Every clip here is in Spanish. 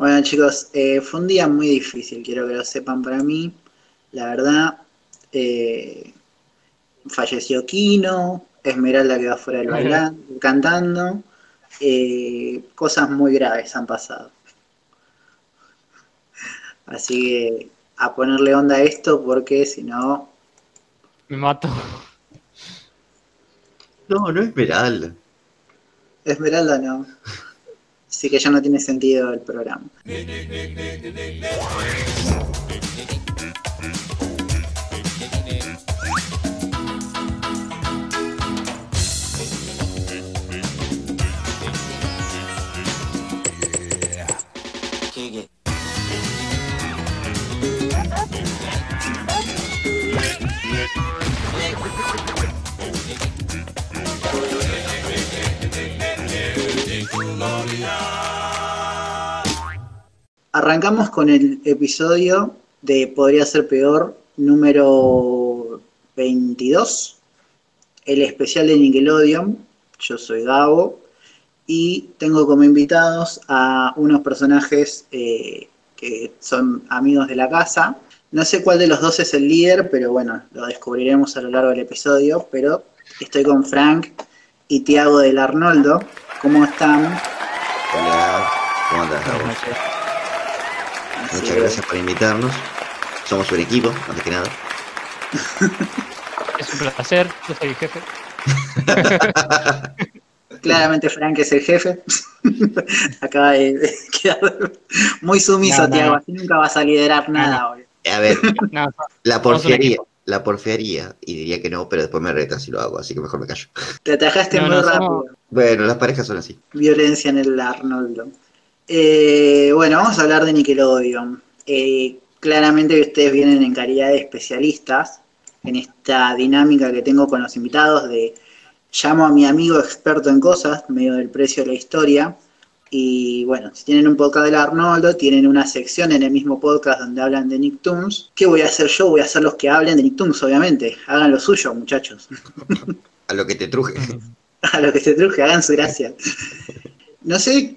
Bueno chicos, eh, fue un día muy difícil, quiero que lo sepan para mí. La verdad, eh, falleció Kino, Esmeralda quedó fuera del bailando, cantando. Eh, cosas muy graves han pasado. Así que a ponerle onda a esto porque si no... Me mato. No, no es Esmeralda. Esmeralda no. Así que ya no tiene sentido el programa. Arrancamos con el episodio de Podría ser peor, número 22, el especial de Nickelodeon. Yo soy Gabo y tengo como invitados a unos personajes eh, que son amigos de la casa. No sé cuál de los dos es el líder, pero bueno, lo descubriremos a lo largo del episodio. Pero estoy con Frank y Tiago del Arnoldo. ¿Cómo están? Hola, ¿cómo andas, Gabo? Muchas gracias por invitarnos. Somos un equipo, antes que nada. Es un placer, yo soy el jefe. Claramente Frank es el jefe. Acaba de quedar muy sumiso, No, no, Tiago. Así nunca vas a liderar nada hoy. A ver, No, la equipo. la porfiaría, y diría que no, pero después me retan si lo hago, así que mejor me callo. Te atajaste No, muy no, rápido. somos- Bueno, las parejas son así. Violencia en el Arnoldo. Eh, bueno, vamos a hablar de Nickelodeon. Eh, claramente ustedes vienen en calidad de especialistas en esta dinámica que tengo con los invitados de llamo a mi amigo experto en cosas, medio del precio de la historia. Y bueno, si tienen un podcast del Arnoldo, tienen una sección en el mismo podcast donde hablan de Nicktoons. ¿Qué voy a hacer yo? Voy a hacer los que hablen de Nicktoons, obviamente. Hagan lo suyo, muchachos. A lo que te truje. a lo que se truje, hagan su gracia. No sé,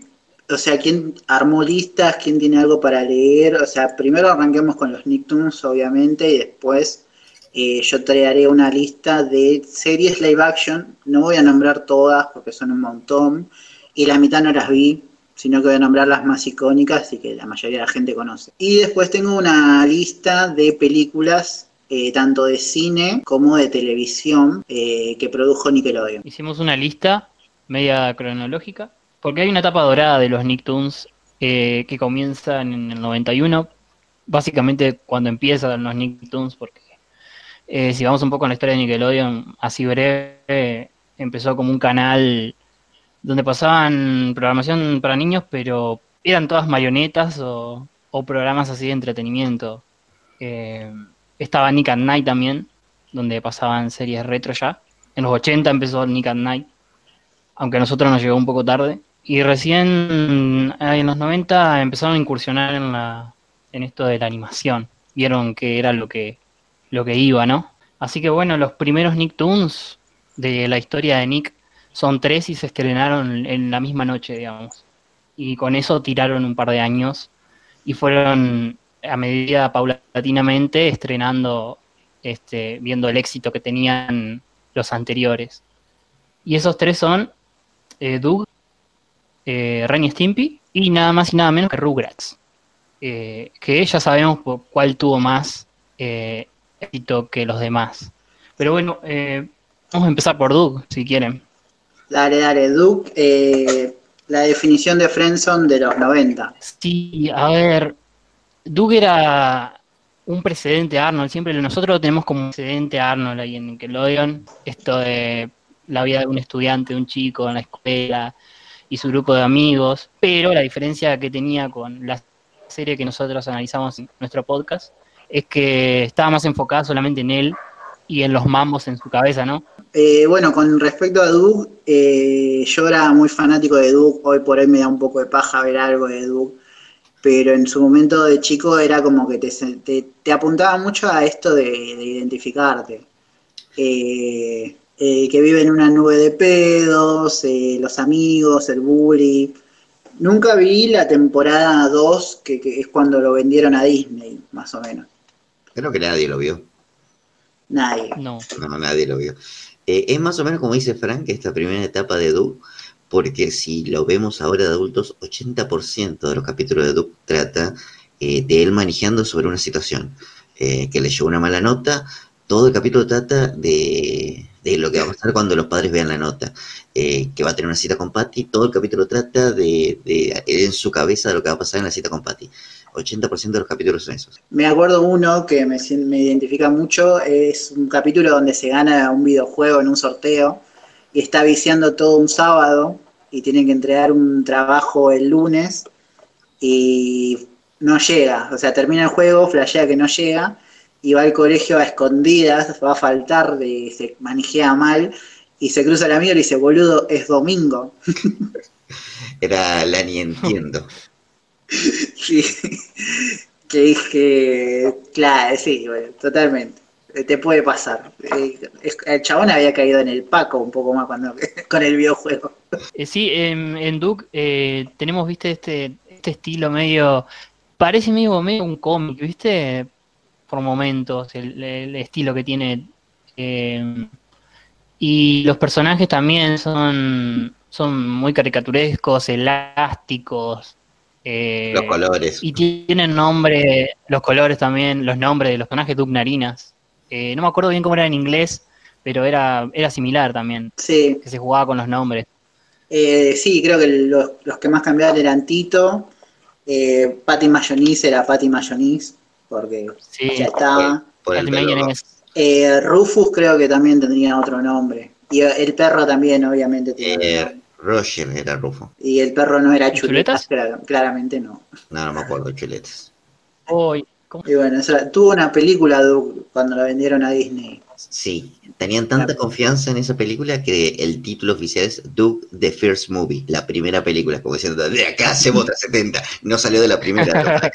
o sea, quién armó listas, quién tiene algo para leer. O sea, primero arranquemos con los Nicktoons, obviamente, y después eh, yo traeré una lista de series live action. No voy a nombrar todas porque son un montón, y la mitad no las vi, sino que voy a nombrar las más icónicas y que la mayoría de la gente conoce. Y después tengo una lista de películas. eh, tanto de cine como de televisión eh, que produjo Nickelodeon. Hicimos una lista media cronológica, porque hay una etapa dorada de los Nicktoons eh, que comienza en el 91, básicamente cuando empiezan los Nicktoons, porque eh, si vamos un poco en la historia de Nickelodeon, así breve, empezó como un canal donde pasaban programación para niños, pero eran todas marionetas o, programas así de entretenimiento. Eh, estaba Nick at Night también, donde pasaban series retro ya. En los 80 empezó Nick at Night, aunque a nosotros nos llegó un poco tarde. Y recién en los 90 empezaron a incursionar en, la, en esto de la animación. Vieron que era lo que, lo que iba, ¿no? Así que bueno, los primeros Nicktoons de la historia de Nick son tres y se estrenaron en la misma noche, digamos. Y con eso tiraron un par de años y fueron a medida paulatinamente estrenando, este, viendo el éxito que tenían los anteriores. Y esos tres son eh, Doug, eh, Ren y Stimpy y nada más y nada menos que Rugrats. Eh, que ya sabemos por cuál tuvo más eh, éxito que los demás. Pero bueno, eh, vamos a empezar por Doug, si quieren. Dale, dale, eh, la definición de Friendzone de los 90. Sí, a ver, Doug era un precedente a Arnold, siempre nosotros lo tenemos como precedente a Arnold ahí en Nickelodeon, esto de la vida de un estudiante, de un chico en la escuela y su grupo de amigos, pero la diferencia que tenía con la serie que nosotros analizamos en nuestro podcast es que estaba más enfocada solamente en él y en los mambos en su cabeza, ¿no? Eh, bueno, con respecto a Doug, eh, yo era muy fanático de Doug, hoy por hoy me da un poco de paja ver algo de Doug, pero en su momento de chico era como que te, te, te apuntaba mucho a esto de, de identificarte. Eh, eh, que vive en una nube de pedos, eh, los amigos, el bully, Nunca vi la temporada 2, que, que es cuando lo vendieron a Disney, más o menos. Creo que nadie lo vio. Nadie. No. No, nadie lo vio. Eh, es más o menos como dice Frank, esta primera etapa de Doug, porque si lo vemos ahora de adultos, 80% de los capítulos de Doug trata eh, de él manejando sobre una situación eh, que le llevó una mala nota. Todo el capítulo trata de, de lo que va a pasar cuando los padres vean la nota, eh, que va a tener una cita con Patty. Todo el capítulo trata de, de en su cabeza de lo que va a pasar en la cita con Patty. 80% de los capítulos son esos. Me acuerdo uno que me, me identifica mucho, es un capítulo donde se gana un videojuego en un sorteo y está viciando todo un sábado y tienen que entregar un trabajo el lunes y no llega, o sea, termina el juego, flashea que no llega y va al colegio a escondidas, va a faltar, de, se manijea mal y se cruza el amigo y le dice, boludo, es domingo. Era la ni entiendo. Sí, que dije, claro, sí, bueno, totalmente. Te puede pasar. Eh, El chabón había caído en el Paco un poco más cuando con el videojuego. Eh, sí, en, en Duke eh, tenemos, viste, este, este estilo medio. Parece medio, medio un cómic, viste, por momentos, el, el estilo que tiene. eh, y los personajes también son, son muy caricaturescos, elásticos. eh, Los colores. y tienen nombre, los colores también, los nombres de los personajes Duke Narinas. Eh, no me acuerdo bien cómo era en inglés, pero era, era similar también, Sí, que se jugaba con los nombres. eh, sí, creo que los, los que más cambiaban eran Tito, eh, Patty Mayonnaise era Patty Mayonnaise, porque Sí, ya estaba. Por el Patty pelo Mayonnaise. Eh, Rufus creo que también tendría otro nombre. Y el perro también, obviamente, tiene otro Eh, nombre. Roger era Rufo. Y el perro no era ¿Chuletas? chuletas, clar- claramente no. No, no me acuerdo, ¿cómo? Y bueno, tuvo una película Duke, cuando la vendieron a Disney. Sí, tenían tanta confianza en esa película que el título oficial es Duke the First Movie, la primera película, como diciendo, de acá hacemos otra 70, no salió de la primera.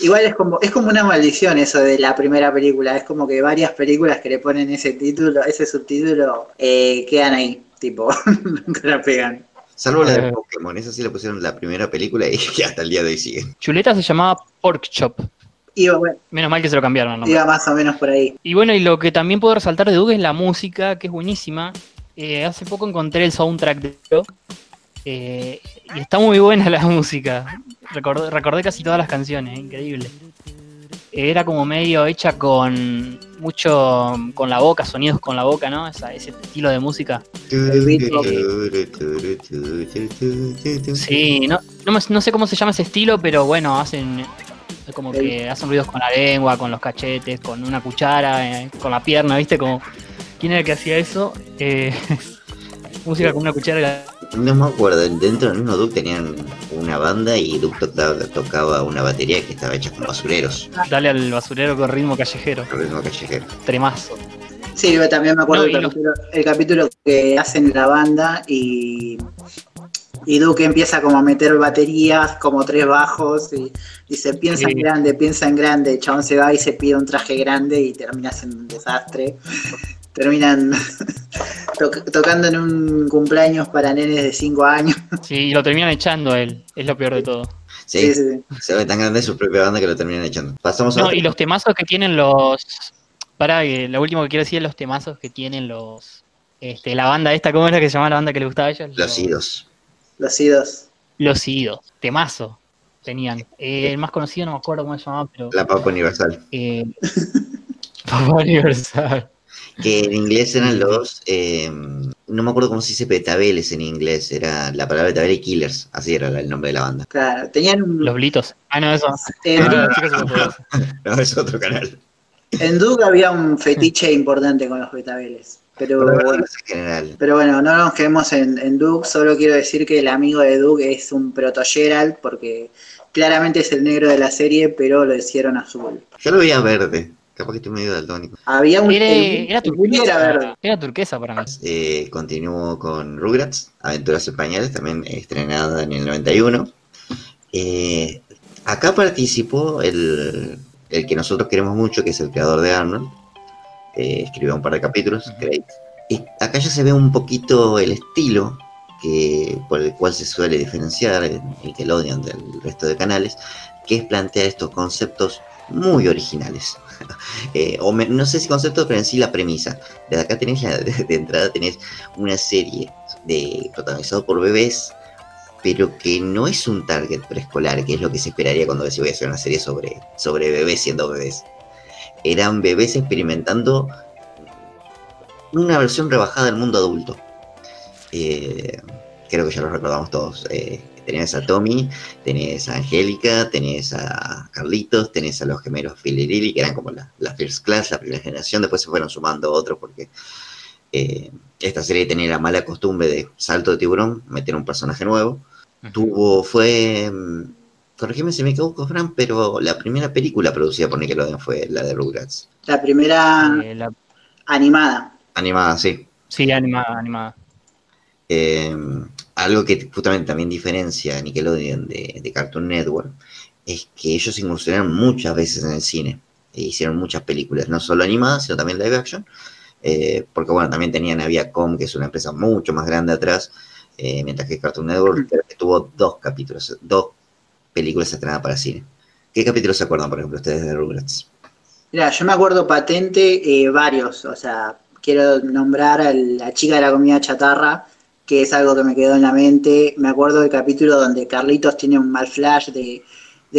Igual es como, es como una maldición eso de la primera película, es como que varias películas que le ponen ese título, ese subtítulo, eh, quedan ahí, tipo, nunca la pegan. Salvo la de Eh. Pokémon, esa sí la pusieron la primera película y que hasta el día de hoy sigue. Chuleta se llamaba Pork Chop. Iba, bueno, Menos mal que se lo cambiaron. nombre. iba más o menos por ahí. Y bueno, y lo que también puedo resaltar de Duke es la música, que es buenísima. Eh, hace poco encontré el soundtrack de eh, y está muy buena la música. Recordé, recordé casi todas las canciones, eh, increíble. Era como medio hecha con mucho con la boca, sonidos con la boca, ¿no? Esa- ese estilo de música. Sí, no, no sé cómo se llama ese estilo, pero bueno, hacen como que hacen ruidos con la lengua, con los cachetes, con una cuchara, eh, con la pierna, ¿viste? Como, ¿quién era el que hacía eso? Eh, música con una cuchara. No me acuerdo, dentro del mismo Duke tenían una banda y Duke tocaba, tocaba una batería que estaba hecha con basureros, Dale al basurero con ritmo callejero. el ritmo callejero. Tremazo. Sí, yo también me acuerdo No, el capítulo que hacen la banda y, y Duke empieza como a meter baterías, como tres bajos, y dice, piensa Sí. en grande, piensa en grande, el chabón se va y se pide un traje grande y termina siendo un desastre. Terminan toc- tocando en un cumpleaños para nenes de 5 años. Sí, y lo terminan echando a él. Es lo peor de todo. Sí, Sí, sí, sí. se ve tan grande su propia banda que lo terminan echando. Pasamos No, y los temazos que tienen los. Para, lo último que quiero decir es los temazos que tienen los. Este, la banda esta, ¿cómo era que se llama la banda que le gustaba a ellos? Los idos. Los idos. Los idos. Temazo tenían. Eh, el más conocido no me acuerdo cómo se llamaba, pero. La Papa Universal. Eh, Papá Universal. Que en inglés eran los. eh, no me acuerdo cómo se dice petabeles en inglés. Era la palabra petabel y killers. Así era el nombre de la banda. Claro, tenían un... Los blitos. Ah, no, eso. en, No, es otro canal. en Duke había un fetiche importante con los betabeles. Bueno. Pero bueno, no nos quedemos en, en Duke, solo quiero decir que el amigo de Duke es un proto Gerald, porque claramente es el negro de la serie, pero lo hicieron azul. Yo lo veía verde. Capaz que estoy medio daltónico. Había un. Era, era turquesa. Era turquesa para mí. Eh, continuó con Rugrats, Aventuras Españolas, también estrenada en el 91. Eh, acá participó el, el que nosotros queremos mucho, que es el creador de Arnold. Eh, escribió un par de capítulos. Craig. Y acá ya se ve un poquito el estilo, que, por el cual se suele diferenciar el Nickelodeon del resto de canales, que es plantear estos conceptos muy originales. Eh, no sé si conceptos, pero en sí la premisa. Desde acá tenés de, entrada tenés una serie de protagonizado por bebés, pero que no es un target preescolar, que es lo que se esperaría cuando se voy a hacer una serie sobre, sobre bebés siendo bebés. Eran bebés experimentando una versión rebajada del mundo adulto. Eh, creo que ya lo recordamos todos. Eh, tenés a Tommy, tenés a Angélica, tenés a Carlitos, tenés a los gemelos Phil y Lily, que eran como la, First Class, la primera generación. Después se fueron sumando otros porque eh, esta serie tenía la mala costumbre de salto de tiburón, meter un personaje nuevo. Tuvo, fue. Mm, corregime si me equivoco, Fran, pero la primera película producida por Nickelodeon fue la de Rugrats. La primera animada. Animada, sí. Sí, animada, animada. Eh, algo que justamente también diferencia a Nickelodeon de, Cartoon Network es que ellos incursionaron muchas veces en el cine e hicieron muchas películas, no solo animadas, sino también live action, eh, porque bueno, también tenían a Viacom, que es una empresa mucho más grande atrás, eh, mientras que Cartoon Network tuvo dos capítulos, dos películas estrenadas para cine. ¿Qué capítulos se acuerdan, por ejemplo, ustedes de Rugrats? Mira, yo me acuerdo patente varios, o sea, quiero nombrar a la chica de la comida chatarra, que es algo que me quedó en la mente. Me acuerdo del capítulo donde Carlitos tiene un mal flash de,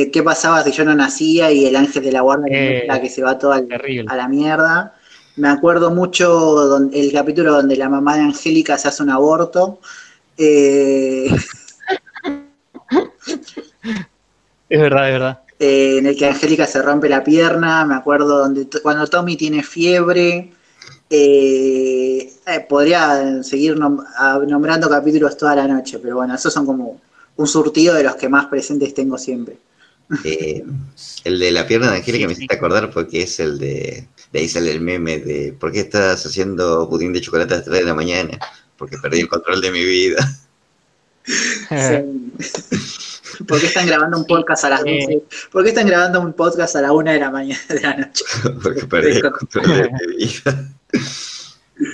qué pasaba si yo no nacía y el ángel de la guarda eh, que se va todo a la mierda. Me acuerdo mucho el capítulo donde la mamá de Angélica se hace un aborto. Eh, es verdad, es verdad. Eh, en el que Angélica se rompe la pierna. Me acuerdo donde cuando Tommy tiene fiebre. Eh, eh, podría seguir nombrando capítulos toda la noche, pero bueno, esos son como un surtido de los que más presentes tengo siempre. Eh, el de la pierna de Angélica me hiciste acordar porque es el de. De ahí sale el meme de ¿por qué estás haciendo pudín de chocolate a las 3 de la mañana? Porque perdí el control de mi vida. ¿Por qué están grabando un podcast a las 12? ¿Por qué están grabando un podcast a la 1 de la mañana de la noche? Porque perdí el control de mi vida.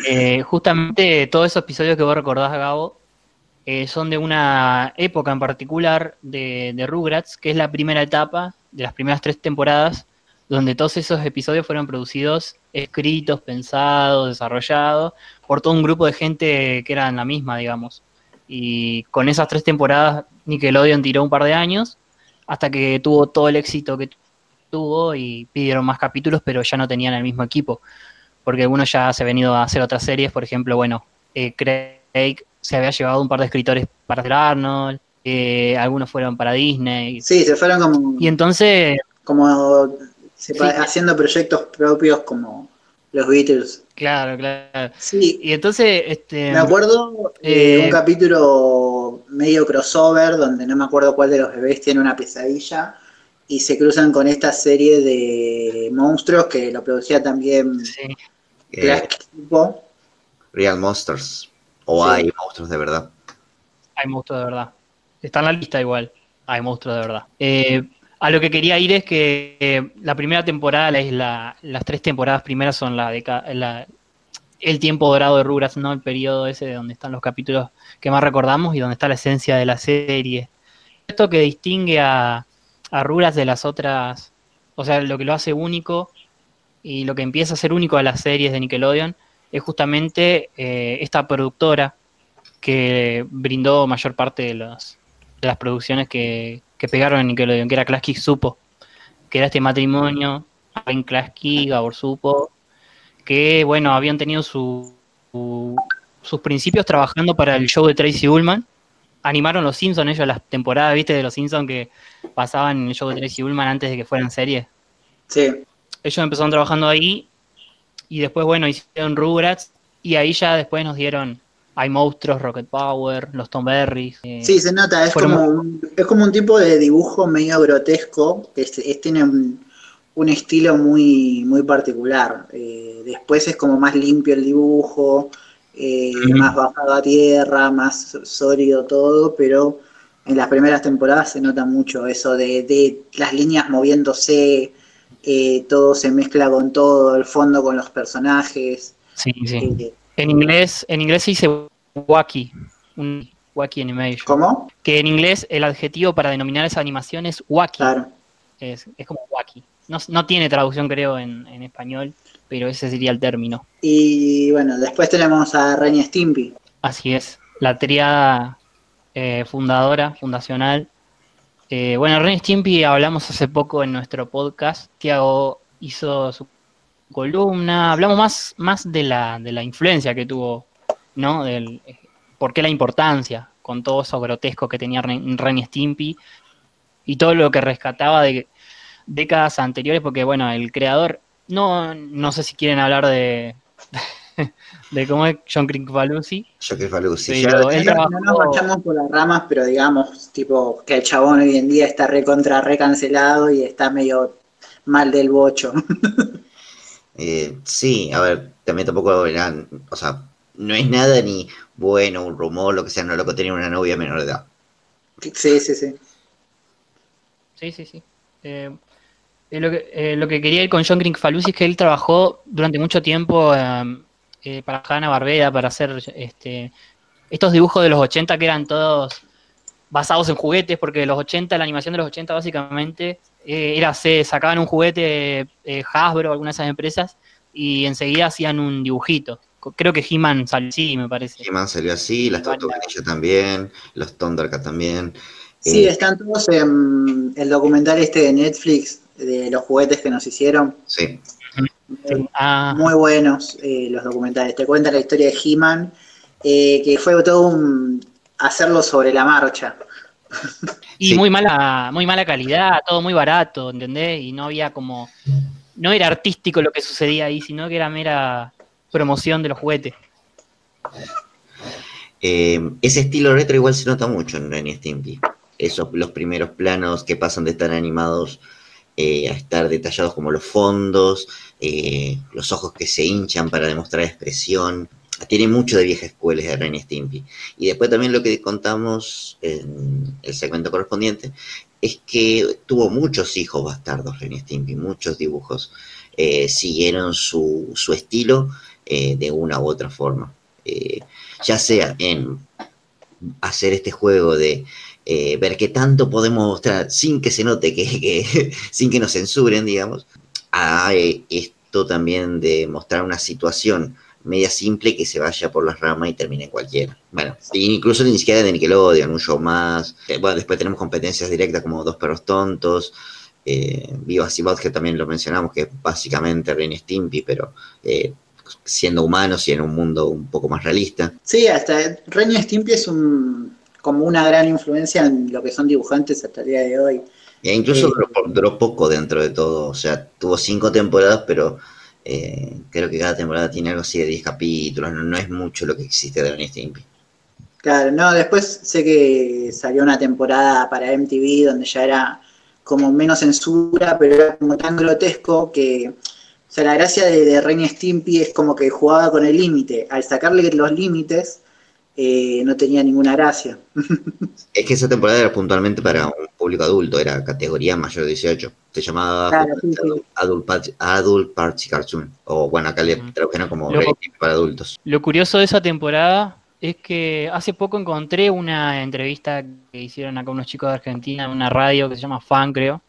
Eh, justamente todos esos episodios que vos recordás, Gabo, eh, son de una época en particular de, de, Rugrats, que es la primera etapa de las primeras tres temporadas, donde todos esos episodios fueron producidos, escritos, pensados, desarrollados, por todo un grupo de gente que era la misma, digamos. Y con esas tres temporadas, Nickelodeon tiró un par de años, hasta que tuvo todo el éxito que tuvo y pidieron más capítulos, pero ya no tenían el mismo equipo porque uno ya se ha venido a hacer otras series, por ejemplo, bueno, eh, Craig se había llevado un par de escritores para hacer Arnold, eh, algunos fueron para Disney. Sí, se fueron como... Y entonces... Como haciendo proyectos propios como los Beatles. Claro, claro. Sí. Y entonces, este, me acuerdo de un eh, capítulo medio crossover donde no me acuerdo cuál de los bebés tiene una pesadilla y se cruzan con esta serie de monstruos que lo producía también sí. Eh, Real Monsters. O hay monstruos de verdad. Hay monstruos de verdad. Está en la lista igual. Hay monstruos de verdad. Eh, a lo que quería ir es que eh, la primera temporada, es la, las tres temporadas primeras son la el tiempo dorado de Rugrats, ¿no? El periodo ese de donde están los capítulos que más recordamos y donde está la esencia de la serie. Esto que distingue a, a Rugrats de las otras, o sea, lo que lo hace único y lo que empieza a ser único a las series de Nickelodeon es justamente eh, esta productora que brindó mayor parte de, las producciones que, pegaron en Nickelodeon, que era Klasky Supo, que era este matrimonio, Ben Klasky, Gabor Supo, que bueno, habían tenido sus principios trabajando para el show de Tracy Ullman. Animaron los Simpsons ellos las temporadas, viste, de los Simpsons que pasaban en el show de Tracy Ullman antes de que fueran series. Sí ellos empezaron trabajando ahí y después, bueno, hicieron Rugrats y ahí ya después nos dieron Hay Monstruos, Rocket Power, Los Tom Berries. Eh, sí, se nota, es como, un, es como un tipo de dibujo medio grotesco, que tiene un, estilo muy, muy particular. Eh, después es como más limpio el dibujo, eh, más bajado a tierra, más sólido todo, pero en las primeras temporadas se nota mucho eso de, de las líneas moviéndose, eh, todo se mezcla con todo, el fondo con los personajes. Sí, sí. Eh, en inglés, en inglés se dice wacky, Wacky Animation. ¿Cómo? Que en inglés el adjetivo para denominar esa animación es wacky. Claro. Es, es como wacky. No, no tiene traducción, creo, en, en español, pero ese sería el término. Y bueno, después tenemos a Ren y Stimpy. Así es, la triada eh, fundadora, fundacional. Eh, bueno, Ren y Stimpy hablamos hace poco en nuestro podcast. Tiago hizo su columna. Hablamos más, más de, la, de la influencia que tuvo, ¿no? Del, eh, ¿Por qué la importancia? Con todo eso grotesco que tenía Ren, Ren y Stimpy y todo lo que rescataba de décadas anteriores, porque bueno, el creador, no, no sé si quieren hablar de, de cómo es John que Falusi. Pero Ya- él No, trabajó- no nos marchamos por las ramas, pero digamos, tipo, que el chabón hoy en día está recontra recancelado y está medio mal del bocho. Eh, sí, a ver, también tampoco eran, o sea, no es nada ni bueno, un rumor, lo que sea, no loco tenía una novia menor de edad. sí, sí, sí. Sí, sí, sí. Eh, eh, lo, que, eh, lo que quería ir con John Crickfalusi es que él trabajó durante mucho tiempo eh, eh, para Hanna Barbera, para hacer este, estos dibujos de los 80 que eran todos basados en juguetes, porque de los 80, la animación de los 80 básicamente eh, era, se sacaban un juguete eh, Hasbro, algunas de esas empresas, y enseguida hacían un dibujito. Creo que He-Man salió así, me parece. He-Man salió así, las. Tortugas también, los Thundercats también. Sí, Eh, están todos en el documental este de Netflix de los juguetes que nos hicieron. sí. Ah, Muy buenos eh, los documentales. Te cuenta la historia de He-Man, eh, que fue todo un hacerlo sobre la marcha. Y Sí. muy mala, muy mala calidad, todo muy barato, ¿entendés? Y no había como, no era artístico lo que sucedía ahí, sino que era mera promoción de los juguetes. Eh, ese estilo retro igual se nota mucho en Ren y Stimpy. Esos, los primeros planos que pasan de estar animados eh, a estar detallados como los fondos, eh, los ojos que se hinchan para demostrar expresión. Tiene mucho de vieja escuela de Ren y Stimpy. Y después también lo que contamos en el segmento correspondiente es que tuvo muchos hijos bastardos Ren Stimpy, muchos dibujos. Eh, siguieron su, su estilo eh, de una u otra forma. Ya sea en hacer este juego de ver qué tanto podemos mostrar sin que se note, que, que- sin que nos censuren, digamos, a eh, esto también de mostrar una situación media simple que se vaya por las ramas y termine en cualquiera. Bueno, incluso ni siquiera de Nickelodeon, un show más. Eh, bueno, después tenemos competencias directas como Dos Perros Tontos, eh, Vivas y Bots, que también lo mencionamos, que es básicamente Ren Stimpy, pero eh, siendo humanos y en un mundo un poco más realista. Sí, hasta Ren Stimpy es un, como una gran influencia en lo que son dibujantes hasta el día de hoy. E incluso duró, po- duró poco dentro de todo, o sea, tuvo cinco temporadas, pero eh, creo que cada temporada tiene algo así de 10 capítulos, no, no es mucho lo que existe de Ren Stimpy. Claro, no, después sé que salió una temporada para MTV donde ya era como menos censura, pero era como tan grotesco que, o sea, la gracia de, de Ren Stimpy es como que jugaba con el límite. Al sacarle los límites, eh, no tenía ninguna gracia. Es que esa temporada era puntualmente para un público adulto, era categoría mayor de 18. Se llamaba Claro, sí, justamente sí. Adult, Party, Adult Party Cartoon, o bueno, acá le tradujeron como para adultos. Lo curioso de esa temporada es que hace poco encontré una entrevista que hicieron acá unos chicos de Argentina en una radio que se llama Fan, creo.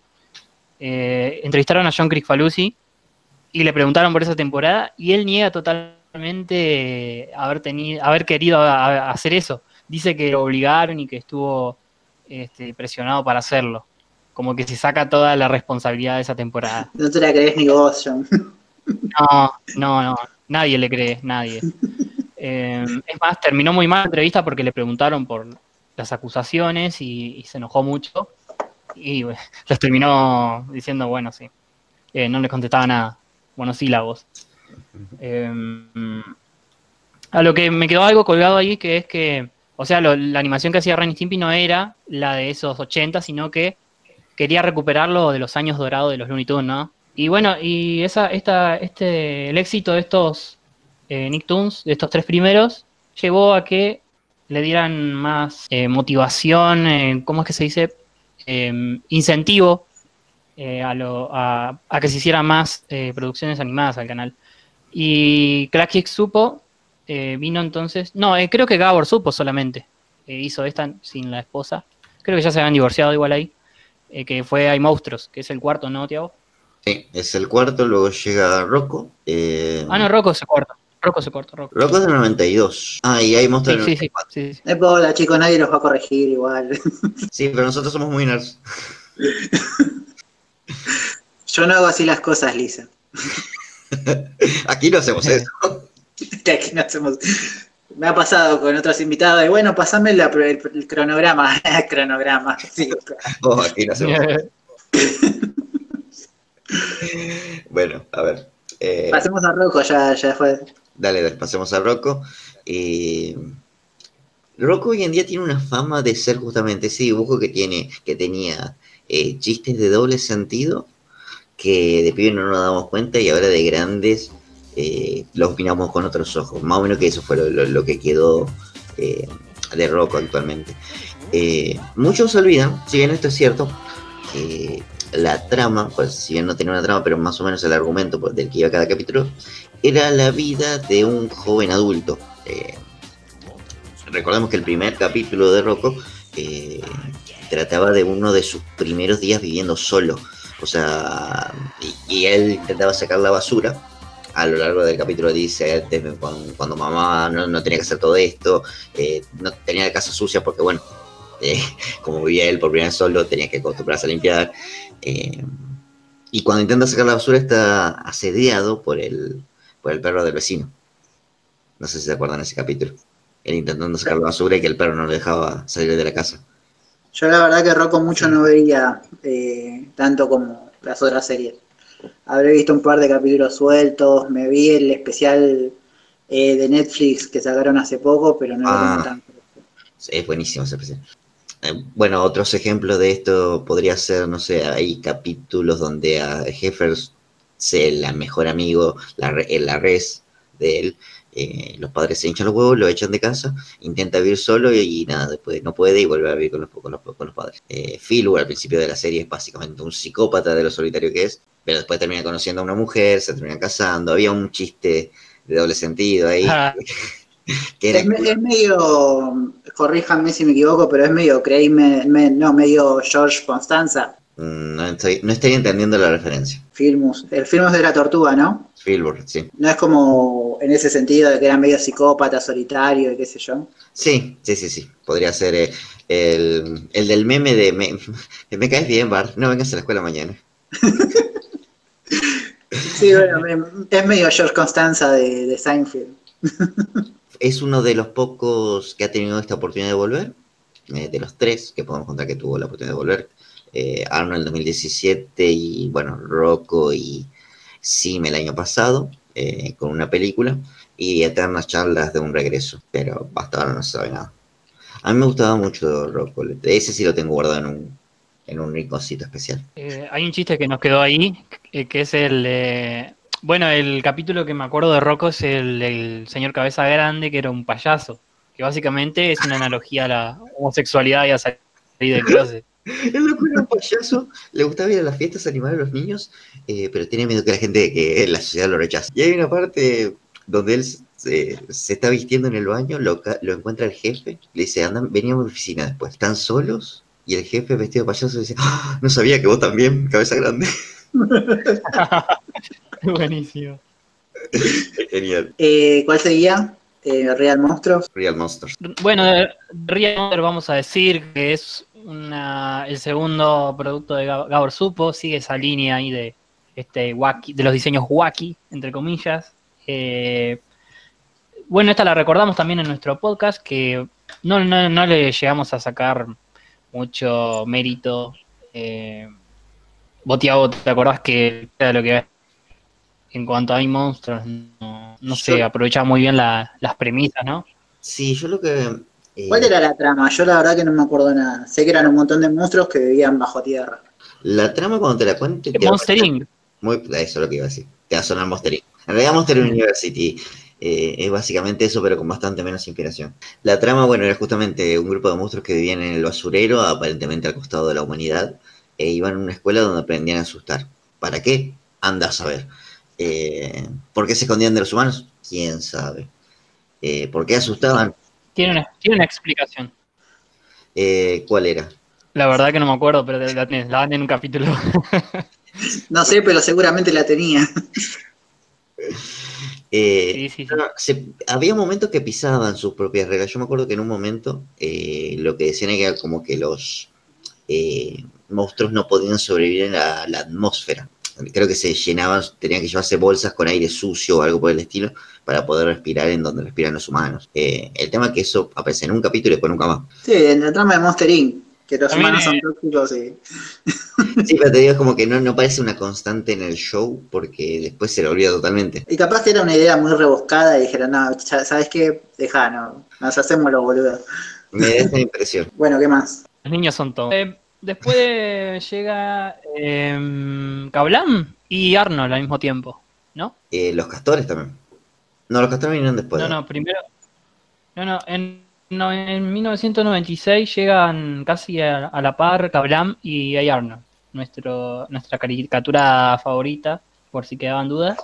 Eh, entrevistaron a John Crickfalusi y le preguntaron por esa temporada y él niega totalmente haber tenido, haber querido a- a- hacer eso. Dice que lo obligaron y que estuvo este, presionado para hacerlo. Como que se saca toda la responsabilidad de esa temporada. No te la crees ni vos, John. No, no, no, nadie le cree, nadie. Eh, es más, terminó muy mal la entrevista porque le preguntaron por las acusaciones y, y se enojó mucho y bueno, les terminó diciendo, bueno, sí, Eh, no les contestaba nada, monosílabos. Eh, a lo que me quedó algo colgado ahí que es que, o sea, la animación que hacía Ren y Stimpy no era la de esos 80, sino que quería recuperarlo de los años dorados de los Looney Tunes, ¿no? Y bueno, y esa, esta, este, el éxito de estos eh, Nicktoons, de estos tres primeros, llevó a que le dieran más eh, motivación, eh, ¿cómo es que se dice? Eh, incentivo eh, a que se hicieran más eh, producciones animadas al canal. Y Kick supo, eh, vino entonces, no, eh, creo que Gabor supo solamente. eh, hizo esta sin la esposa. Creo que ya se habían divorciado igual ahí. eh, que fue Hay Monstruos, que es el cuarto, ¿no, Tiago? Sí, es el cuarto, luego llega Rocco. eh, Ah, no, Rocco es el cuarto. Rocco es el cuarto, Rocco. Rocco es del 92. Ah, y hay Sí, monstruos sí, sí, 94. sí, sí. No importa, chicos, nadie los va a corregir igual. Sí, pero nosotros somos muy nerds. Yo no hago así las cosas, Lisa. Aquí no hacemos eso. Aquí no hacemos- Me ha pasado con otros invitados de, bueno, pasame la- el, el cronograma. cronograma. Sí, Oh, aquí no hacemos Bueno, a ver. eh, Pasemos a Rocco, ya, ya fue. Dale, dale, pasemos a Rocco. Eh, Rocco hoy en día tiene una fama de ser justamente ese dibujo que tiene, que tenía eh, chistes de doble sentido, que de pibe no nos damos cuenta y ahora de grandes eh, los opinamos con otros ojos. Más o menos que eso fue lo, que quedó eh, de Rocco actualmente. Eh, muchos olvidan, si bien esto es cierto, que la trama, pues si bien no tenía una trama, pero más o menos el argumento del que iba cada capítulo, era la vida de un joven adulto. Eh, recordemos que el primer capítulo de Rocco eh, trataba de uno de sus primeros días viviendo solo. O sea, y, él intentaba sacar la basura. A lo largo del capítulo dice, cuando, cuando mamá no, no tenía que hacer todo esto, eh, no tenía la casa sucia porque, bueno, eh, como vivía él por primera solo, tenía que acostumbrarse a limpiar. eh, y cuando intenta sacar la basura está asediado por el, por el perro del vecino. No sé si se acuerdan de ese capítulo. Él intentando sacar la basura y que el perro no le dejaba salir de la casa. Yo la verdad que Rocco mucho no veía eh, tanto como las otras series. Habré visto un par de capítulos sueltos, me vi el especial eh, de Netflix que sacaron hace poco, pero no lo Ah. tengo tanto. Es buenísimo ese especial. Eh, Bueno, otros ejemplos de esto podría ser, no sé, hay capítulos donde a Jeffers, se la mejor amigo, la, la res de él, eh, los padres se hinchan los huevos, lo echan de casa, intenta vivir solo y, y nada, después no puede y vuelve a vivir con los, con los, con los padres. Eh, Phil, al principio de la serie, es básicamente un psicópata de lo solitario que es, pero después termina conociendo a una mujer, se termina casando, había un chiste de doble sentido ahí. Ah. que era Es, me- es medio, corríjanme si me equivoco, pero es medio me- no, medio George Constanza, Mm, No estoy, no estoy entendiendo la referencia. Filmus. El Filmus de la tortuga, ¿no? Spielberg, sí. No es como en ese sentido de que era medio psicópata, solitario y qué sé yo. Sí, sí, sí, sí. Podría ser eh, el, el del meme de me, me caes bien, Bart. No vengas a la escuela mañana. Sí, bueno, es medio George Constanza de, de Seinfeld. Es uno de los pocos que ha tenido esta oportunidad de volver. eh, de los tres que podemos contar que tuvo la oportunidad de volver. Eh, Arnold en 2017 y, bueno, Rocco y Sim el año pasado eh, con una película. Y eternas charlas de un regreso. Pero hasta ahora no se sabe nada. A mí me gustaba mucho Rocco. Ese sí lo tengo guardado en un, en un rinconcito especial. Eh, hay un chiste que nos quedó ahí, eh, que es el... bueno, el capítulo que me acuerdo de Rocco es el del señor Cabeza Grande, que era un payaso, que básicamente es una analogía a la homosexualidad y a salir del closet. El loco era un payaso, le gustaba ir a las fiestas animar a los niños, eh, pero tiene miedo que la gente, que la sociedad lo rechace. Y hay una parte donde él se, se está vistiendo en el baño, lo, encuentra el jefe, le dice, andan, vení a mi oficina después. Están solos y el jefe vestido de payaso dice, "Ah, no sabía que vos también, cabeza grande. Buenísimo. Genial. Eh, ¿Cuál seguía? Eh, Real Monstruos. Real Monsters. Bueno, Real Monster vamos a decir que es una, el segundo producto de Gab- Gabor Supo, sigue esa línea ahí de este wacky, de los diseños wacky, entre comillas. Eh, bueno, esta la recordamos también en nuestro podcast, que no, no, no le llegamos a sacar mucho mérito. Eh, vos, Tiago, ¿te acordás que era lo que en cuanto a hay monstruos no, no se Yo- aprovechaba muy bien la- las premisas, ¿no? Sí, yo lo que... eh, ¿Cuál era la trama? Yo la verdad que no me acuerdo nada. Sé que eran un montón de monstruos que vivían bajo tierra. La trama cuando te la cuente... te Monster Inc. Muy, eso es lo que iba a decir. Te va a sonar Monster Inc. En realidad Monster University eh, es básicamente eso, pero con bastante menos inspiración. La trama, bueno, era justamente un grupo de monstruos que vivían en el basurero, aparentemente al costado de la humanidad, e iban a una escuela donde aprendían a asustar. ¿Para qué? Anda a saber. Eh, ¿Por qué se escondían de los humanos? ¿Quién sabe? Eh, ¿Por qué asustaban? Tiene una, tiene una explicación. Eh, ¿Cuál era? La verdad que no me acuerdo, pero la, la, la dan en un capítulo. No sé, pero seguramente la tenía. Eh, Sí, sí, sí. no, se- había momentos que pisaban sus propias reglas. Yo me acuerdo que en un momento eh, lo que decían era como que los eh, monstruos no podían sobrevivir en la, la atmósfera. Creo que se llenaban, tenían que llevarse bolsas con aire sucio o algo por el estilo para poder respirar en donde respiran los humanos. Eh, el tema es que eso aparece en un capítulo y después nunca más. Sí, en la trama de Monster Inc. Que los También, humanos son tóxicos y. Sí, pero te digo, es como que no, no parece una constante en el show porque después se lo olvida totalmente. Y capaz que era una idea muy rebuscada y dijeron, no, ¿sabes qué? Deja, no, nos hacemos los boludos. Me da esa impresión. Bueno, ¿qué más? Los niños son todos. Eh, después llega eh, Kablam y Arnold al mismo tiempo, ¿no? Eh, los castores también. No, los castores vinieron después. No, no, primero. No, no, en, no, en 1996 llegan casi a, a la par Kablam y hay Arnold, nuestro, nuestra caricatura favorita, por si quedaban dudas.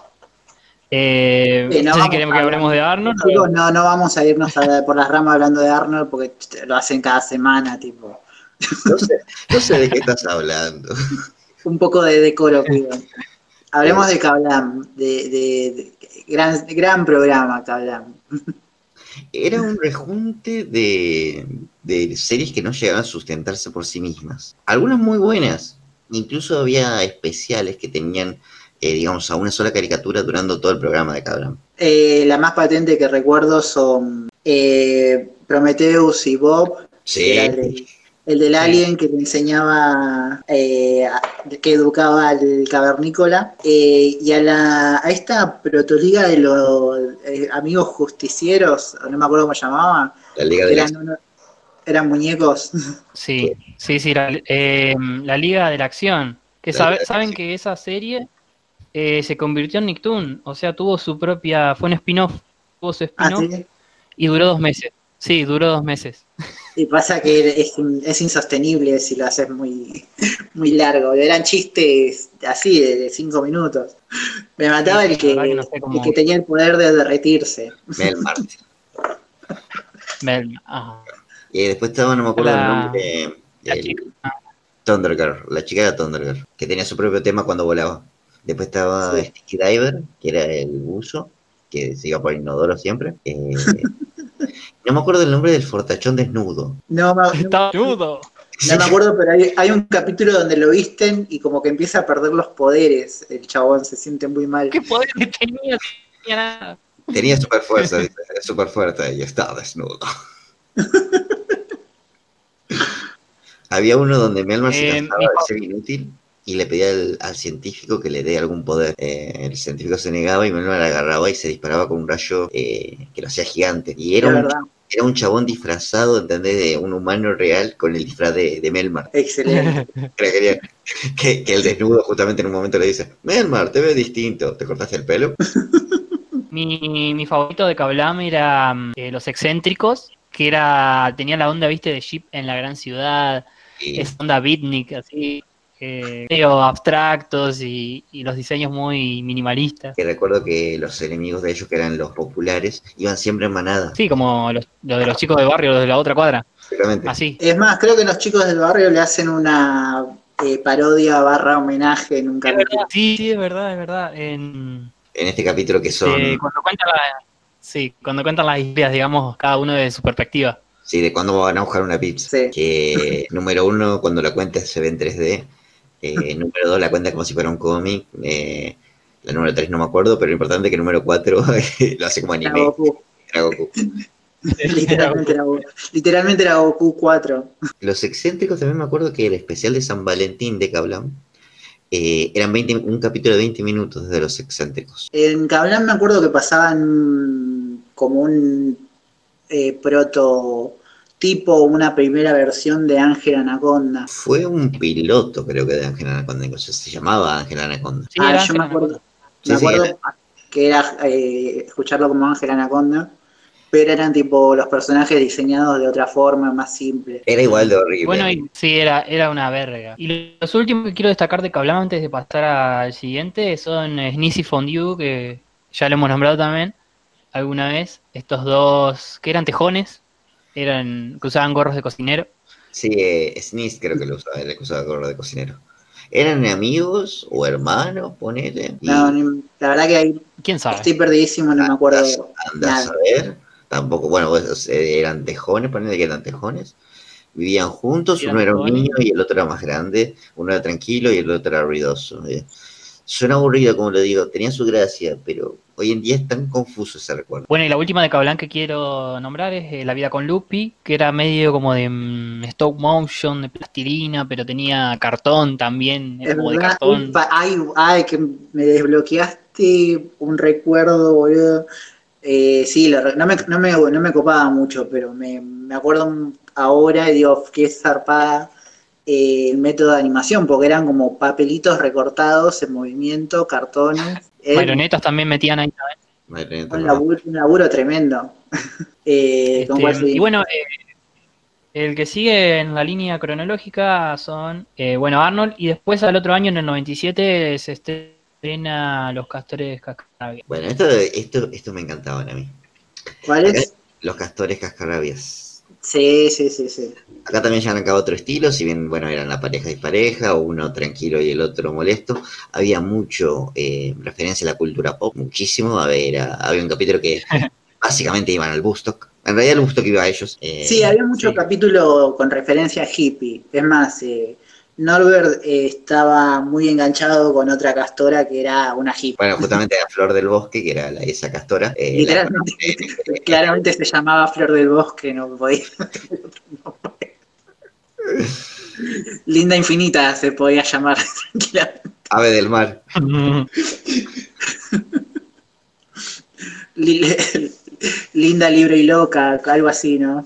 Eh, Sí, no no sé si vamos queremos a que hablemos de Arnold. Chicos, no, no vamos a irnos a- por las ramas hablando de Arnold porque lo hacen cada semana, tipo. No sé, no sé de qué estás hablando. Un poco de decoro, pido. Hablemos de Kablam, de, de- de- gran, gran programa Kablam. Era un rejunte de, de series que no llegaban a sustentarse por sí mismas. Algunas muy buenas. Incluso había especiales que tenían, eh, digamos, a una sola caricatura durando todo el programa de Cabram. Eh, la más patente que recuerdo son eh, Prometheus y Bob, que era el, de- el del Sí. alien que le enseñaba, eh, que educaba al cavernícola, eh, y a, la, a esta protoliga de los eh, amigos justicieros, no me acuerdo cómo se llamaba, La Liga de la eran, uno- eran muñecos. Sí, sí, sí, la, eh, la Liga de la Acción. Que La sabe- la saben Acción. que esa serie eh, se convirtió en Nicktoon, o sea, tuvo su propia, fue un spin-off, tuvo su Ah, spin-off ¿sí? y duró dos meses. Sí, duró dos meses. Y pasa que es, es insostenible si lo haces muy, muy largo. Eran chistes así de, de cinco minutos. Me mataba Sí, el, que, verdad que no sé cómo- el que tenía el poder de derretirse. Mel Martin. Mel- ah, Y después estaba, no me acuerdo La- el nombre, la el chica. Thunder Girl, la chica era Thunder Girl, que tenía su propio tema cuando volaba. Después estaba Sí. Sticky Diver, que era el buzo, que se iba por inodoro siempre. Eh, no me acuerdo el nombre del fortachón desnudo. No, me- no- Estaba nudo. no me acuerdo, pero hay, hay un capítulo donde lo visten y como que empieza a perder los poderes. El chabón se siente muy mal. ¿Qué poder que tenía? Tenía nada. Tenía super fuerza, super fuerte y estaba desnudo. Había uno donde Melmar se Eh, cansaba mi de ser inútil y le pedía al, al científico que le dé algún poder. Eh, el científico se negaba y Melmar agarraba y se disparaba con un rayo eh, que lo hacía gigante. Y era un, verdad. era un chabón disfrazado, ¿entendés? De un humano real con el disfraz de, de Melmar. Excelente. Que, que, el desnudo justamente en un momento le dice, Melmar, te ves distinto, ¿te cortaste el pelo? Mi, mi favorito de Kablam era mm, eh, Los Excéntricos, que era tenía la onda, viste, de Jeep en la gran ciudad, Y esa onda beatnik, así, eh, medio abstractos y, y los diseños muy minimalistas. que recuerdo que los enemigos de ellos, que eran los populares, iban siempre en manada. Sí, como los, los de los chicos del barrio, los de la otra cuadra, Exactamente. así. Es más, creo que los chicos del barrio le hacen una eh, parodia barra homenaje en un capítulo. sí, sí, es verdad, es verdad. En, En este capítulo que son, eh, cuando cuentan la- sí, cuando cuentan las historias, digamos, cada uno de su perspectiva. sí, de cuándo van a buscar una pizza. Sí. Que número uno, cuando la cuenta se ve en 3D. Eh, número dos, la cuenta como si fuera un cómic. Eh, la número tres no me acuerdo, pero lo importante es que número cuatro lo hace como Era anime. Goku. Era Goku. Literalmente era Goku. Literalmente era Goku 4. Los excéntricos también me acuerdo que el especial de San Valentín de Kablam eh, eran 20, un capítulo de 20 minutos de los excéntricos. En Kablam me acuerdo que pasaban como un eh, prototipo, una primera versión de Ángel Anaconda. Fue un piloto, creo que de Ángel Anaconda, incluso se llamaba Ángel Anaconda. Sí, ah, yo me acuerdo, Sí, me sí, acuerdo era. que era eh, escucharlo como Ángel Anaconda, pero eran tipo los personajes diseñados de otra forma, más simple. Era igual de horrible. Bueno, y, sí, era, era una verga. Y los últimos que quiero destacar de Kablam antes de pasar al siguiente son eh, Sneezy Fondue, que ya lo hemos nombrado también alguna vez. Estos dos, que eran tejones, eran que usaban gorros de cocinero. Sí, eh, Sneeze creo que lo usaba, que usaba gorro de cocinero. ¿Eran amigos o hermanos, ponele? Y No, ni- la verdad que ahí ¿Quién sabe? estoy perdidísimo, no me acuerdo. nada. a ver. Tampoco, bueno, pues, eh, eran tejones, ponele que eran tejones. Vivían juntos, uno era un niño y el otro era más grande. Uno era tranquilo y el otro era ruidoso. eh. Suena aburrido, como lo digo, tenía su gracia, pero hoy en día es tan confuso ese recuerdo. Bueno, y la última de Cablan que quiero nombrar es eh, La vida con Lupi, que era medio como de mm, stop motion, de plastilina, pero tenía cartón también, Es era como de cartón. ay, ay, que me desbloqueaste un recuerdo, boludo. Eh, sí, lo re- no, me, no, me, no me copaba mucho, pero me, me acuerdo ahora y digo, qué zarpada eh, el método de animación, porque eran como papelitos recortados en movimiento, cartones. Era Marionetas también metían ahí. Marioneta, un, laburo, un laburo tremendo. Eh, ¿con Este, y bueno, eh, el que sigue en la línea cronológica son, eh, bueno, Arnold, y después al otro año, en el 97, se estrena Los Castores Cascarabias. Bueno, esto, esto, esto me encantaban a mí. ¿Cuál es? Los castores cascarabias. Sí, sí, sí, sí. Acá también ya arrancaba otro estilo, si bien, bueno, eran la pareja dispareja, uno tranquilo y el otro molesto. Había mucho eh, referencia a la cultura pop, muchísimo. Había, había un capítulo que básicamente iban al Bustock. En realidad el Bustock iba a ellos. eh, Sí, había mucho sí. capítulo con referencia a hippie. Es más, eh, Norbert eh, estaba muy enganchado con otra castora que era una hippie. Bueno, justamente la Flor del Bosque, que era la, esa castora. eh, la- Literalmente, claramente se llamaba Flor del Bosque, no podía. Linda Infinita se podía llamar tranquilamente. ave del mar. Li- Linda, libre y loca, algo así, ¿no?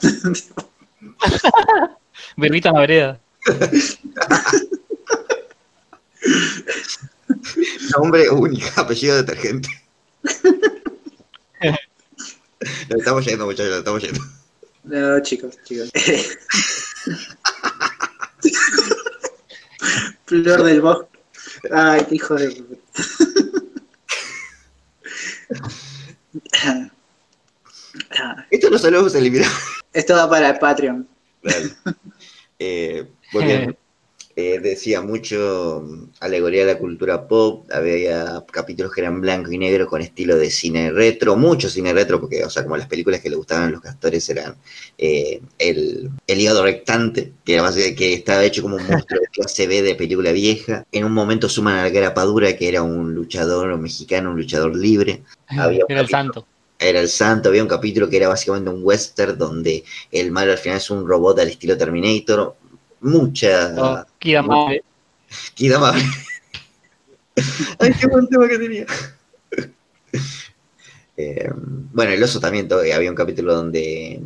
Verbita en la vereda. Nombre único, apellido detergente. Nos estamos yendo, muchachos, nos estamos yendo. No, chicos, chicos. Flor del bosque. Ay, qué hijo de puta. Esto lo solemos eliminar. Esto va para el Patreon. Dale. Eh, volviendo. Eh, decía mucho mm, alegoría de la cultura pop, había capítulos que eran blanco y negro con estilo de cine retro, mucho cine retro, porque, o sea, como las películas que le gustaban a los castores eran eh, el, el hígado rectante, que, era básicamente- que estaba hecho como un monstruo de clase B de película vieja. En un momento suman a la Grapadura, que era un luchador mexicano, un luchador libre. Había Era el santo. era el santo, había un capítulo que era básicamente un western donde el malo al final es un robot al estilo Terminator. Mucha... Oh, Kida Mare. Kidama. Ay, qué buen tema que tenía. Eh, bueno, el oso también, había un capítulo donde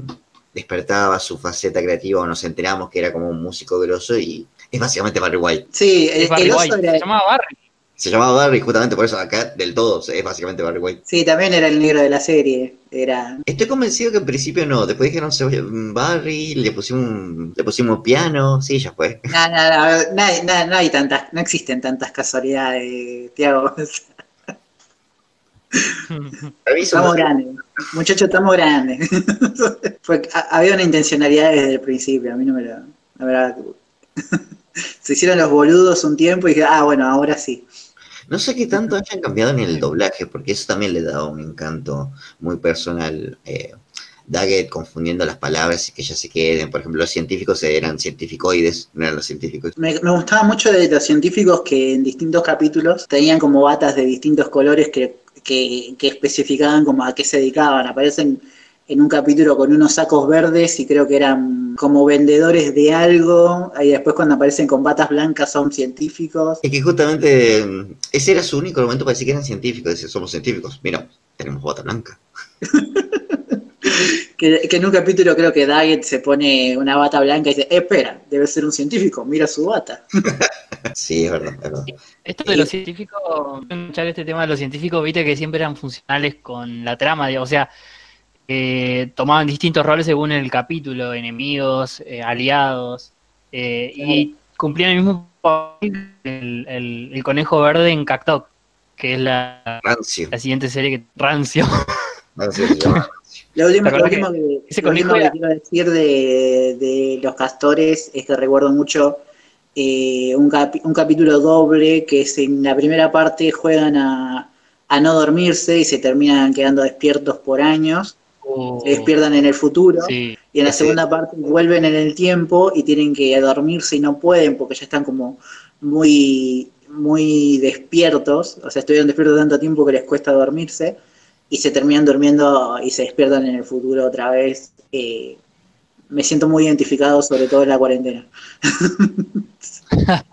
despertaba su faceta creativa o nos enteramos que era como un músico grosso y es básicamente Barry White. Sí, el, Es Barry el oso White. era- Se llamaba Barry. Se llamaba Barry justamente por eso acá del todo es básicamente Barry White. Sí, también era el negro de la serie. Era. Estoy convencido que en principio no, después dijeron se- Barry, le pusimos le pusimos piano, sí, ya fue. No, no, no, no, hay- tantas, no existen tantas casualidades, Tiago. Estamos grandes. Muchachos, estamos grandes. Fue- ha- había una intencionalidad desde el principio, a mí no me lo. La verdad. Se hicieron los boludos un tiempo y dije, ah, bueno, ahora sí. No sé qué tanto hayan cambiado en el doblaje, porque eso también le da un encanto muy personal. Eh, Daggett confundiendo las palabras y que ya se queden. Por ejemplo, los científicos eran cientificoides, no eran los científicos. Me, gustaba mucho de los científicos que en distintos capítulos tenían como batas de distintos colores que, que, que especificaban como a qué se dedicaban. Aparecen en un capítulo con unos sacos verdes y creo que eran como vendedores de algo. Y después cuando aparecen con batas blancas son científicos. Es que justamente mm, ese era su único argumento para decir que eran científicos. Decir, somos científicos. Mira, tenemos bota blanca. Que, que en un capítulo creo que Daggett se pone una bata blanca y dice, "Eh, espera, debe ser un científico, mira su bata. Sí, es verdad, es verdad. Esto de los científicos, escuchar este tema de los científicos, viste que siempre eran funcionales con la trama, digamos, o sea, eh, tomaban distintos roles según el capítulo, enemigos, eh, aliados, eh, y cumplían el mismo papel el, el- el conejo verde en Cactoc, que es la, Rancio. la siguiente serie que rancio. Rancio se llama Rancio. Lo último, ¿Te lo acordás último que, ese lo último conejo que era- quiero decir de, de los castores es que recuerdo mucho eh, un, capi- un capítulo doble que es en la primera parte juegan a, a no dormirse y se terminan quedando despiertos por años, Oh, se despiertan en el futuro. sí. Y en la segunda parte vuelven en el tiempo y tienen que dormirse y no pueden porque ya están como muy, muy despiertos. O sea, estuvieron despiertos tanto tiempo que les cuesta dormirse y se terminan durmiendo y se despiertan en el futuro otra vez. Eh, me siento muy identificado, sobre todo en la cuarentena.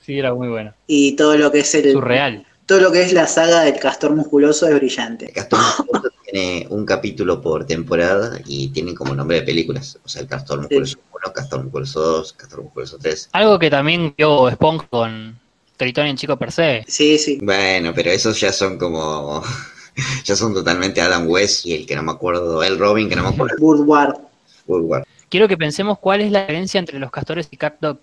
Sí, era muy bueno. Y todo lo que es el, Surreal. todo lo que es la saga del castor musculoso es brillante. Castor Musculoso tiene un capítulo por temporada y tienen como nombre de películas. O sea, el Castor Musculoso 1, Castor Musculoso 2, Castor Musculoso 3. Algo que también vio Sponge con Tritón y el Chico per se. Sí, sí. Bueno, pero esos ya son como. ya son totalmente Adam West y el que no me acuerdo, el Robin, que no me acuerdo. Woodward. Woodward. Quiero que pensemos cuál es la diferencia entre los castores y Cat Dog.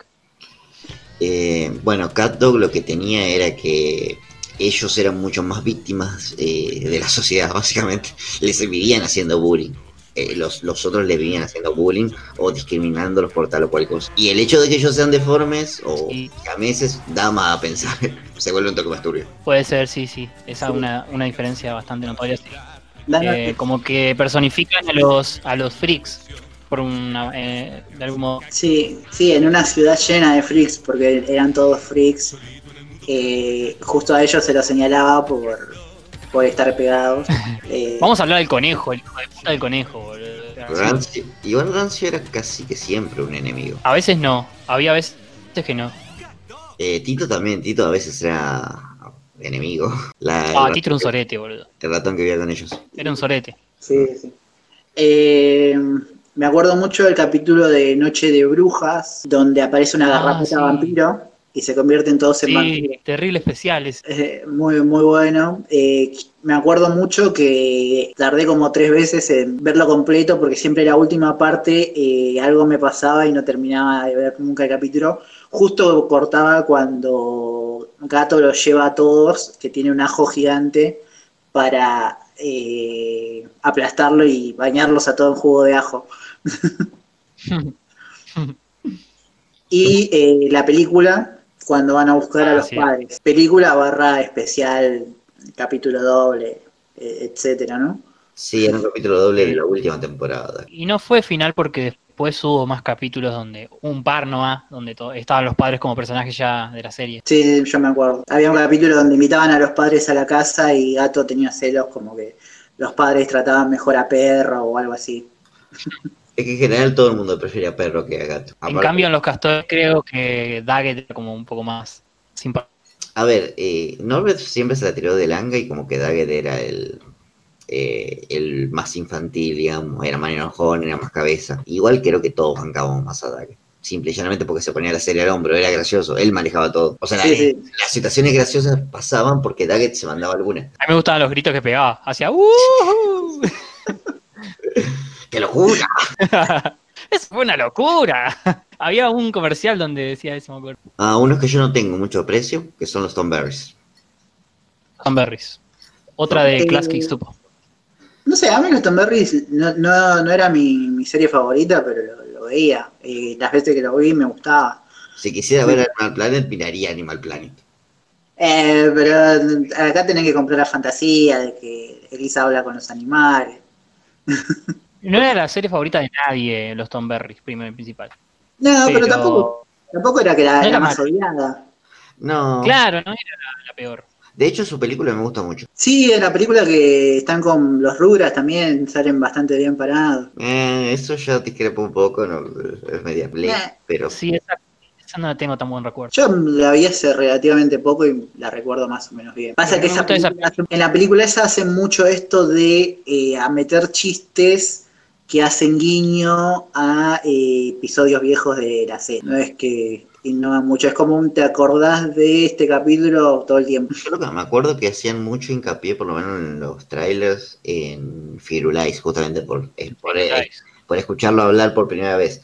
Eh, bueno, Cat Dog lo que tenía era que ellos eran mucho más víctimas eh, de la sociedad, básicamente. Les vivían haciendo bullying. Eh, los, los otros les vivían haciendo bullying o discriminándolos por tal o cual cosa. Y el hecho de que ellos sean deformes o Sí. meses da más a pensar. Se vuelve un toque más turbio. Puede ser, sí, sí. Esa es Sí. una, una diferencia bastante notoria. sí. Eh, como que personifican a los, a los freaks. Por una, eh, de algún modo. Sí, sí, en una ciudad llena de freaks, porque eran todos freaks. Eh, justo a ellos se los señalaba por, por estar pegados. Eh, Vamos a hablar del conejo, el hijo de puta del conejo, boludo. Rancio, igual Rancio era casi que siempre un enemigo. A veces no, había veces que no. Eh, Tito también, Tito a veces era enemigo. La- Ah, el, Tito era un sorete, boludo. el ratón que vivía con ellos. Era un sorete. Sí, sí. Eh, me acuerdo mucho del capítulo de Noche de Brujas, donde aparece una Ah, garrapata sí. vampiro y se convierten todos en vampiros. Sí, terrible especiales. Eh, muy, muy bueno. Eh, me acuerdo mucho que tardé como tres veces en verlo completo porque siempre la última parte eh, algo me pasaba y no terminaba de ver nunca el capítulo. Justo cortaba cuando Gato los lleva a todos, que tiene un ajo gigante, para aplastarlo y bañarlos a todo en jugo de ajo. Y la película, cuando van a buscar a Ah, los sí. padres. Película barra especial, capítulo doble, eh, etcétera, ¿no? Sí, era un capítulo doble de la última temporada. Y no fue final porque después hubo más capítulos donde, un par nomás, donde estaban los padres como personajes ya de la serie. Sí, yo me acuerdo. Había un capítulo donde invitaban a los padres a la casa y Gato tenía celos, como que los padres trataban mejor a perro o algo así. Es que en general todo el mundo prefiere a perro que a gato. En cambio, en los castores creo que Daggett era como un poco más simpático. A ver, eh, Norbert siempre se la tiró de langa y como que Daggett era el, eh, el más infantil, digamos, era más enojón, era más cabeza. Igual creo que todos bancábamos más a Daggett. Simple y llanamente porque se ponía la serie al hombro, era gracioso, él manejaba todo. O sea, Sí, la- sí. las situaciones graciosas pasaban porque Daggett se mandaba alguna. A mí me gustaban los gritos que pegaba. Hacía ¡Uh! ¡Qué locura! Eso fue una locura. Había un comercial donde decía eso, me acuerdo. A unos que yo no tengo mucho aprecio, que son los Tom Berries. Tom Berries. Otra de Eh, Class Kicks Tupo. No sé, a mí los Tom Berries no, no, no era mi, mi serie favorita, pero lo, lo veía. Eh, las veces que lo vi me gustaba. Si quisiera ver Animal Planet, miraría Animal Planet. Eh, pero acá tenés que comprar la fantasía de que Elisa habla con los animales. No era la serie favorita de nadie, los Tom Berries, primero y principal. No, pero, Pero- tampoco, tampoco era que No la era más odiada. No. Claro, no era la, la peor. De hecho, su película me gusta mucho. Sí, en la película que están con los Rugras también salen bastante bien parados. Eh, eso ya discrepo un poco, no, es media play, Eh. pero Sí, esa, esa no la tengo tan buen recuerdo. Yo la vi hace relativamente poco y la recuerdo más o menos bien. Pasa que esa película en la película esa hacen mucho esto de eh, a meter chistes que hacen guiño a eh, episodios viejos de la serie. No es que innovan mucho, es como un te acordás de este capítulo todo el tiempo. yo lo que me acuerdo que hacían mucho hincapié, por lo menos en los trailers, en Firulais, justamente por, eh, por, eh, por escucharlo hablar por primera vez.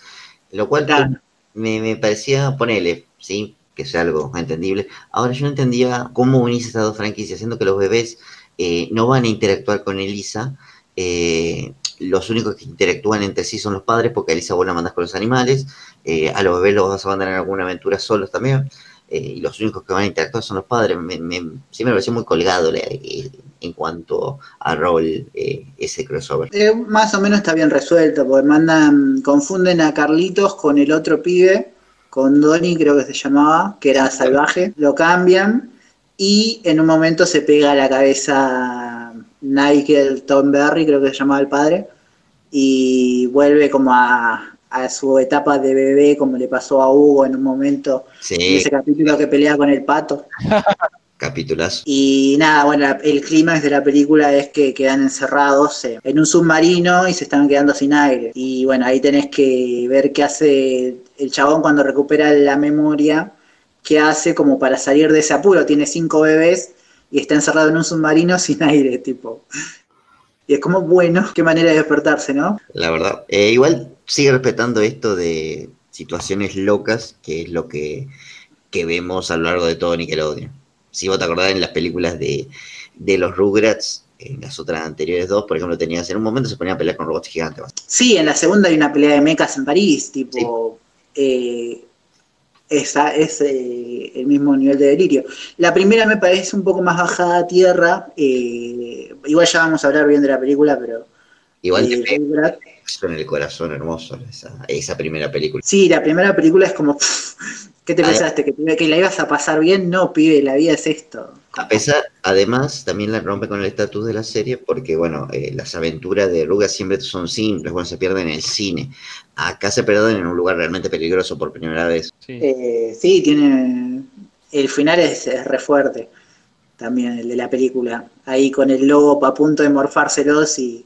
Lo cual Claro. me, me parecía, ponele, sí, que sea algo entendible. Ahora yo no entendía cómo unís estas dos franquicias, siendo que los bebés eh, no van a interactuar con Elisa eh, los únicos que interactúan entre sí son los padres, porque a Elisa vos la mandás con los animales, eh, a los bebés los vas a mandar en alguna aventura solos también, eh, y los únicos que van a interactuar son los padres. Me, me, sí me pareció muy colgado en cuanto a rol ese crossover. más o menos está bien resuelto, porque mandan, confunden a Carlitos con el otro pibe, con Donnie creo que se llamaba, que era salvaje, lo cambian y en un momento se pega a la cabeza Nigel Tom Berry, creo que se llamaba el padre, y vuelve como a, su etapa de bebé, como le pasó a Hugo en un momento, en ese capítulo que pelea con el pato. Capítulas. Y nada, bueno, el clímax de la película es que quedan encerrados en un submarino y se están quedando sin aire. Y bueno, ahí tenés que ver qué hace el chabón cuando recupera la memoria, qué hace como para salir de ese apuro. Tiene cinco bebés y está encerrado en un submarino sin aire, tipo. Y es como, bueno, qué manera de despertarse, ¿no? La verdad. Eh, igual sigue respetando esto de situaciones locas, que es lo que, que vemos a lo largo de todo Nickelodeon si vos te acordás en las películas de, los Rugrats, en las otras anteriores dos, por ejemplo, tenías en un momento se ponían a pelear con robots gigantes. Sí, en la segunda hay una pelea de mechas en París, tipo. Eh, esa es eh, el mismo nivel de delirio. La primera me parece un poco más bajada a tierra. Eh, igual ya vamos a hablar bien de la película, pero. Igual te con el corazón hermoso esa, primera película. Sí, la primera película es como. ¿Qué te pensaste? ¿Que, ¿Que, la ibas a pasar bien? No, pibe, la vida es esto. A pesar, además, también la rompe con el estatus de la serie porque, bueno, eh, las aventuras de Ruga siempre son simples, bueno, se pierden en el cine. Acá se pierden en un lugar realmente peligroso por primera vez. Sí, eh, sí tiene... El final es, es re fuerte también, el de la película. Ahí con el lobo a punto de morfárselos y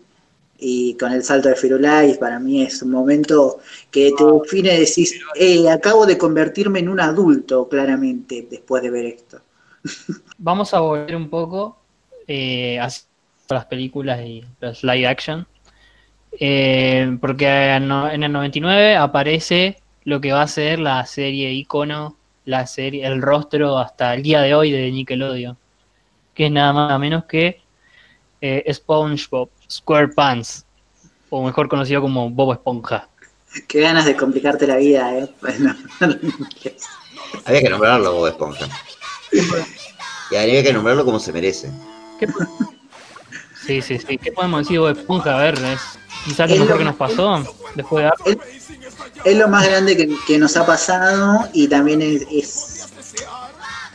y con el salto de Firulais, para mí es un momento que te define, decís, eh, acabo de convertirme en un adulto, claramente, después de ver esto. Vamos a volver un poco eh, a las películas y los live action, eh, porque en el 99 aparece lo que va a ser la serie icono, la serie, el rostro hasta el día de hoy de Nickelodeon, que es nada más menos que eh, SpongeBob SquarePants, o mejor conocido como Bob Esponja. Qué ganas de complicarte la vida, ¿eh? había que nombrarlo Bob Esponja. y había que nombrarlo como se merece. Sí, sí, sí. ¿Qué podemos decir Bob Esponja? A ver, es quizás lo mejor que nos pasó después de es, lo más grande que, nos ha pasado y también es,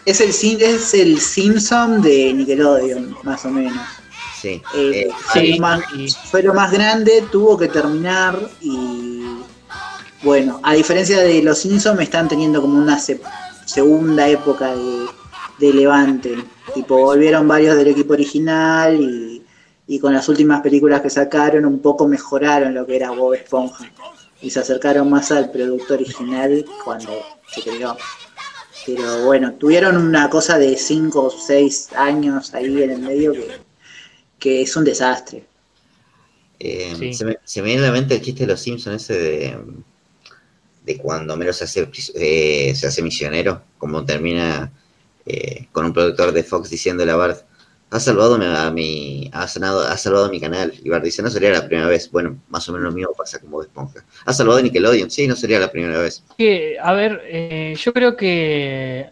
es, el, es el Simpson de Nickelodeon, más o menos. Sí, eh, eh, fue lo más grande, tuvo que terminar y bueno, a diferencia de los Simpsons están teniendo como una segunda época de, levante, tipo volvieron varios del equipo original y, y, con las últimas películas que sacaron un poco mejoraron lo que era Bob Esponja. Y se acercaron más al producto original cuando se creó. Pero bueno, tuvieron una cosa de 5 o 6 años ahí en el medio que que es un desastre. Eh, se, me, viene a la mente el chiste de los Simpsons ese de, de cuando Mero se hace, eh, se hace misionero, como termina eh, con un productor de Fox diciéndole a Bart, ha salvado a mi, ha, sanado, ha salvado a mi canal. Y Bart dice, no sería la primera vez. Bueno, más o menos lo mismo pasa como de Esponja. Ha salvado a Nickelodeon, sí, no sería la primera vez. a ver, yo creo que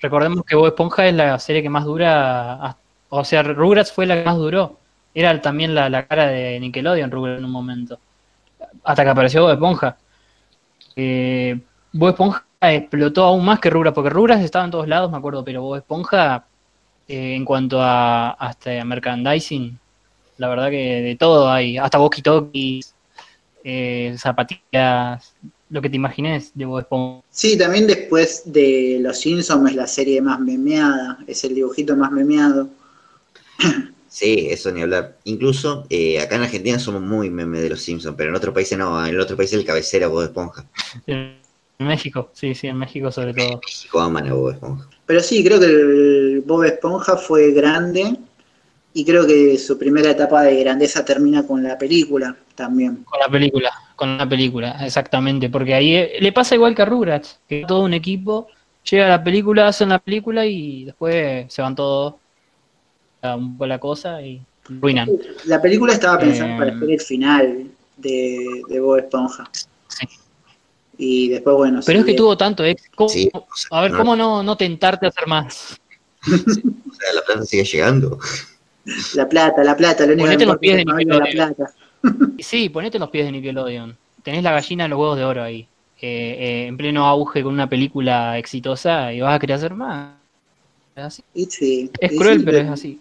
recordemos que Bob Esponja es la serie que más dura hasta o sea, Rugrats fue la que más duró. Era también la, cara de Nickelodeon, Rugrats, en un momento. Hasta que apareció Bob Esponja. Eh, Bob Esponja explotó aún más que Rugrats, porque Rugrats estaba en todos lados, me acuerdo, pero Bob Esponja, eh, en cuanto a hasta merchandising, la verdad que de todo hay. Hasta walkie-talkies, eh, zapatillas, lo que te imagines de Bob Esponja. Sí, también después de Los Simpsons es la serie más memeada, es el dibujito más memeado. Sí, eso ni hablar. Incluso eh, acá en Argentina somos muy meme de los Simpsons, pero en otros países no. En otros países el cabecera Bob Esponja. En México, sí, sí, en México sobre todo. En México aman a Bob Esponja. Pero sí, creo que el Bob Esponja fue grande y creo que su primera etapa de grandeza termina con la película también. Con la película, con la película, exactamente. Porque ahí eh, le pasa igual que a Rugrats, que todo un equipo llega a la película, hacen la película y después se van todos un poco la cosa y arruinan. La película estaba pensando Eh. para ser el final de, de Bob Esponja. Sí. Y después, bueno. Pero es que tuvo tanto éxito. ¿cómo- Sí, o sea, a ver, no- ¿cómo no, no tentarte a hacer más? o sea, la plata sigue llegando. La plata, la plata, lo único Ponete que los pies es de la Nickelodeon. plata. Sí, ponete en los pies de Nickelodeon. Tenés la gallina en los huevos de oro ahí. eh, eh, en pleno auge con una película exitosa y vas a querer hacer más. Es así. Sí, Es cruel, sí, pero es así.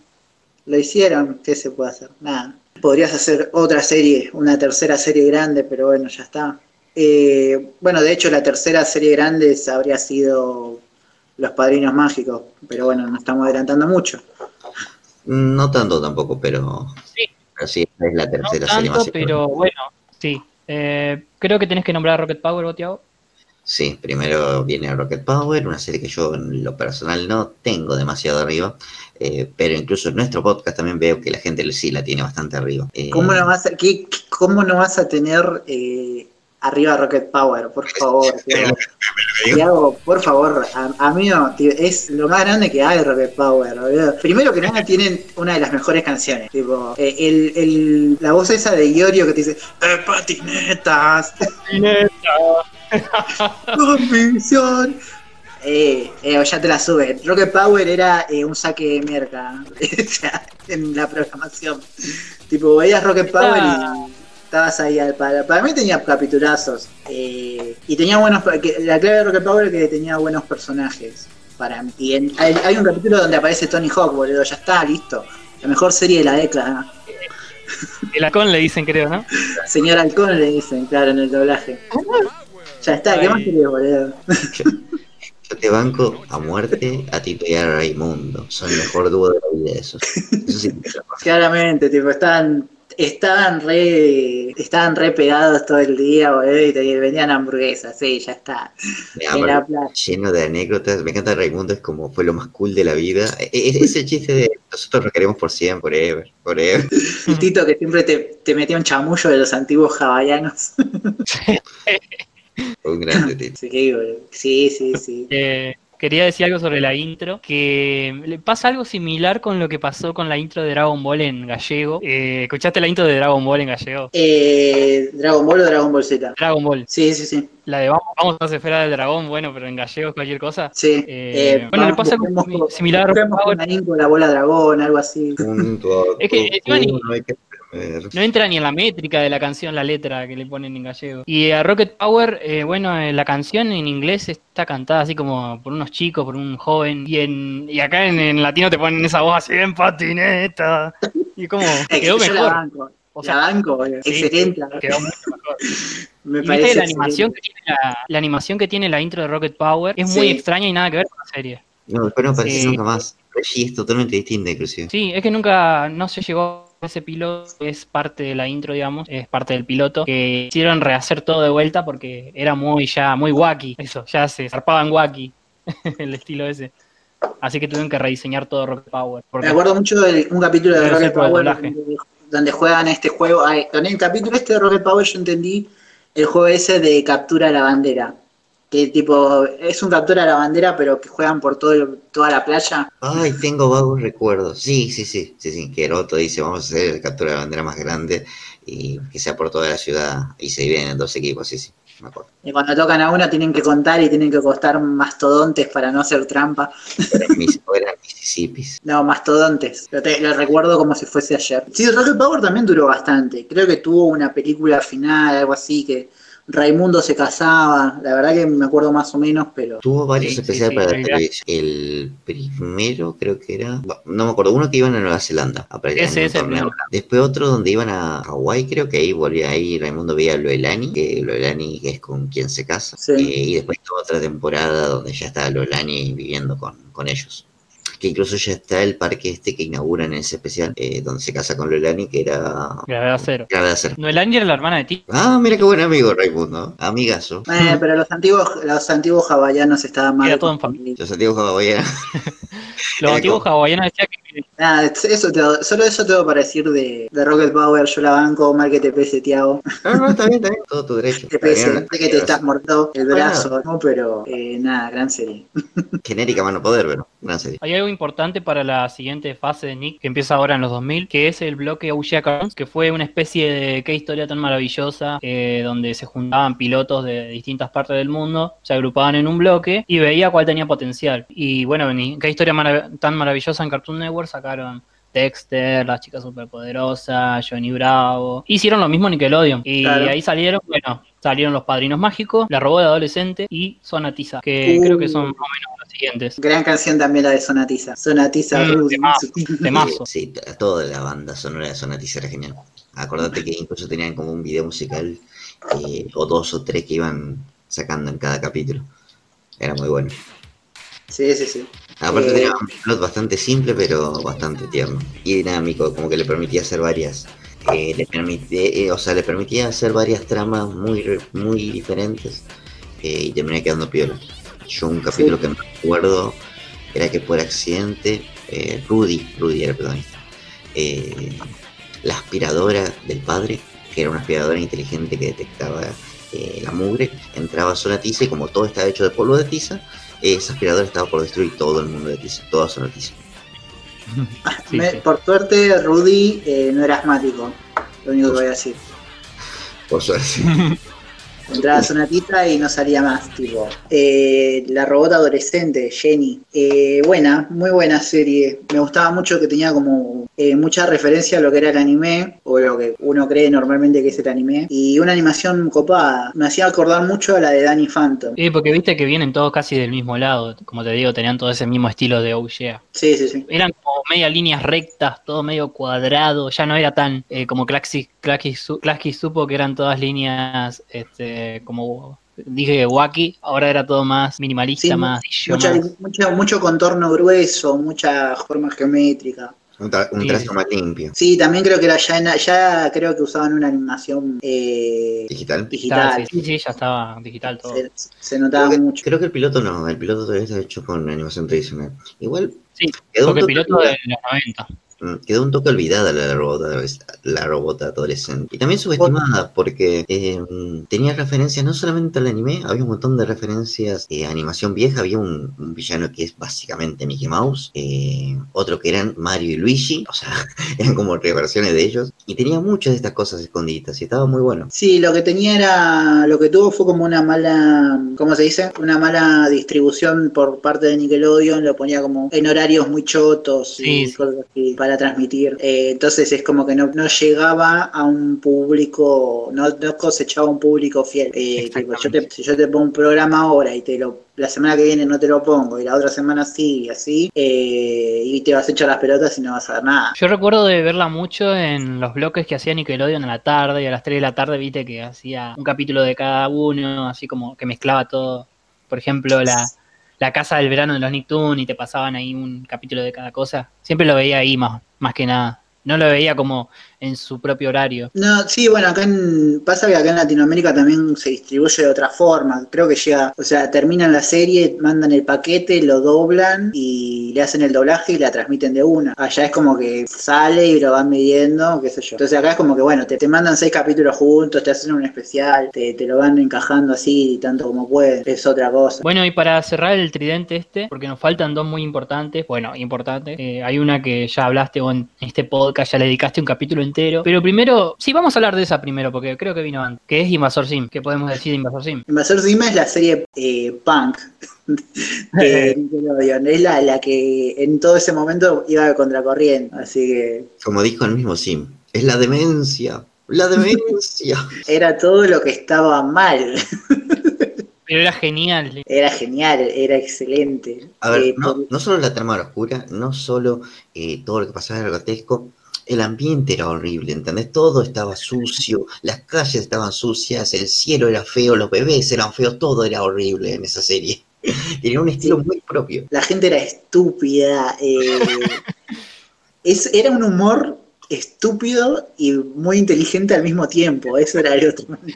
Lo hicieron, ¿qué se puede hacer? Nada. Podrías hacer otra serie, una tercera serie grande, pero bueno, ya está. Eh, bueno, de hecho, la tercera serie grande habría sido Los Padrinos Mágicos, pero bueno, nos estamos adelantando mucho. No tanto tampoco, pero Sí. pero sí, esta es la No tercera serie tanto, más pero bueno, sí. Eh, creo que tenés que nombrar a Rocket Power, Botiago. Sí, primero viene Rocket Power, una serie que yo en lo personal no tengo demasiado arriba, eh, pero incluso en nuestro podcast también veo que la gente sí la tiene bastante arriba. Eh, ¿Cómo no vas a, qué- cómo no vas a tener eh, arriba Rocket Power? Por favor. Tiago. Tiago, por favor, a, a mí no, tío, es lo más grande que hay Rocket Power. boludo. Primero que nada tienen una de las mejores canciones. Tipo, eh, el, el- la voz esa de Iorio que te dice, ¡Eh, patinetas! ¡Convicción! Eh, eh, ya te la sube. Rocket Power era eh, un saque de merca en la programación. Tipo, veías Rocket Power y estabas ahí al para. Para mí tenía capitulazos. eh, y tenía buenos. La clave de Rocket Power es que tenía buenos personajes. Para mí. Y en- hay, hay un capítulo donde aparece Tony Hawk, boludo. Ya está, listo. La mejor serie de la década. El halcón le dicen, creo, ¿no? Señor Halcón le dicen, claro, en el doblaje. Ya está, ¿qué más querés, boludo? Yo, yo te banco a muerte a Tito y a Raimundo. Son el mejor dúo de la vida esos. Eso sí, Claramente, tipo, estaban, estaban re, estaban re pegados todo el día, boludo, y te vendían hamburguesas, sí, ya está. Mira, lleno de anécdotas. Me encanta Raimundo, es como fue lo más cool de la vida. E- e- ese chiste de nosotros lo queremos por siempre, forever, forever. Y Tito que siempre te, te metía un chamullo de los antiguos hawaianos. Un grande Tito. Boludo, sí, sí, sí. Eh, quería decir algo sobre la intro, que le pasa algo similar con lo que pasó con la intro de Dragon Ball en gallego. Eh, ¿Escuchaste la intro de Dragon Ball en gallego? Eh, ¿Dragon Ball o Dragon Ball Z? Dragon Ball, Sí, sí, sí. la de vamos, vamos a hacer esfera del dragón, bueno, pero en gallego es cualquier cosa. sí. Eh, bueno, le pasa algo similar intro, la bola dragón, algo así. Es que encima no entra ni en la métrica de la canción, la letra que le ponen en gallego. Y a Rocket Power, eh, bueno, eh, la canción en inglés está cantada así como por unos chicos, por un joven. Y en y acá en, en latino te ponen esa voz así en patineta. Y como quedó yo la mejor. O la sea, banco, boludo. sí, excelente. Quedó mucho mejor. Me Y parece que la animación que tiene la, la animación que tiene la intro de Rocket Power es muy extraña y nada que ver con la serie. No, después no aparece Sí. nunca más. Reggie es totalmente distinta, inclusive. Sí, es que nunca no se llegó ese piloto, es parte de la intro, digamos, es parte del piloto, que hicieron rehacer todo de vuelta porque era muy ya, muy wacky, eso, ya se zarpaban wacky, el estilo ese. Así que tuvieron que rediseñar todo Rocket Power. Me acuerdo mucho de un capítulo de Rocket Power donde, donde juegan este juego. ay, en el capítulo este de Rocket Power yo entendí el juego ese de captura a la bandera. Que tipo, es un captura a la bandera, pero que juegan por todo el- toda la playa. Ay, tengo vagos recuerdos. Sí, sí, sí, sí, sí. Que Roto dice, vamos a hacer el captura de bandera más grande y que sea por toda la ciudad y se dividen en dos equipos, sí, sí, me acuerdo. Y cuando tocan a uno tienen que contar y tienen que costar mastodontes para no hacer trampa. Eran, mis, eran Mississippis. No, mastodontes. Lo, te- lo recuerdo como si fuese ayer. Sí, Rocket Power también duró bastante. Creo que tuvo una película final, algo así, que Raimundo se casaba. La verdad que me acuerdo más o menos, pero... Tuvo varios Sí, especiales sí, para la televisión. El primero creo que era, no me acuerdo, uno que iban a Nueva Zelanda a Ese en un es el. Después otro donde iban a Hawái, creo que ahí volvía ahí Raimundo veía a Loelani, que Loelani es con quien se casa. Sí. Eh, y después toda otra temporada donde ya está Loelani viviendo con, con ellos. Que incluso ya está el parque este que inauguran en ese especial, eh, donde se casa con Loelani, que era gravedad cero. Gravedad Cero. Noelani era la hermana de ti. Ah, mira qué buen amigo Raimundo, amigazo. Eh, pero los antiguos, los antiguos hawaianos estaban mal. Era todo en familia. Los antiguos hawaianos. Los antiguos como- hawaianos decían que Nada, eso te- solo eso tengo para decir de, de Rocket Power. Yo la banco, mal que te pese, Tiago. No, no, está bien, está bien, todo tu derecho. Te pese, sé que te estás muerto el Bueno. brazo, ¿no? Pero eh, nada, gran serie. Genérica mano poder, pero Hay algo importante para la siguiente fase de Nick, que empieza ahora en los 2000, que es el bloque Cartoons, que fue una especie de qué historia tan maravillosa, eh, donde se juntaban pilotos de distintas partes del mundo, se agrupaban en un bloque y veía cuál tenía potencial. Y bueno, en qué historia marav- tan maravillosa en Cartoon Network sacaron Dexter, las chicas superpoderosas, Johnny Bravo. Hicieron lo mismo Nickelodeon. Y Claro. ahí salieron, bueno, salieron los padrinos mágicos, la robó de adolescente y Sonatiza, que Uh. creo que son más o menos los siguientes. Gran canción también la de Sonatiza. Sonatiza Mm, temazo. Temazo. Sí, toda la banda sonora de Sonatiza era genial. Acordate que incluso tenían como un video musical, eh, o dos o tres que iban sacando en cada capítulo. Era muy bueno. Sí, sí, sí. Aparte Eh. tenía un plot bastante simple, pero bastante tierno. Y dinámico, como que le permitía hacer varias. Eh, le permitía, eh, o sea, le permitía hacer varias tramas muy, muy diferentes. eh, y terminé quedando piola. Yo un capítulo que me acuerdo era que por accidente, eh, Rudy, Rudy era el protagonista. la aspiradora del padre, que era una aspiradora inteligente que detectaba la mugre, entraba a zona tiza y como todo estaba hecho de polvo de tiza, esa aspiradora estaba por destruir todo el mundo de tiza, toda zona tiza. Sí, Me- sí. Por suerte, Rudy eh, no era asmático. Lo único que voy a decir. Por suerte. Entraba Sonatita y no salía más, tipo. Eh, la robot adolescente, Jenny. Eh, buena, muy buena serie. Me gustaba mucho que tenía como eh, mucha referencia a lo que era el anime, o lo que uno cree normalmente que es el anime. Y una animación copada. Me hacía acordar mucho a la de Danny Phantom. Sí, porque viste que vienen todos casi del mismo lado, como te digo, tenían todo ese mismo estilo de Oh Yeah. Sí, sí, sí. Eran como media líneas rectas, todo medio cuadrado, ya no era tan eh, como Klasky, su- Klasky supo que eran todas líneas este, como dije wacky, ahora era todo más minimalista, Sí, más, Mucha- más- mucho, mucho contorno grueso, mucha forma geométrica. Un, tra- un Sí, trazo sí. más limpio. Sí, también creo que era ya, en- ya creo que usaban una animación eh, Digital. digital. Sí, sí, ya estaba digital todo. Se, se notaba Creo que, mucho. creo que el piloto no, el piloto todavía está hecho con animación tradicional. Igual Sí, porque toque, piloto de los 90. Mm, quedó un toque olvidada la robota, la robota adolescente. Y también subestimada porque eh, tenía referencias no solamente al anime, había un montón de referencias eh, a animación vieja. Había un, un villano que es básicamente Mickey Mouse, eh, otro que eran Mario y Luigi, o sea, eran como reversiones de ellos. Y tenía muchas de estas cosas escondiditas y estaba muy bueno. Sí, lo que tenía era, lo que tuvo fue como una mala, ¿cómo se dice? Una mala distribución por parte de Nickelodeon, lo ponía como en horarios muy chotos y Sí, cosas así para transmitir. Eh, entonces es como que no, no llegaba a un público, no, no cosechaba un público fiel. Eh, tipo, yo te- si yo te pongo un programa ahora y te lo la semana que viene no te lo pongo y la otra semana sí y así, eh, y te vas a echar las pelotas y no vas a ver nada. Yo recuerdo de verla mucho en los bloques que hacía Nickelodeon a la tarde y a las 3 de la tarde, viste que hacía un capítulo de cada uno, así como que mezclaba todo. Por ejemplo, la, la casa del verano de los Nicktoons y te pasaban ahí un capítulo de cada cosa. Siempre lo veía ahí más, más que nada. No lo veía como en su propio horario. No, sí, bueno, acá en, pasa que acá en Latinoamérica también se distribuye de otra forma. Creo que llega, o sea, terminan la serie, mandan el paquete, lo doblan y le hacen el doblaje y la transmiten de una. Allá es como que sale y lo van midiendo, qué sé yo. Entonces acá es como que, bueno, te, te mandan seis capítulos juntos, te hacen un especial, te, te lo van encajando así tanto como pueden. Es otra cosa. Bueno, y para cerrar el tridente este, porque nos faltan dos muy importantes, bueno, importantes, eh, hay una que ya hablaste o en este podcast, ya le dedicaste un capítulo entero, pero primero, sí, vamos a hablar de esa primero, porque creo que vino antes, que es Invasor Sim, ¿qué podemos decir de Invasor Sim? Invasor Sim es la serie eh, punk de Nickelodeon. Es la, la que en todo ese momento iba de contracorriente. Así que Como dijo el mismo Sim, es la demencia, la demencia. era todo lo que estaba mal. Pero era genial. Era genial, era excelente. A ver, Eh, no, no solo la trama oscura, no solo eh, todo lo que pasaba era grotesco, el ambiente era horrible, ¿entendés? Todo estaba sucio, las calles estaban sucias, el cielo era feo, los bebés eran feos, todo era horrible en esa serie. Tenía un estilo muy propio. La gente era estúpida. eh, es, era un humor estúpido y muy inteligente al mismo tiempo. Eso era el otro.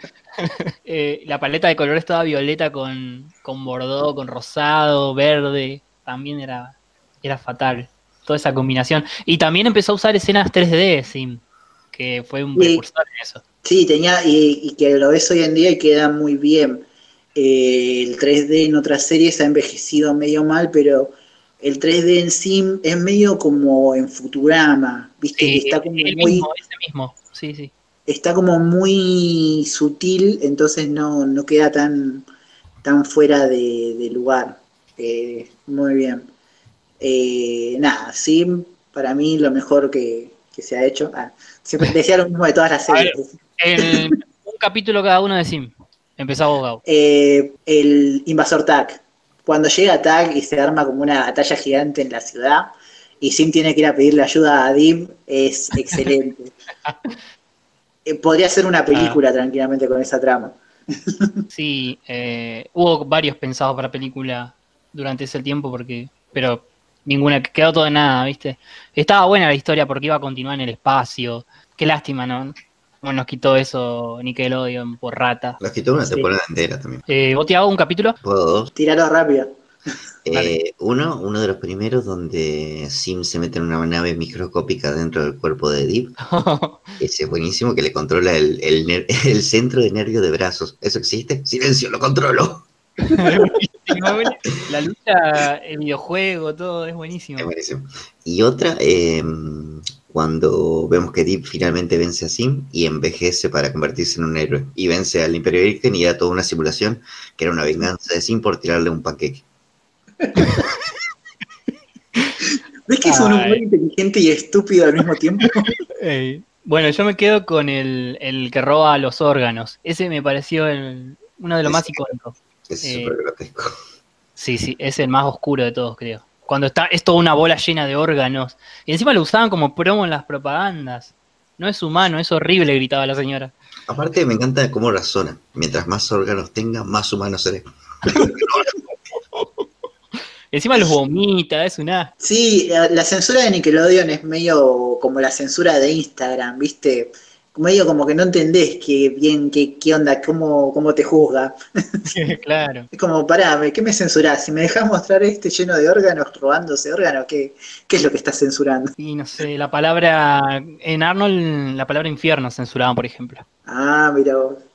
Eh, la paleta de color estaba violeta con, con bordó, con rosado, verde, también era, era fatal. Toda esa combinación. Y también empezó a usar escenas 3D, Sim, que fue un precursor en eso. Sí, tenía, y, y que lo ves hoy en día y queda muy bien. Eh, el 3D en otras series ha envejecido medio mal, pero el 3D en Sim es medio como en Futurama, ¿viste? Sí, que está como el muy, mismo, ese mismo, sí, sí. está como muy sutil, entonces no, no queda tan, tan fuera de, de lugar. Eh, muy bien. Eh, nada, Sim, para mí lo mejor que, que se ha hecho. Ah, siempre decía lo mismo de todas las ver. series. El- un capítulo cada uno de Sim. Empezaba Gao. Eh, el invasor Tag. Cuando llega Tag y se arma como una batalla gigante en la ciudad y Sim tiene que ir a pedirle ayuda a Dim, es excelente. Eh, podría ser una película tranquilamente con esa trama. Sí, eh, hubo varios pensados para película durante ese tiempo, porque pero ninguna, quedó todo en nada, ¿viste? Estaba buena la historia porque iba a continuar en el espacio. Qué lástima, ¿no? Bueno, nos quitó eso Nickelodeon por rata. Los quitó una Sí. temporada entera también. Eh, ¿Vos te hago un capítulo? ¿Puedo dos? Tiralo rápido. Eh, uno, uno de los primeros donde Sim se mete en una nave microscópica dentro del cuerpo de Deep. Ese es buenísimo que le controla el, el el centro de nervio de brazos. ¿Eso existe? Silencio, lo controlo. la lucha, el videojuego, todo es buenísimo. Es buenísimo. Y otra, eh, cuando vemos que Deep finalmente vence a Sim y envejece para convertirse en un héroe. Y vence al Imperio Virgen y era toda una simulación que era una venganza de Sim por tirarle un panqueque. ¿Ves que es un humor inteligente y estúpido al mismo tiempo? Ey. Bueno, yo me quedo con el, el que roba los órganos. Ese me pareció el- uno de los más icónicos. Es Eh, súper grotesco. Sí, sí, es el más oscuro de todos, creo. Cuando está, es toda una bola llena de órganos. Y encima lo usaban como promo en las propagandas. No es humano, es horrible, gritaba la señora. Aparte, me encanta cómo razona. Mientras más órganos tenga, más humano seré. Encima los vomita, es una. Sí, la, la censura de Nickelodeon es medio como la censura de Instagram, ¿viste? Medio como que no entendés que bien, qué, qué onda, cómo, cómo te juzga. claro. Es como, pará, ¿qué me censurás? Si me dejás mostrar este lleno de órganos, robándose órganos, ¿qué, qué es lo que estás censurando? Y no sé, la palabra. En Arnold, la palabra infierno censuraban, por ejemplo. Ah, mira vos.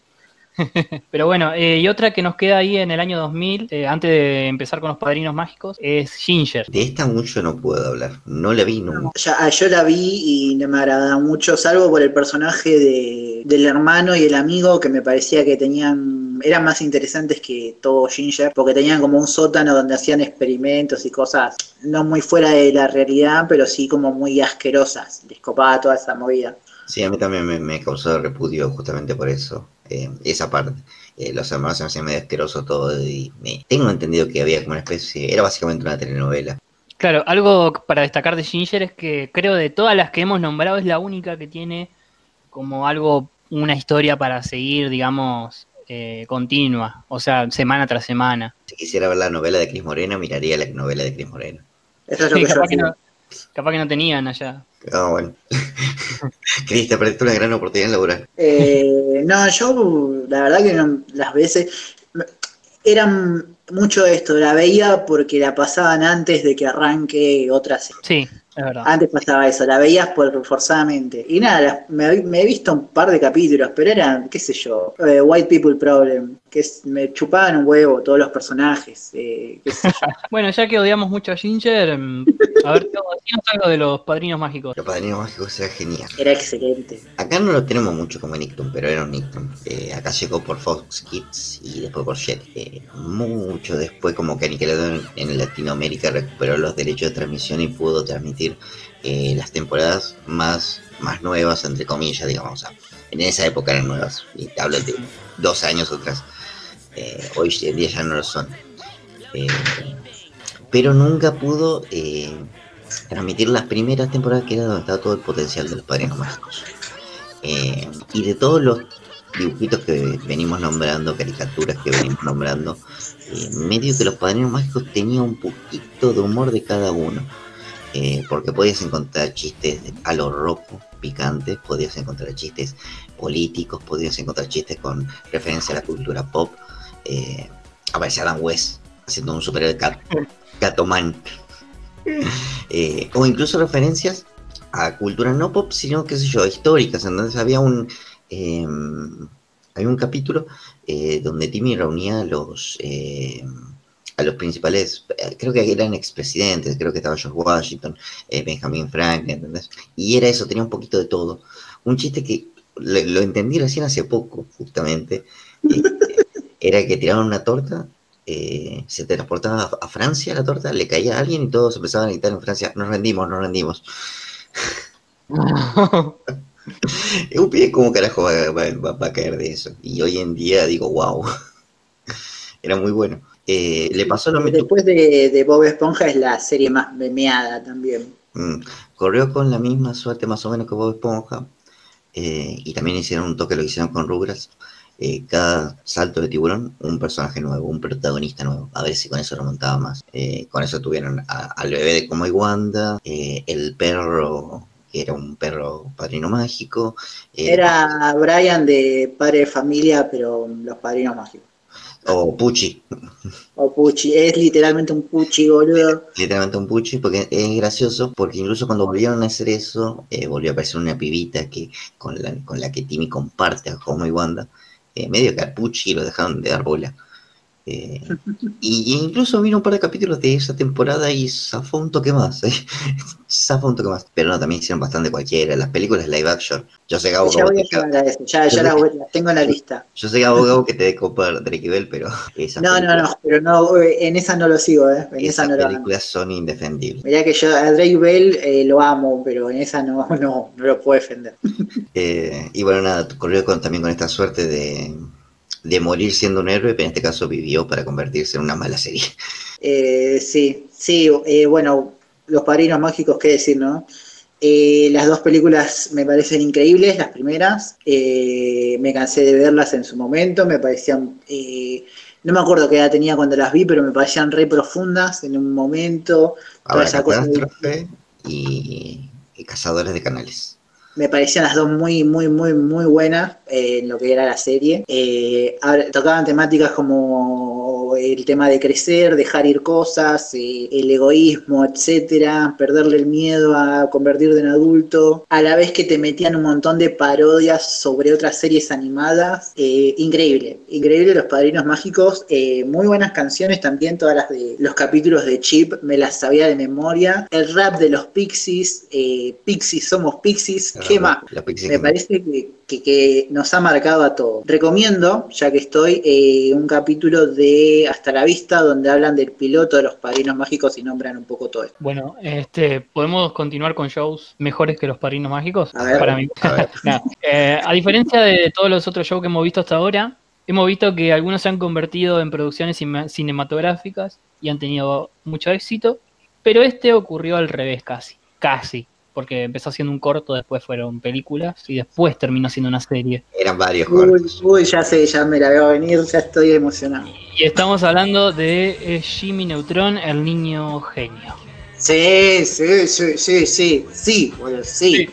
Pero bueno, eh, y otra que nos queda ahí en el año 2000, eh, antes de empezar con los padrinos mágicos, es Ginger. De esta mucho no puedo hablar. No la vi nunca. Ya, ah, yo la vi y no me agradaba mucho, salvo por el personaje de, del hermano y el amigo, que me parecía que tenían, eran más interesantes que todo Ginger, porque tenían como un sótano donde hacían experimentos y cosas no muy fuera de la realidad, pero sí como muy asquerosas. Les copaba toda esa movida. Sí, a mí también me, me causó repudio justamente por eso. Eh, esa parte. Eh, los hermanos se me hacían medio asqueroso todo y me- tengo entendido que había como una especie, era básicamente una telenovela. Claro, algo para destacar de Ginger es que creo de todas las que hemos nombrado es la única que tiene como algo, una historia para seguir, digamos, eh, continua, o sea, semana tras semana. Si quisiera ver la novela de Cris Morena, miraría la novela de Cris Morena. Eso es lo que yo capaz, que hacía. no, capaz que no tenían allá. Ah, bueno. Cris, te perdiste una gran oportunidad laboral. Eh, no, yo la verdad que las veces eran mucho esto, la veía porque la pasaban antes de que arranque otra serie. Sí, es verdad. Antes pasaba eso, la veías por, forzadamente. Y nada, las- me, me he visto un par de capítulos, pero eran, qué sé yo, eh, White People Problem, que es- me chupaban un huevo todos los personajes. eh, qué sé yo. Bueno, ya que odiamos mucho a Ginger, mm, a ver, algo de los padrinos mágicos. Los padrinos mágicos era genial. Era excelente. Acá no lo tenemos mucho como Nicktoon, pero era un Nicktoon. Eh, acá llegó por Fox Kids y después por Jet. Eh, después, como que Nickelodeon en Latinoamérica recuperó los derechos de transmisión y pudo transmitir eh, las temporadas más, más nuevas, entre comillas, digamos. En esa época eran nuevas. Y te hablo de dos años atrás. Eh, hoy en día ya no lo son. Eh, pero nunca pudo transmitir las primeras temporadas que era donde estaba todo el potencial de los padrinos mágicos. Y de todos los dibujitos que venimos nombrando, caricaturas que venimos nombrando, eh, medio que los padrinos mágicos tenían un poquito de humor de cada uno. Eh, porque podías encontrar chistes a lo rojo, picantes, podías encontrar chistes políticos, podías encontrar chistes con referencia a la cultura pop. Eh, aparecía Adam West haciendo un superhéroe cat, Catoman. Eh, o incluso referencias a cultura no pop, sino, qué sé yo, históricas. Entonces había un, había un capítulo eh, donde Timmy reunía a los, eh, a los principales, eh, creo que eran expresidentes, creo que estaba George Washington, eh, Benjamin Franklin, ¿entendés? Y era eso, tenía un poquito de todo. Un chiste que lo, lo entendí recién hace poco, justamente, era que tiraban una torta eh, se transportaba a, a Francia la torta, le caía a alguien y todos empezaban a gritar en Francia, nos rendimos, nos rendimos. Un pibe como carajo va, va- va- va a caer de eso. Y hoy en día digo, wow. Era muy bueno. Eh, le pasó lo mismo. Después de, de Bob Esponja es la serie más memeada también. Mm, corrió con la misma suerte más o menos que Bob Esponja. eh, y también hicieron un toque lo que hicieron con Rugrats. Eh, cada salto de tiburón, un personaje nuevo, un protagonista nuevo. A ver si con eso remontaba más. Eh, con eso tuvieron a- al bebé de Como y Wanda, el perro, era un perro padrino mágico. eh, Era Brian de Padre de Familia, pero los padrinos mágicos. O Pucci, O Pucci, es literalmente un Pucci, boludo. literalmente un Pucci, porque es gracioso, porque incluso cuando volvieron a hacer eso, eh, volvió a aparecer una pibita que con la, con la que Timmy comparte a Homo y Wanda, eh, medio que a Pucci lo dejaron de dar bola. Eh, y, incluso vino un par de capítulos de esa temporada y zafó un toque más, eh. zafó un toque más. Pero no, también hicieron bastante cualquiera, las películas live action. Yo sé, Gabo, Ya voy a que- llegar a eso, ya, ya las, tengo en la lista. yo sé, Gabo, que te dé copa Drake y Bell, pero esas No, no, no, pero no, eh, en esa no lo sigo, ¿eh? En esa no películas son indefendibles. Mirá que yo a Drake Bell eh, lo amo, pero en esa no, no, no lo puedo defender. Eh, y bueno, nada, corrió con, también con esta suerte de, de morir siendo un héroe, pero en este caso vivió para convertirse en una mala serie. Eh, sí, sí, eh, bueno, Los Padrinos Mágicos, qué decir, ¿no? Eh, las dos películas me parecen increíbles, las primeras. Eh, me cansé de verlas en su momento, me parecían... eh, no me acuerdo qué edad tenía cuando las vi, pero me parecían re profundas en un momento. Ahora, esa cosa de- Catástrofe y, y Cazadores de Canales. Me parecían las dos muy, muy, muy, muy buenas eh, en lo que era la serie. Eh, tocaban temáticas como el tema de crecer, dejar ir cosas, eh, el egoísmo, etcétera, perderle el miedo a convertirte en adulto, a la vez que te metían un montón de parodias sobre otras series animadas. Eh, increíble, increíble los Padrinos Mágicos, eh, muy buenas canciones también, todas las de los capítulos de Chip, me las sabía de memoria. El rap de los Pixies, Pixies somos Pixies, ¿qué más? Me parece que, que- que nos ha marcado a todos. Recomiendo, ya que estoy, eh, un capítulo de Hasta la Vista, donde hablan del piloto de los padrinos mágicos y nombran un poco todo esto. Bueno, este, ¿podemos continuar con shows mejores que los Padrinos Mágicos? A ver. Para mí. A ver. No, eh, a diferencia de todos los otros shows que hemos visto hasta ahora, hemos visto que algunos se han convertido en producciones cine- cinematográficas y han tenido mucho éxito, pero este ocurrió al revés casi, casi, porque empezó siendo un corto, después fueron películas y después terminó siendo una serie. Eran varios Uy, cortos. uy, ya sé, ya me la veo venir, ya estoy emocionado. Y estamos hablando de eh, Jimmy Neutron, el niño genio. Sí, sí, sí, sí, sí, sí, boludo, sí.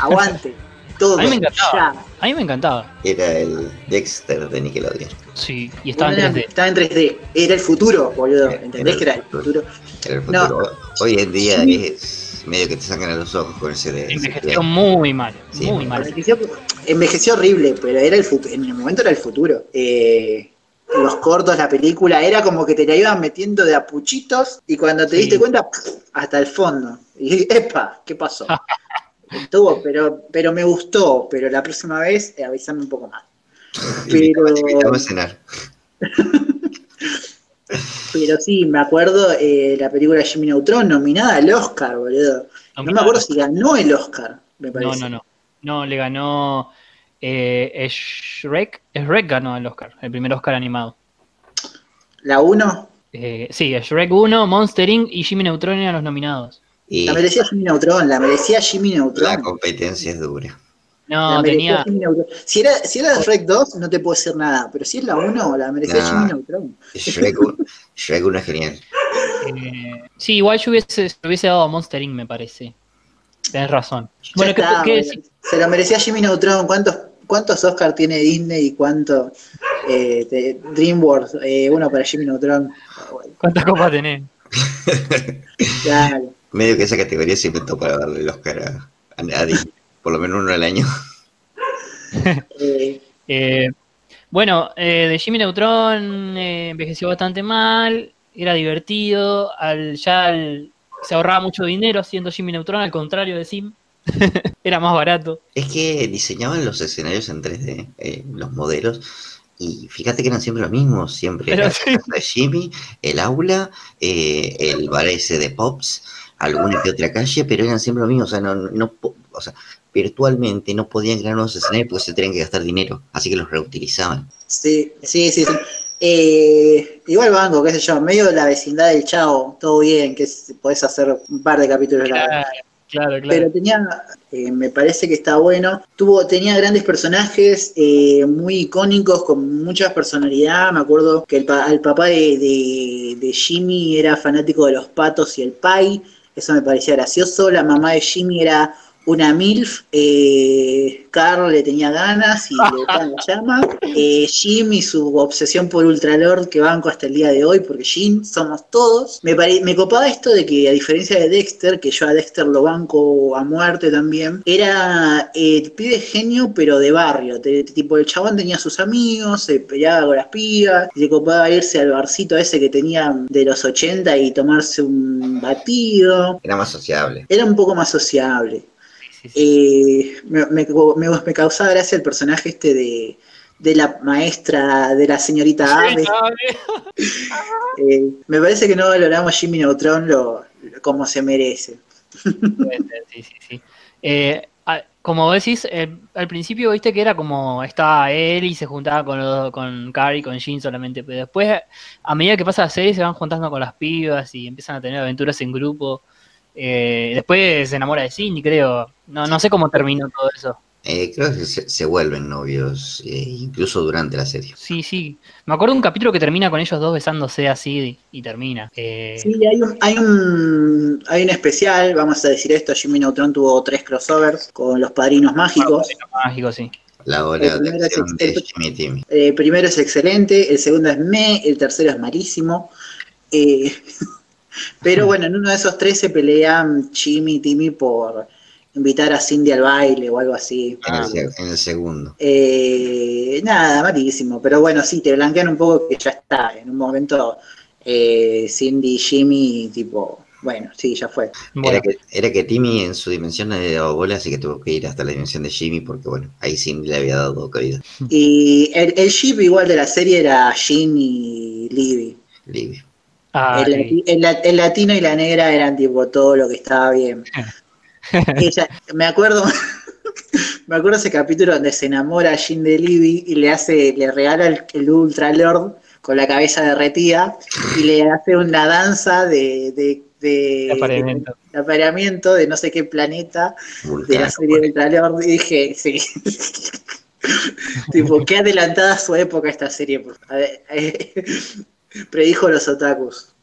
Aguante. Todo. A mí me encantaba. ya. A mí me encantaba. Era el Dexter de Nickelodeon. Sí, y estaba en Era- 3D. Estaba en 3D. Era el futuro, boludo. ¿Entendés que era el futuro. futuro? Era el No. futuro. Hoy en día Sí. es medio que te sacan los ojos con ese de. Envejeció muy mal, Sí, muy mal. Envejeció, envejeció horrible, pero era el futuro. En el momento era el futuro. Eh, los cortos, la película, era como que te la iban metiendo de a puchitos y cuando te Sí. diste cuenta, hasta el fondo. Y epa, ¿qué pasó? Estuvo, pero, pero me gustó, pero la próxima vez eh, avísame un poco más. Pero- a cenar. Pero sí, me acuerdo eh, la película Jimmy Neutron nominada al Oscar, boludo. No me acuerdo si ganó el Oscar, me No, parece. no, no. No, le ganó eh, Shrek. Shrek ganó el Oscar, el primer Oscar animado. La 1 Eh, sí, Shrek 1, Monster Inc. y Jimmy Neutron eran los nominados. Y la merecía Jimmy Neutron, la merecía Jimmy la Neutron. competencia es dura. No, tenía. Si era, si era Shrek 2, no te puedo decir nada, pero si es la 1, la merecía No. Jimmy Neutron. Shrek 1 Shrek 1 es genial. eh, sí, igual yo hubiese, se lo hubiese dado a Monster Inc., me parece. Tenés razón. Bueno, Ya ¿qué, está, qué? Se lo merecía Jimmy Neutron. ¿Cuántos, cuántos Oscar tiene Disney y cuánto eh, de DreamWorks? Eh, uno para Jimmy Neutron. ¿Cuántas copas tenés? Claro. Medio que esa categoría se inventó para darle el Oscar a, a nadie, por lo menos uno al año. Eh, bueno, eh, de Jimmy Neutron eh, envejeció bastante mal, era divertido, al, ya al- se ahorraba mucho dinero haciendo Jimmy Neutron, al contrario de Sim. era más barato. Es que diseñaban los escenarios en 3D, eh, los modelos, y fíjate que eran siempre los mismos, siempre Pero sí. la casa de Jimmy, el aula, eh, el bar ese de Pops, alguna que otra calle, pero eran siempre los mismos, o sea, no, no, o sea, virtualmente no podían crear nuevos escenarios porque se tenían que gastar dinero, así que los reutilizaban. sí, sí, sí. sí. Eh, igual banco, qué sé yo, medio de la vecindad del Chavo, todo bien, que podés hacer un par de capítulos largos. Claro, claro, claro. Pero tenía, eh, me parece que está bueno. Tuvo, tenía grandes personajes eh, muy icónicos, con mucha personalidad. Me acuerdo que el, pa- el papá de, de- de Jimmy era fanático de los patos y el pie. Eso me parecía gracioso. La mamá de Jimmy era una MILF. Eh, Carl le tenía ganas y le gustaba la llama. Eh, Jimmy, su obsesión por Ultralord que banco hasta el día de hoy, porque Jim somos todos. Me, pare- me copaba esto de que, a diferencia de Dexter, que yo a Dexter lo banco a muerte también, era eh, pibe genio, pero de barrio. Te- tipo, el chabón tenía sus amigos, se peleaba con las pibas, y le copaba irse al barcito ese que tenía de los 80 y tomarse un batido. Era más sociable. Era un poco más sociable. Sí, sí. Eh, me, me- me- me causaba gracia el personaje este de, de la maestra, de la señorita Ave. Eh, me parece que no valoramos Jimmy Neutron lo, como se merece. Sí, sí, sí. Eh, a- como decís, eh, al principio viste que era como estaba él y se juntaba con, los- con Carrie, con Jean solamente, pero después, a medida que pasa la serie, se van juntando con las pibas y empiezan a tener aventuras en grupo. Eh, después se enamora de Cindy, creo. No, no sé cómo terminó todo eso. Eh, creo que se, se vuelven novios, eh, incluso durante la serie. Sí, sí. Me acuerdo de un capítulo que termina con ellos dos besándose así y, y termina. Eh, Sí, hay un, hay un hay un especial, vamos a decir esto, Jimmy Neutron tuvo tres crossovers con los padrinos mágicos. mágico, sí. La hora El de primero es de Jimmy Timmy. El primero es excelente, el segundo es me, el tercero es malísimo. Eh, pero bueno, en uno de esos tres se pelean Jimmy y Timmy por invitar a Cindy al baile o algo así. En, el, se- en el segundo. Eh, nada, malísimo. Pero bueno, sí, te blanquean un poco que ya está. En un momento eh, Cindy y Jimmy, tipo, bueno, sí, ya fue. Bueno, Era, que, era que Timmy en su dimensión le daba bola, así que tuvo que ir hasta la dimensión de Jimmy, porque bueno, ahí sí le había dado cabida. Y el, el ship igual de la serie era Jean y Libby. Libby. El, latino y la negra eran tipo todo lo que estaba bien. Ella- me acuerdo, me acuerdo ese capítulo donde se enamora a Jean de Libby y le hace, le regala el, el Ultra Lord con la cabeza derretida y le hace una danza de, de, de- apareamiento. de apareamiento de no sé qué planeta de la serie de Ultra Lord y dije, sí. tipo, qué adelantada a su época esta serie. por favor. Eh, Predijo los otakus.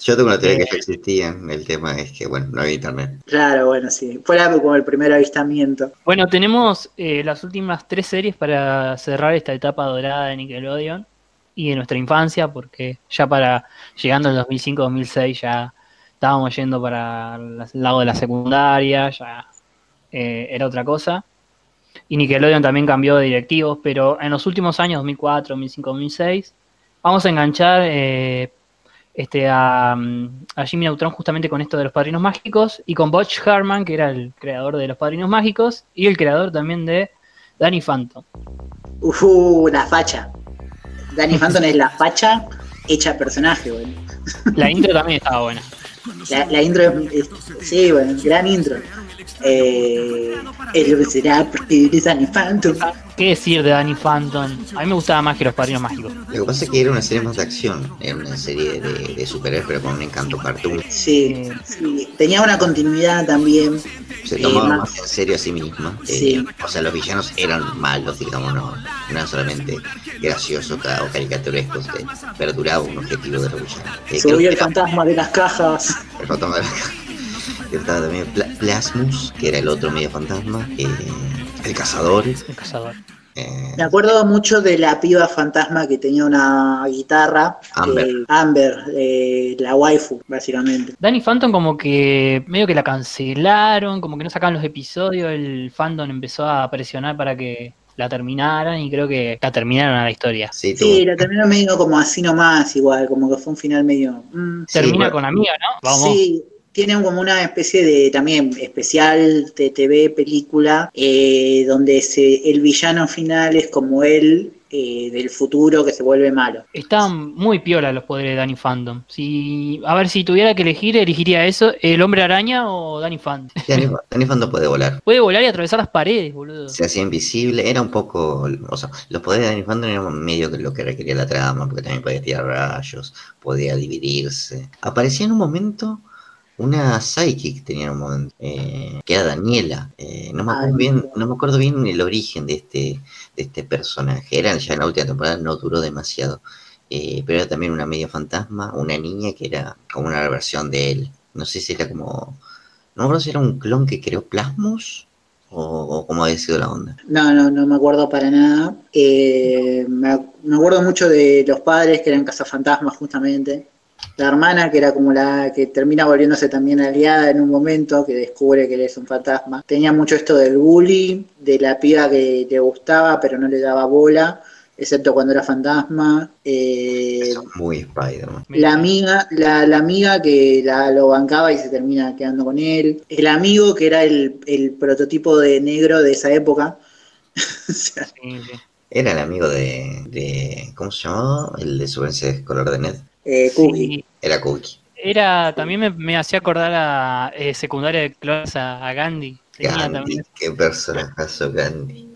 Yo tengo una teoría Eh. que ya existían, el tema es que bueno, no había internet. Claro, bueno, sí. Fue como el primer avistamiento. Bueno, tenemos eh, las últimas tres series para cerrar esta etapa dorada de Nickelodeon y de nuestra infancia, porque ya para llegando al 2005-2006 ya estábamos yendo para el lado de la secundaria, ya eh, era otra cosa. Y Nickelodeon también cambió de directivos, pero en los últimos años, 2004, 2005, 2006, vamos a enganchar eh, este, a, mm, a Jimmy Neutron justamente con esto de los Padrinos Mágicos y con Butch Harman, que era el creador de los Padrinos Mágicos y el creador también de Danny Phantom. Uh, la facha. Danny Phantom es la facha hecha personaje, bueno. La intro también estaba buena. La, la intro es, es- sí, bueno, gran intro. Eh, es lo que será porque eres Danny Phantom. ¿Qué decir de Danny Phantom? A mí me gustaba más que los Padrinos Mágicos. Lo que pasa es que era una serie más de acción, era una serie de, de superhéroes, pero con un encanto cartoon. Sí, sí. Tenía una continuidad también. Se Eh, tomaba más- más en serio a sí misma. Eh, Sí. o sea, los villanos eran malos, digamos, no, no eran solamente graciosos o caricaturescos, eh, pero duraba un objetivo de los villanos. Eh, Subió que el era fantasma de las cajas. el fantasma de la Estaba también Pla- Plasmus, que era el otro medio fantasma. eh, el cazador. El cazador. Eh, Me acuerdo mucho de la piba fantasma que tenía una guitarra. Amber. eh, Amber, eh, la waifu, básicamente. Danny Phantom como que medio que la cancelaron, como que no sacaban los episodios, el fandom empezó a presionar para que la terminaran y creo que la terminaron a la historia. sí, Sí, la terminó medio como así nomás, igual, como que fue un final medio. mm, Sí, Termina bueno. con amiga, ¿no? Vamos. Sí, tienen como una especie de también especial de TV, película, eh, donde se, el villano final es como él eh, del futuro que se vuelve malo. Están muy piola los poderes de Danny Phantom. Si, a ver, si tuviera que elegir, elegiría eso, el hombre araña o Danny Phantom. Danny, Danny Phantom puede volar. Puede volar y atravesar las paredes, boludo. Se hacía invisible, era un poco. O sea, los poderes de Danny Phantom eran medio que lo que requería la trama, porque también podía tirar rayos, podía dividirse. Aparecía en un momento una psychic, tenía en un momento, eh, que era Daniela. Eh, no, me acuerdo Ay, bien, no. me acuerdo bien el origen de este, de este personaje. Era ya en la última temporada, no duró demasiado. Eh, pero era también una media fantasma, una niña que era como una versión de él. No sé si era como. No me acuerdo si era un clon que creó Plasmos o, o cómo había sido la onda. No, no, no me acuerdo para nada. Eh, me, me acuerdo mucho de los padres que eran cazafantasmas justamente. La hermana que era como la que termina volviéndose también aliada en un momento, que descubre que él es un fantasma. Tenía mucho esto del bully, de la piba que le gustaba pero no le daba bola, excepto cuando era fantasma. Eh, Eso es muy Spider-Man. la amiga, la, la amiga que la, lo bancaba y se termina quedando con él. El amigo que era el, el prototipo de negro de esa época. O sea, Sí, sí. Era el amigo de, de ¿cómo se llamaba? El de Superhéroes color de Ned. Eh, Cookie. Sí. Era Cookie. Era, también me, me hacía acordar a eh, secundaria de clones a, a Gandhi. Gandhi, también. qué personajazo Gandhi.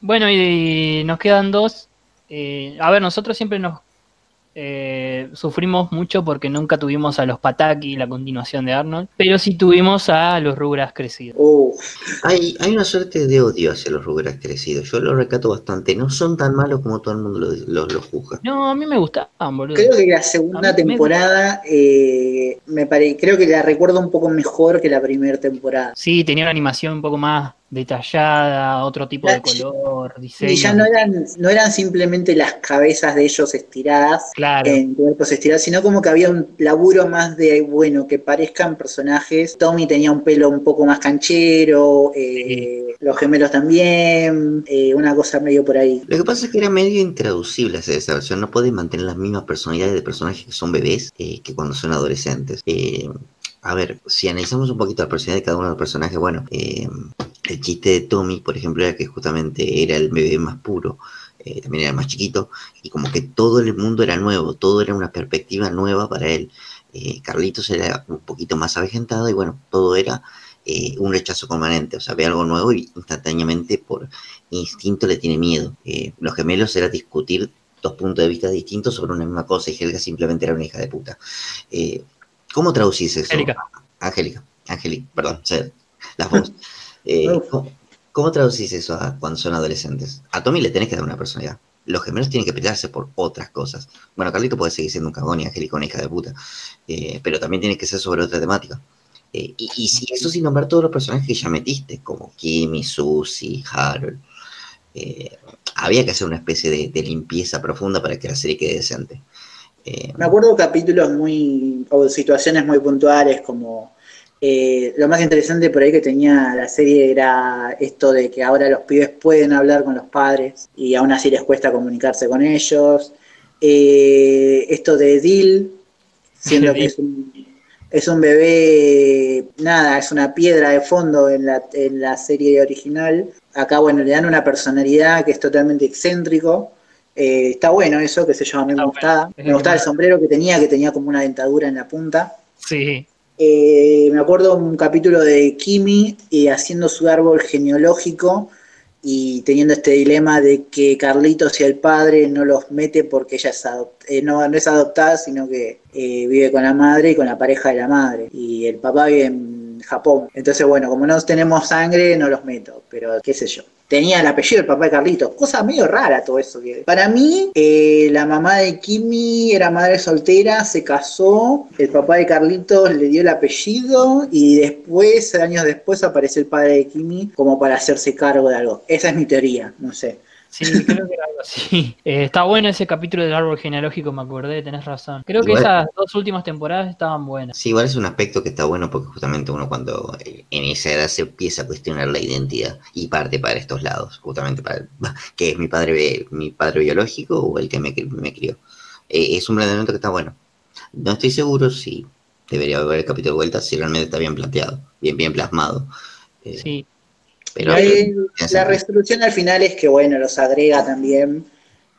Bueno, y, nos quedan dos. Eh, a ver, nosotros siempre nos eh, sufrimos mucho porque nunca tuvimos a los Pataki, la continuación de Arnold, pero sí tuvimos a los Rugras crecidos. Hay, hay una suerte de odio hacia los Rugrats crecidos. Yo lo recato bastante. No son tan malos como todo el mundo los lo, lo juzga. No, a mí me gustaban, boludo. creo que la segunda mí me- temporada eh, me pare, creo que la recuerdo un poco mejor que la primera temporada. Sí, tenía una animación un poco más detallada, otro tipo de color, diseño. Y ya no eran, no eran simplemente las cabezas de ellos estiradas Claro. en cuerpos estirados, sino como que había un laburo más de, bueno, que parezcan personajes. Tommy tenía un pelo un poco más canchero, eh, los gemelos también, eh, una cosa medio por ahí. Lo que pasa es que era medio intraducible hacer esa versión. No pueden mantener las mismas personalidades de personajes que son bebés eh, que cuando son adolescentes. Eh, a ver, si analizamos un poquito la personalidad de cada uno de los personajes, bueno, eh, el chiste de Tommy, por ejemplo, era que justamente era el bebé más puro, eh, también era el más chiquito, y como que todo el mundo era nuevo, todo era una perspectiva nueva para él. Eh, Carlitos era un poquito más avejentado y bueno, todo era eh, un rechazo permanente, o sea, ve algo nuevo y instantáneamente por instinto le tiene miedo. Eh, los gemelos era discutir dos puntos de vista distintos sobre una misma cosa y Helga simplemente era una hija de puta. Eh, ¿Cómo traducís eso? Angélica. Angélica, Angélica, perdón, las voz. Eh. ¿cómo, cómo traducís eso a cuando son adolescentes? A Tommy le tenés que dar una personalidad. Los gemelos tienen que pelearse por otras cosas. Bueno, Carlito puede seguir siendo un cagón y Angélica una hija de puta. Eh, pero también tiene que ser sobre otra temática. Eh, y, eso sin nombrar todos los personajes que ya metiste, como Kimmy, Susie, Harold. había que hacer una especie de, de limpieza profunda para que la serie quede decente. Me acuerdo capítulos muy, o situaciones muy puntuales, como eh, lo más interesante por ahí que tenía la serie era esto de que ahora los pibes pueden hablar con los padres y aún así les cuesta comunicarse con ellos. Eh, esto de Dil, siendo que es un, es un bebé, nada, es una piedra de fondo en la, en la serie original. Acá, bueno, le dan una personalidad que es totalmente excéntrico. Eh, está bueno eso, que se yo, a mí me Está gustaba. bueno. Me gustaba el sombrero que tenía, que tenía como una dentadura en la punta. Sí. Eh, me acuerdo un capítulo de Kimi eh, haciendo su árbol genealógico y teniendo este dilema de que Carlitos y el padre no los mete porque ella es eh, no, no es adoptada, sino que eh, vive con la madre y con la pareja de la madre. Y el papá vive en Japón. Entonces, bueno, como no tenemos sangre, no los meto, pero qué sé yo. Tenía el apellido del papá de Carlitos, cosa medio rara todo eso. Para mí, eh, la mamá de Kimi era madre soltera, se casó, el papá de Carlitos le dio el apellido y después, años después, apareció el padre de Kimi como para hacerse cargo de algo. Esa es mi teoría, no sé. Sí, creo que era algo así. Eh, está bueno ese capítulo del árbol genealógico, me acordé, tenés razón. Creo que esas dos últimas temporadas estaban buenas. Sí, igual es un aspecto que está bueno porque justamente uno cuando eh, en esa edad se empieza a cuestionar la identidad y parte para estos lados, justamente para que es mi padre mi padre biológico o el que me, me crió. Eh, es un planteamiento que está bueno. No estoy seguro si debería haber el capítulo de vuelta, si realmente está bien planteado, bien, bien plasmado. sí, la resolución al final es que, bueno, los agrega también.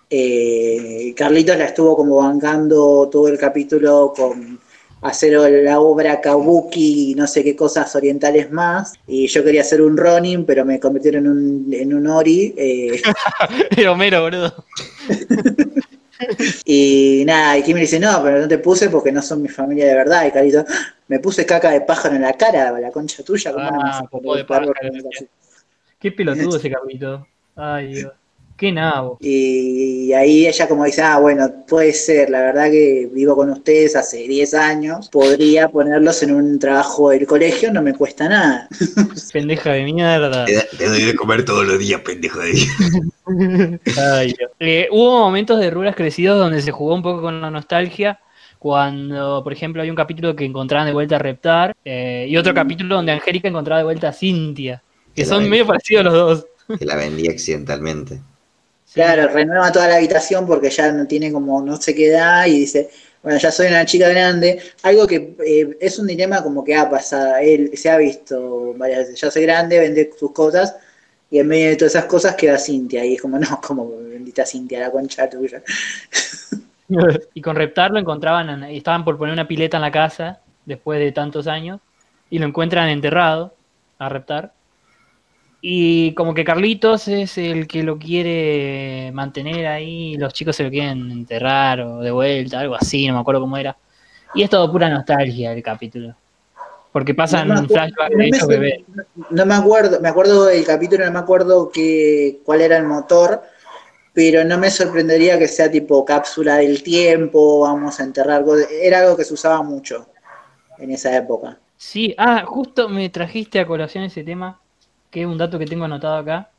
Eh, Carlitos la estuvo como bancando todo el capítulo con hacer la obra Kabuki y no sé qué cosas orientales más. Y yo quería hacer un Ronin, pero me convirtieron en un, en un Ori. Eh. Homero, boludo. y nada, y Kim me dice, no, pero no te puse porque no son mi familia de verdad. Y Carlitos, ¡Ah! me puse caca de pájaro en la cara, la concha tuya. ¿cómo ah, no de pájaro, Qué pelotudo ese capítulo. Ay, Dios. Qué nabo. Y ahí ella como dice, ah, bueno, puede ser, la verdad que vivo con ustedes hace 10 años, podría ponerlos en un trabajo del colegio, no me cuesta nada. Pendeja de mierda. Te, doy de comer todos los días, pendejo de mierda. Ay. Eh, hubo momentos de Ruras Crecidos donde se jugó un poco con la nostalgia, cuando, por ejemplo, hay un capítulo que encontraban de vuelta a Reptar, eh, y otro mm. capítulo donde Angélica encontraba de vuelta a Cintia. Que, son medio parecidos los dos. Que la vendía accidentalmente. Claro, renueva toda la habitación porque ya no tiene como no sé qué edad y dice, bueno, ya soy una chica grande. Algo que eh, es un dilema como que ha pasado, él se ha visto varias veces, ya soy grande, vende sus cosas y en medio de todas esas cosas queda Cintia y es como, no, como bendita Cintia, la concha tuya. y con Reptar lo encontraban, estaban por poner una pileta en la casa después de tantos años y lo encuentran enterrado a Reptar y como que Carlitos es el que lo quiere mantener ahí, los chicos se lo quieren enterrar o de vuelta, algo así, no me acuerdo cómo era. Y es todo pura nostalgia el capítulo. Porque pasan un flashback de no bebé. No me acuerdo, me acuerdo del capítulo, no me acuerdo que, cuál era el motor, pero no me sorprendería que sea tipo cápsula del tiempo, vamos a enterrar, era algo que se usaba mucho en esa época. Sí, ah, justo me trajiste a colación ese tema que es un dato que tengo anotado acá.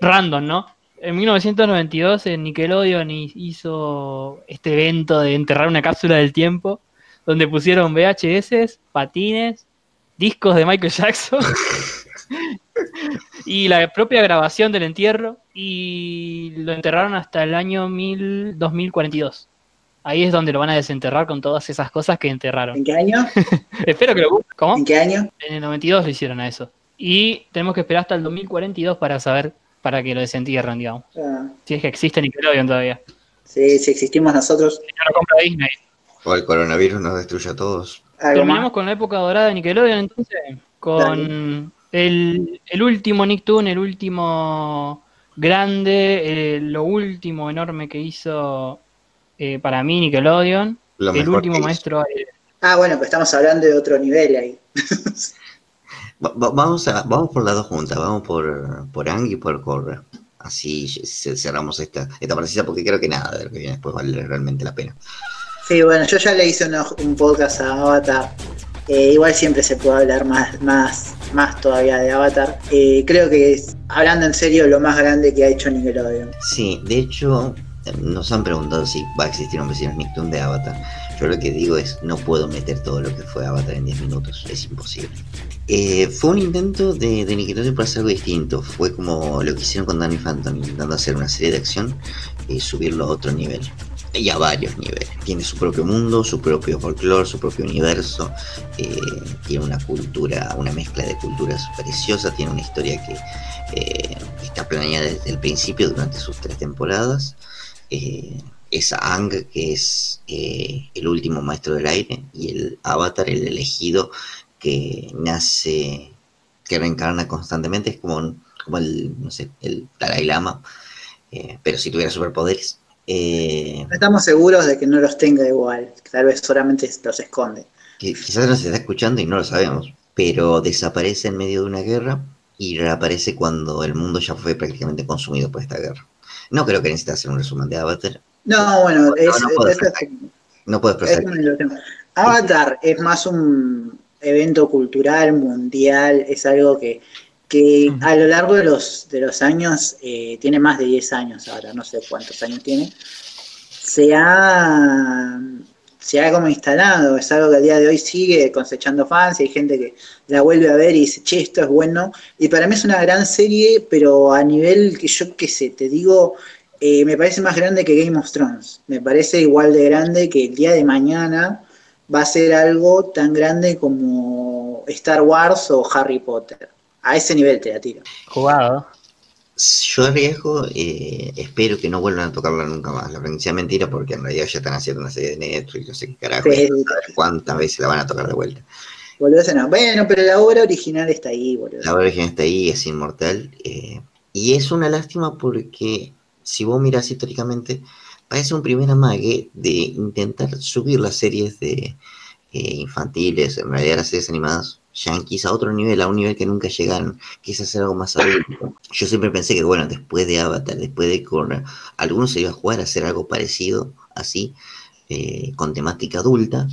Random, ¿no? En 1992 en Nickelodeon hizo este evento de enterrar una cápsula del tiempo, donde pusieron VHS, patines, discos de Michael Jackson y la propia grabación del entierro y lo enterraron hasta el año 2042. Ahí es donde lo van a desenterrar con todas esas cosas que enterraron. ¿En qué año? Espero que lo ¿Cómo? ¿En qué año? En el 92 lo hicieron a eso. Y tenemos que esperar hasta el 2042 para saber, para que lo desentierren, digamos. Ah. Si es que existe Nickelodeon todavía. Sí, si existimos nosotros. Disney. O el coronavirus nos destruye a todos. Terminamos con la época dorada de Nickelodeon, entonces, con el, el, último Nicktoon, el último grande, eh, lo último enorme que hizo eh, para mí Nickelodeon, el último maestro. Ah, bueno, pues estamos hablando de otro nivel ahí. vamos, a, vamos por las dos juntas, vamos por, por Ang y por Corra. Así cerramos esta, esta partida porque creo que nada de lo que viene después vale realmente la pena. Sí, bueno, yo ya le hice un podcast a Avatar. Eh, igual siempre se puede hablar más, más, más todavía de Avatar. Eh, creo que es, hablando en serio, lo más grande que ha hecho Nickelodeon. Sí, de hecho, nos han preguntado si va a existir un vecino Nicktoon de Avatar. Yo lo que digo es, no puedo meter todo lo que fue Avatar en 10 minutos, es imposible. Eh, fue un intento de, de Nickelodeon para hacer algo distinto. Fue como lo que hicieron con Danny Phantom, intentando hacer una serie de acción y subirlo a otro nivel. Y a varios niveles. Tiene su propio mundo, su propio folclore, su propio universo. Eh, tiene una cultura, una mezcla de culturas preciosa. Tiene una historia que eh, está planeada desde el principio durante sus tres temporadas. es Ang, que es el último maestro del aire, y el avatar, el elegido, que nace, que reencarna constantemente, es como, como el, no sé, el Dalai Lama, eh, pero si tuviera superpoderes. Eh, estamos seguros de que no los tenga igual, tal vez solamente los esconde. quizás nos está escuchando y no lo sabemos. pero desaparece en medio de una guerra y reaparece cuando el mundo ya fue prácticamente consumido por esta guerra. No creo que necesites hacer un resumen de Avatar. No, bueno, es, no puedo es- expresar. No es los temas. Avatar es más un evento cultural, mundial, es algo que, que a lo largo de los, de los años, eh, tiene más de 10 años ahora, no sé cuántos años tiene, se ha, se ha como instalado, es algo que a día de hoy sigue cosechando fans, y hay gente que la vuelve a ver y dice, che, esto es bueno, y para mí es una gran serie, pero a nivel que yo qué sé, te digo, eh, me parece más grande que Game of Thrones, me parece igual de grande que el día de mañana va a ser algo tan grande como Star Wars o Harry Potter. A ese nivel te la tiro. Jugado. Yo arriesgo, eh, espero que no vuelvan a tocarla nunca más. La franquicia es mentira porque en realidad ya están haciendo una serie de Netflix, no sé qué carajo, Sí. cuántas veces la van a tocar de vuelta. Boludo, ese no. Bueno, pero la obra original está ahí, boludo. La origen está ahí, es inmortal. eh, y es una lástima porque si vos mirás históricamente, parece un primer amague de intentar subir las series de eh, infantiles, en realidad las series animadas yankees a otro nivel, a un nivel que nunca llegaron, que es hacer algo más adulto. Yo siempre pensé que, bueno, después de Avatar, después de Corner, algunos se iba a jugar a hacer algo parecido, así, eh, con temática adulta,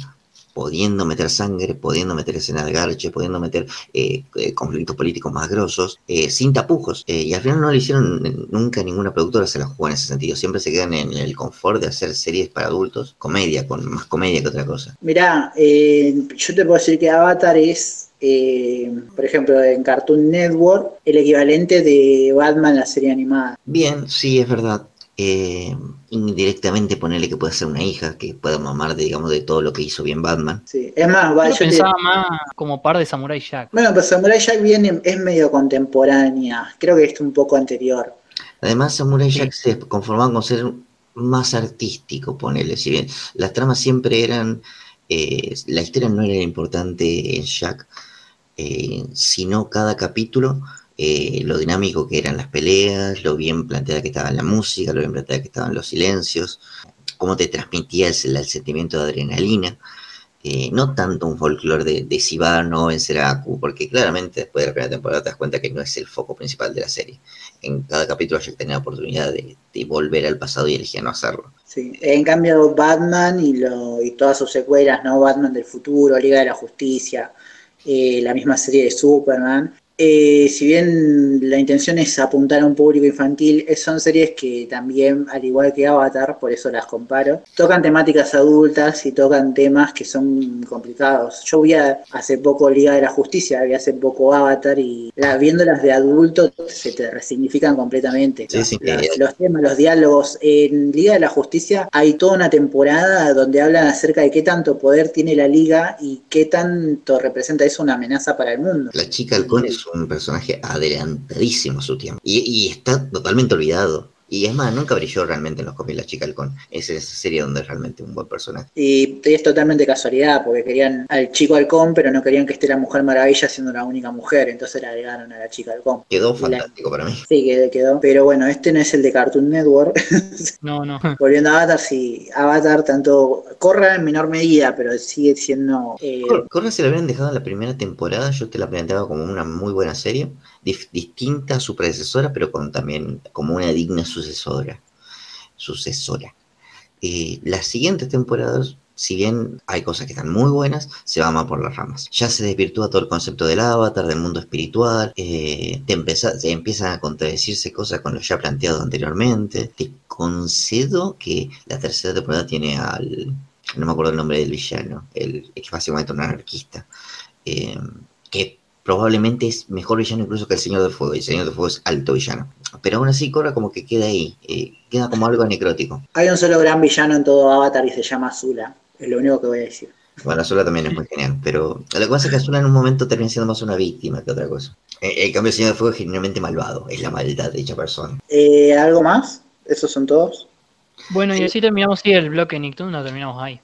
pudiendo meter sangre, pudiendo meter escenas de garche, pudiendo meter eh, eh, conflictos políticos más grosos, eh, sin tapujos. Eh, y al final no lo hicieron nunca ninguna productora se la jugó en ese sentido. Siempre se quedan en el confort de hacer series para adultos, comedia, con más comedia que otra cosa. Mirá, eh, yo te puedo decir que Avatar es, eh, por ejemplo, en Cartoon Network, el equivalente de Batman, la serie animada. Bien, sí, es verdad. Eh, indirectamente ponerle que puede ser una hija, que pueda mamar de, digamos, de todo lo que hizo bien Batman. Sí. Es más, va, Yo yo te- pensaba más como par de Samurai Jack. Bueno, pues Samurai Jack viene, es medio contemporánea. Creo que es un poco anterior. Además, Samurai Sí. Jack se conformaban con ser más artístico, ponele. Si bien las tramas siempre eran. eh, la historia no era importante en Jack, eh, sino cada capítulo, eh, lo dinámico que eran las peleas, lo bien planteada que estaba la música, lo bien planteada que estaban los silencios, cómo te transmitía el, sentimiento de adrenalina. eh, no tanto un folclore de, de si va o no vencer a Aku, porque claramente después de la primera temporada te das cuenta que no es el foco principal de la serie en cada capítulo Jack tenía la oportunidad de, volver al pasado y elegía no hacerlo. Sí. En cambio, Batman y, lo, y todas sus secuelas, ¿no? Batman del futuro, Liga de la Justicia, eh, la misma serie de Superman. Eh, si bien la intención es apuntar a un público infantil, son series que también, al igual que Avatar, por eso las comparo, tocan temáticas adultas y tocan temas que son complicados. Yo vi a- hace poco Liga de la Justicia, vi hace poco Avatar y la, viéndolas de adulto se te resignifican completamente. Sí, sí, Las- los temas, los diálogos. En Liga de la Justicia hay toda una temporada donde hablan acerca de qué tanto poder tiene la Liga y qué tanto representa eso una amenaza para el mundo. La chica halcón es un personaje adelantadísimo a su tiempo y, y está totalmente olvidado. Y es más, nunca brilló realmente en los cómics la chica halcón. Es esa serie donde es realmente un buen personaje. Y es totalmente casualidad, porque querían al chico halcón, pero no querían que esté la Mujer Maravilla siendo la única mujer, entonces le agregaron a la chica halcón. Quedó La- fantástico para mí. Sí, que quedó. Pero bueno, este no es el de Cartoon Network. No, no. Volviendo a Avatar, sí, Avatar tanto corra en menor medida, pero sigue siendo... eh, Cor- Corra se la habían dejado en la primera temporada, yo te la planteaba como una muy buena serie, dif- distinta a su predecesora, pero con también como una digna sucesora. Sucesora. Eh, las siguientes temporadas, si bien hay cosas que están muy buenas, se van más por las ramas. Ya se desvirtúa todo el concepto del avatar, del mundo espiritual, eh, te, te empiezan a contradecirse cosas con lo ya planteado anteriormente. Te concedo que la tercera temporada tiene al, no me acuerdo el nombre del villano, el, es básicamente un anarquista, eh, que probablemente es mejor villano incluso que el Señor de Fuego, y el Señor de Fuego es alto villano. Pero aún así Korra como que queda ahí, eh, queda como algo anecdótico. Hay un solo gran villano en todo Avatar y se llama Azula. Es lo único que voy a decir. Bueno, Azula también es muy genial, pero lo que pasa es que Azula en un momento termina siendo más una víctima que otra cosa. Eh, En cambio el Señor de Fuego es genuinamente malvado, es la maldad de dicha persona. Eh, ¿Algo más? ¿Esos son todos? Bueno, y así terminamos sí, el bloque Nicktoons, lo terminamos ahí.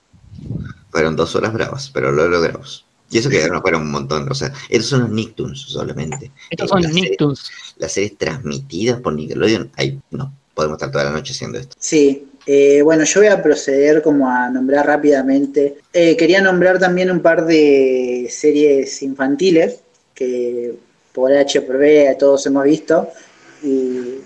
Fueron dos horas bravas, pero lo logramos. Y eso que no fueron un montón, o sea, estos son los Nicktoons solamente. Estos Eh, son la serie- Nicktoons. Las series transmitidas por Nickelodeon, ahí no, podemos estar toda la noche haciendo esto. Sí, Eh, bueno, yo voy a proceder como a nombrar rápidamente. Eh, quería nombrar también un par de series infantiles que por H por B todos hemos visto y,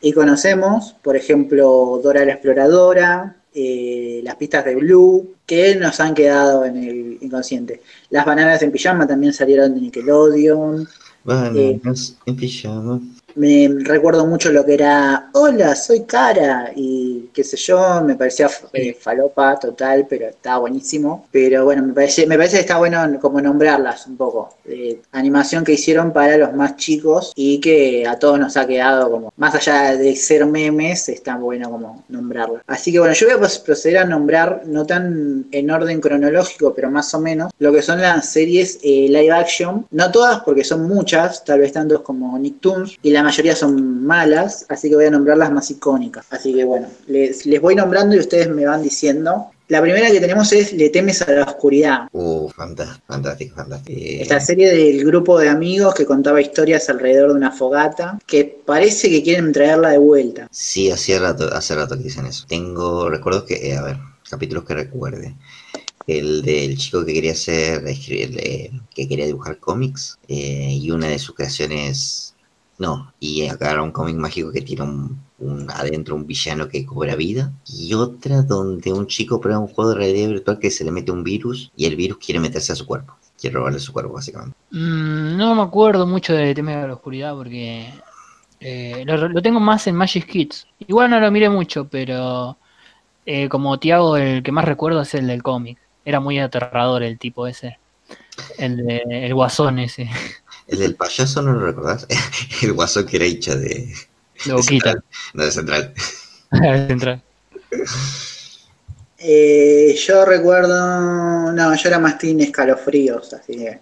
y conocemos. Por ejemplo, Dora la Exploradora, eh, las pistas de Blue, que nos han quedado en el inconsciente. Las bananas en pijama también salieron de Nickelodeon. Bananas en pijama. Me recuerdo mucho lo que era, hola, soy Cara, y qué sé yo, me parecía eh, falopa total, pero estaba buenísimo. Pero bueno, me parece, me parece que está bueno como nombrarlas un poco. Eh, animación que hicieron para los más chicos y que a todos nos ha quedado como, más allá de ser memes, está bueno como nombrarlas. Así que bueno, yo voy a proceder a nombrar, no tan en orden cronológico, pero más o menos, lo que son las series eh, live action. No todas, porque son muchas, tal vez tantos como Nicktoons, y la mayoría son malas, así que voy a nombrar las más icónicas. Así que bueno, les, les voy nombrando y ustedes me van diciendo. La primera que tenemos es Le temes a la oscuridad. Uh, fantástico, fantástico, fantástico. Esta serie del grupo de amigos que contaba historias alrededor de una fogata, que parece que quieren traerla de vuelta. Sí, hace rato, hace rato que dicen eso. Tengo recuerdos que, eh, a ver, capítulos que recuerde. El del chico que quería hacer, escribir, eh, que quería dibujar cómics, eh, y una de sus creaciones no, y acá un cómic mágico que tiene un, un, adentro un villano que cobra vida. Y otra donde un chico prueba un juego de realidad virtual que se le mete un virus y el virus quiere meterse a su cuerpo. Quiere robarle su cuerpo, básicamente. Mm, no me acuerdo mucho de Teme a la Oscuridad porque eh, lo, lo, tengo más en Magic Kids. Igual no lo miré mucho, pero eh, como Tiago, el que más recuerdo es el del cómic. Era muy aterrador el tipo ese. El, de, el guasón ese. El del payaso no lo recordás. El guasón que era hecho de. De boquita. Central. No, de central. de central. Eh, yo recuerdo. No, yo era más team escalofríos, así que.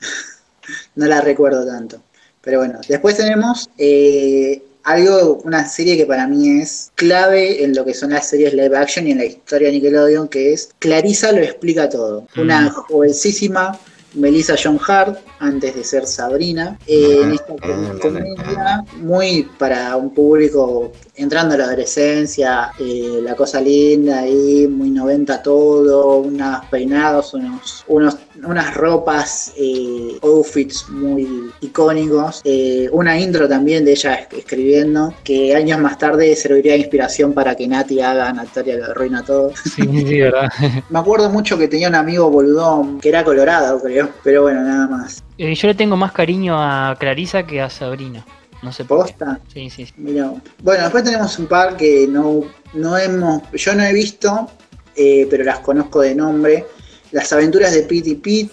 no la recuerdo tanto. Pero bueno, después tenemos eh, algo, una serie que para mí es clave en lo que son las series live action y en la historia de Nickelodeon, que es Clarisa lo explica todo. Una Mm. jovencísima Melissa John Hart, antes de ser Sabrina, eh, en esta com- comedia muy para un público entrando a la adolescencia, eh, la cosa linda ahí, muy 90 todo, unos peinados, unos, unos, unas ropas, eh, outfits muy icónicos, eh, una intro también de ella es- escribiendo, que años más tarde serviría de inspiración para que Nati haga Natalia lo arruina todo. Sí, sí, verdad. Me acuerdo mucho que tenía un amigo boludón que era colorado, creo, pero bueno, nada más. Eh, yo le tengo más cariño a Clarisa que a Sabrina. No sé por qué. ¿Posta? Sí, sí, sí. Mira, bueno, después tenemos un par que no, no hemos, yo no he visto, eh, pero las conozco de nombre. Las aventuras de Pete y Pete,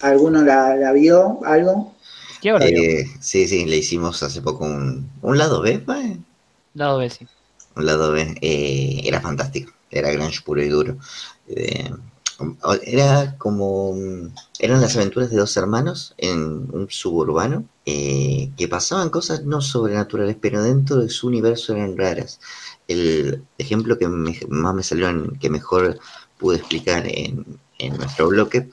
¿alguno la, la vio? ¿Algo? ¿Qué ahora? Eh, sí, sí, le hicimos hace poco un, un lado B, ¿fue? Lado B, sí. Un lado B. eh, era fantástico. Era grunge puro y duro. Era como. Eran las aventuras de dos hermanos en un suburbano eh, que pasaban cosas no sobrenaturales, pero dentro de su universo eran raras. El ejemplo que me- más me salió, en- que mejor pude explicar en, en nuestro bloque,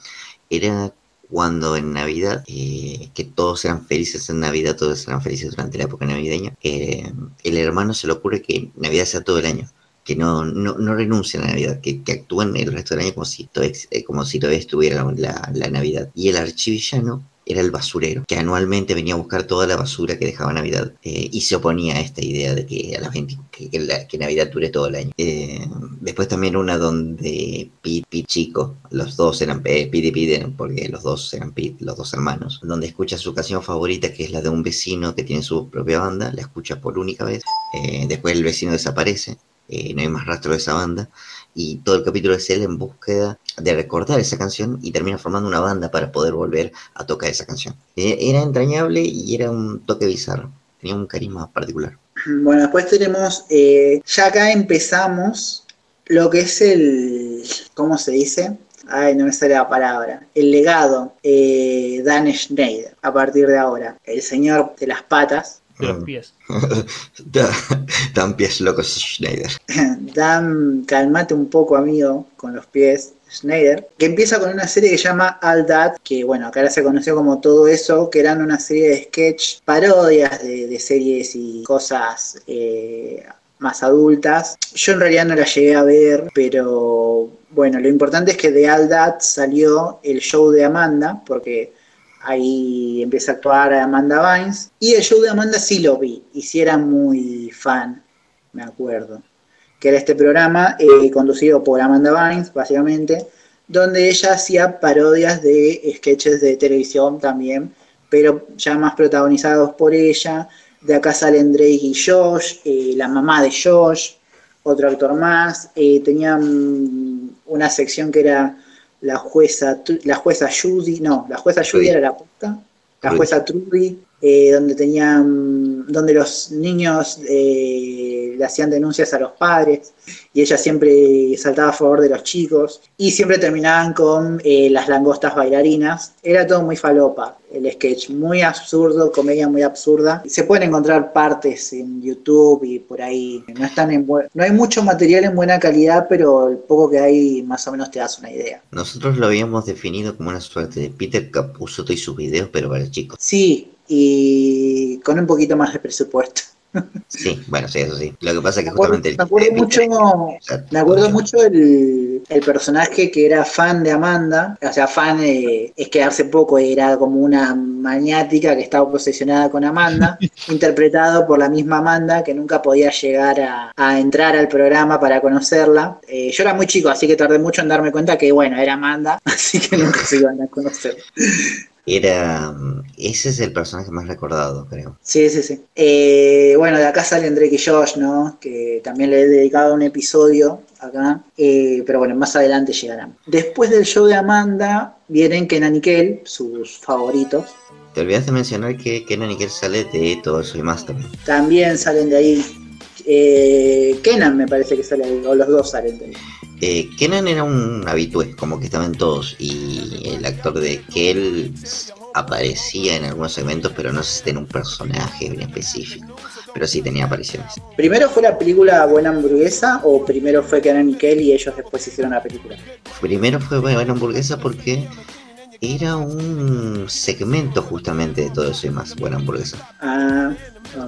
era cuando en Navidad, eh, que todos eran felices en Navidad, todos eran felices durante la época navideña, eh, el hermano se le ocurre que Navidad sea todo el año, que no, no, no renuncien a Navidad, que, que actúen el resto del año como si, todavía, eh, como si todavía estuviera la, la Navidad. Y el archivillano era el basurero, que anualmente venía a buscar toda la basura que dejaba Navidad eh, y se oponía a esta idea de que a la gente que, que la- que Navidad dure todo el año. Eh, después también una donde Pete, Pete chico, los dos eran eh, Pete y Pete, porque los dos eran Pete, los dos hermanos, donde escucha su canción favorita que es la de un vecino que tiene su propia banda, la escucha por única vez, eh, después el vecino desaparece, eh, no hay más rastro de esa banda y todo el capítulo es él en búsqueda de recordar esa canción y termina formando una banda para poder volver a tocar esa canción. Eh, Era entrañable y era un toque bizarro, tenía un carisma particular. Bueno, después tenemos, eh, ya acá empezamos lo que es el, ¿cómo se dice? Ay, no me sale la palabra. El legado eh, Dan Schneider, a partir de ahora. El señor de las patas. De los pies. Tan pies locos Schneider. Dan, calmate un poco, amigo, con los pies. Schneider, que empieza con una serie que se llama All That, que bueno, acá se conoció como todo eso, que eran una serie de sketch, parodias de, de series y cosas eh, más adultas. Yo en realidad no las llegué a ver, pero bueno, lo importante es que de All That salió el show de Amanda, porque ahí empieza a actuar Amanda Vines. Y el show de Amanda sí lo vi, y sí era muy fan, me acuerdo. Que era este programa eh, conducido por Amanda Vines, básicamente, donde ella hacía parodias de sketches de televisión también, pero ya más protagonizados por ella. De acá salen Drake y Josh, eh, la mamá de Josh, otro actor más. Eh, tenían una sección que era la jueza, la jueza Judy, no, la jueza Judy era la puta, la jueza Trudy, eh, donde tenían, donde los niños eh, le hacían denuncias a los padres y ella siempre saltaba a favor de los chicos y siempre terminaban con eh, las langostas bailarinas. Era todo muy falopa, el sketch, muy absurdo, comedia muy absurda. Se pueden encontrar partes en YouTube y por ahí. No, están en no hay mucho material en buena calidad, pero el poco que hay más o menos te das una idea. Nosotros lo habíamos definido como una suerte de Peter Capusotto y sus videos, pero para chicos. Sí, y con un poquito más de presupuesto. Sí, bueno, sí, eso sí. Lo que pasa es que justamente... Me acuerdo, mucho, me acuerdo mucho el, el, personaje que era fan de Amanda, o sea, fan es que hace poco era como una maniática que estaba posesionada con Amanda, interpretado por la misma Amanda que nunca podía llegar a, a entrar al programa para conocerla. Eh, yo era muy chico, así que tardé mucho en darme cuenta que, bueno, era Amanda, así que nunca se iban a conocer. Era. Ese es el personaje más recordado, creo. Sí, sí, sí. Eh, bueno, de acá salen Drake y Josh, ¿no? Que también le he dedicado un episodio acá. Eh, pero bueno, más adelante llegarán. Después del show de Amanda, vienen Kenan y Kel, sus favoritos. Te olvidaste de mencionar que Kenan y Kel sale de Todo Soy Más también. También salen de ahí. Eh, Kenan me parece que sale ahí, o los dos salen. Eh, Kenan era un habitué, como que estaban todos, y el actor de Kel aparecía en algunos segmentos, pero no sé si tenía un personaje bien específico, pero sí tenía apariciones. ¿Primero fue la película Buena Hamburguesa o primero fue Kenan y Kel y ellos después hicieron la película? Primero fue Buena Hamburguesa porque era un segmento justamente de todo eso y más, Buena Hamburguesa. Ah,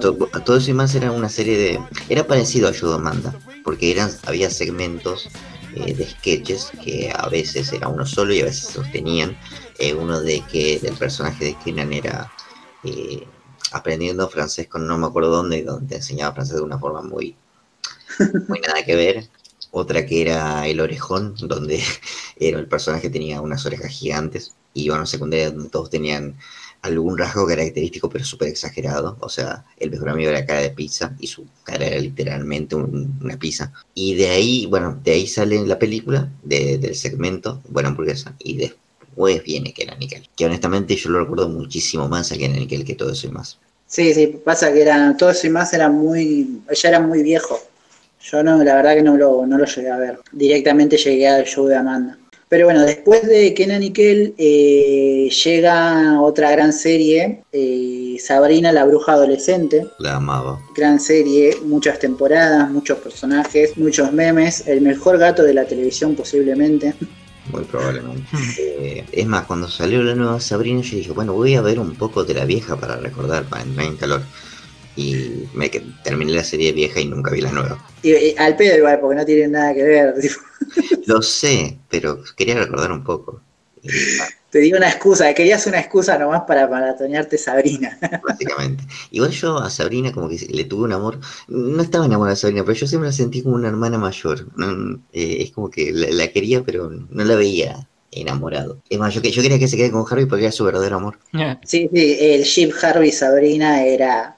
todo, todo, eso y más era una serie de... Era parecido a Yodo Manda, porque eran, había segmentos eh, de sketches que a veces era uno solo y a veces sostenían. Eh, uno de que el personaje de Kenan era eh, aprendiendo francés con no me acuerdo dónde, donde enseñaba francés de una forma muy, muy nada que ver. Otra que era El Orejón, donde era el personaje tenía unas orejas gigantes. Y bueno, secundaria donde todos tenían algún rasgo característico pero súper exagerado. O sea, el mejor amigo era cara de pizza y su cara era literalmente una pizza. Y de ahí, bueno, de ahí sale la película del segmento Buena Hamburguesa. Y después viene Kenan Nickel. Que honestamente yo lo recuerdo muchísimo más a Kenan Nickel que todo eso y más. Sí, sí, pasa que era, todo eso y más era muy, ya era muy viejo. Yo no, la verdad que no lo, no lo llegué a ver. Directamente llegué al show de Amanda. Pero bueno, después de Kenan y Kel eh, llega otra gran serie, eh, Sabrina la bruja adolescente. La amaba. Gran serie, muchas temporadas, muchos personajes, muchos memes, el mejor gato de la televisión posiblemente. Muy probablemente. eh, es más, cuando salió la nueva Sabrina yo dije, bueno, voy a ver un poco de la vieja para recordar, para entrar en calor. Y me terminé la serie vieja y nunca vi la nueva. Y, y al pedo igual, porque no tiene nada que ver. Tipo. Lo sé, pero quería recordar un poco. Y, Te di una excusa, querías una excusa nomás para maratonearte Sabrina. Básicamente. Igual yo a Sabrina como que le tuve un amor, no estaba enamorada de Sabrina, pero yo siempre la sentí como una hermana mayor. Eh, es como que la, la, quería, pero no la veía enamorado. Es más, yo, yo quería que se quede con Harvey porque era su verdadero amor. Sí, sí, el ship Harvey-Sabrina era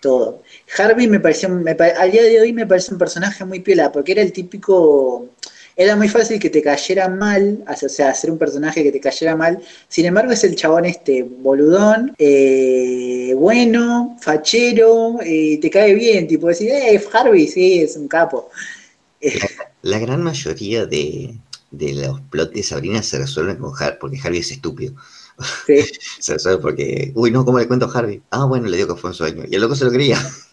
todo. Harvey me pareció, al día de hoy me parece un personaje muy piola, porque era el típico era muy fácil que te cayera mal, o sea, hacer un personaje que te cayera mal. Sin embargo, es el chabón este boludón, eh, bueno, fachero, eh, te cae bien, tipo decir, eh, Harvey, sí, es un capo. La, la gran mayoría de, de, los plots de Sabrina se resuelven con Harvey, porque Harvey es estúpido. Sí. se resuelve porque, uy, no, ¿cómo le cuento a Harvey? Ah, bueno, le digo que fue un sueño. Y el loco se lo creía.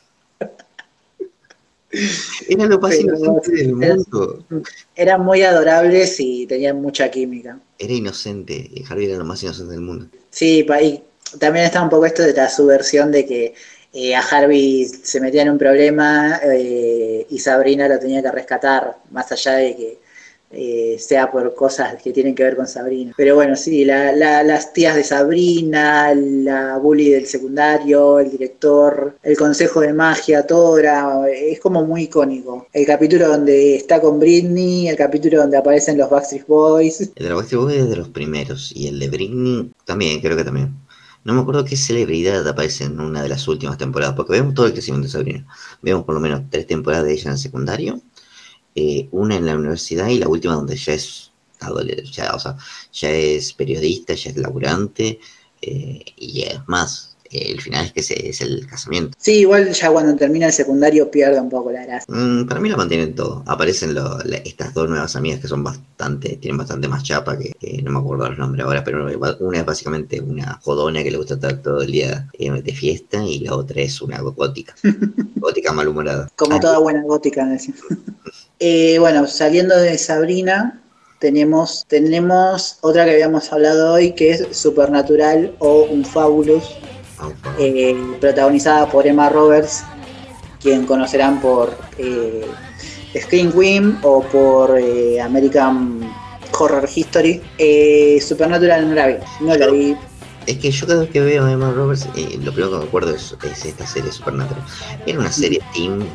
Era lo más inocente del mundo. Eran muy adorables y tenían mucha química. Era inocente, y Harvey era lo más inocente del mundo. Sí, y también está un poco esto de la subversión de que eh, a Harvey se metía en un problema eh, y Sabrina lo tenía que rescatar, más allá de que eh, sea por cosas que tienen que ver con Sabrina. Pero bueno, sí, las tías de Sabrina, la bully del secundario, el director, el consejo de magia, todo es como muy icónico. El capítulo donde está con Britney, el capítulo donde aparecen los Backstreet Boys. El de los Backstreet Boys es de los primeros y el de Britney también, creo que también. No me acuerdo qué celebridad aparece en una de las últimas temporadas, porque vemos todo el crecimiento de Sabrina. Vemos por lo menos tres temporadas de ella en el secundario, eh, una en la universidad y la última donde ya es ya, o sea, ya es periodista, ya es laburante, eh, y es más, el final es que es el casamiento. Sí, igual ya cuando termina el secundario pierde un poco la gracia. Mm, para mí lo mantienen todo. Aparecen estas dos nuevas amigas que son bastante, tienen bastante más chapa que, no me acuerdo los nombres ahora, pero una es básicamente una jodona que le gusta estar todo el día eh, de fiesta y la otra es una gótica. gótica malhumorada. Como toda buena gótica, eh, bueno, saliendo de Sabrina, tenemos, tenemos otra que habíamos hablado hoy que es Supernatural o Un Fabulous, eh, protagonizada por Emma Roberts, quien conocerán por eh, Screen Queen o por eh, American Horror History. Supernatural no la vi, no la vi. Es que yo cada vez que veo a Emma Roberts, lo primero que me acuerdo es, esta serie Supernatural. Era una serie teen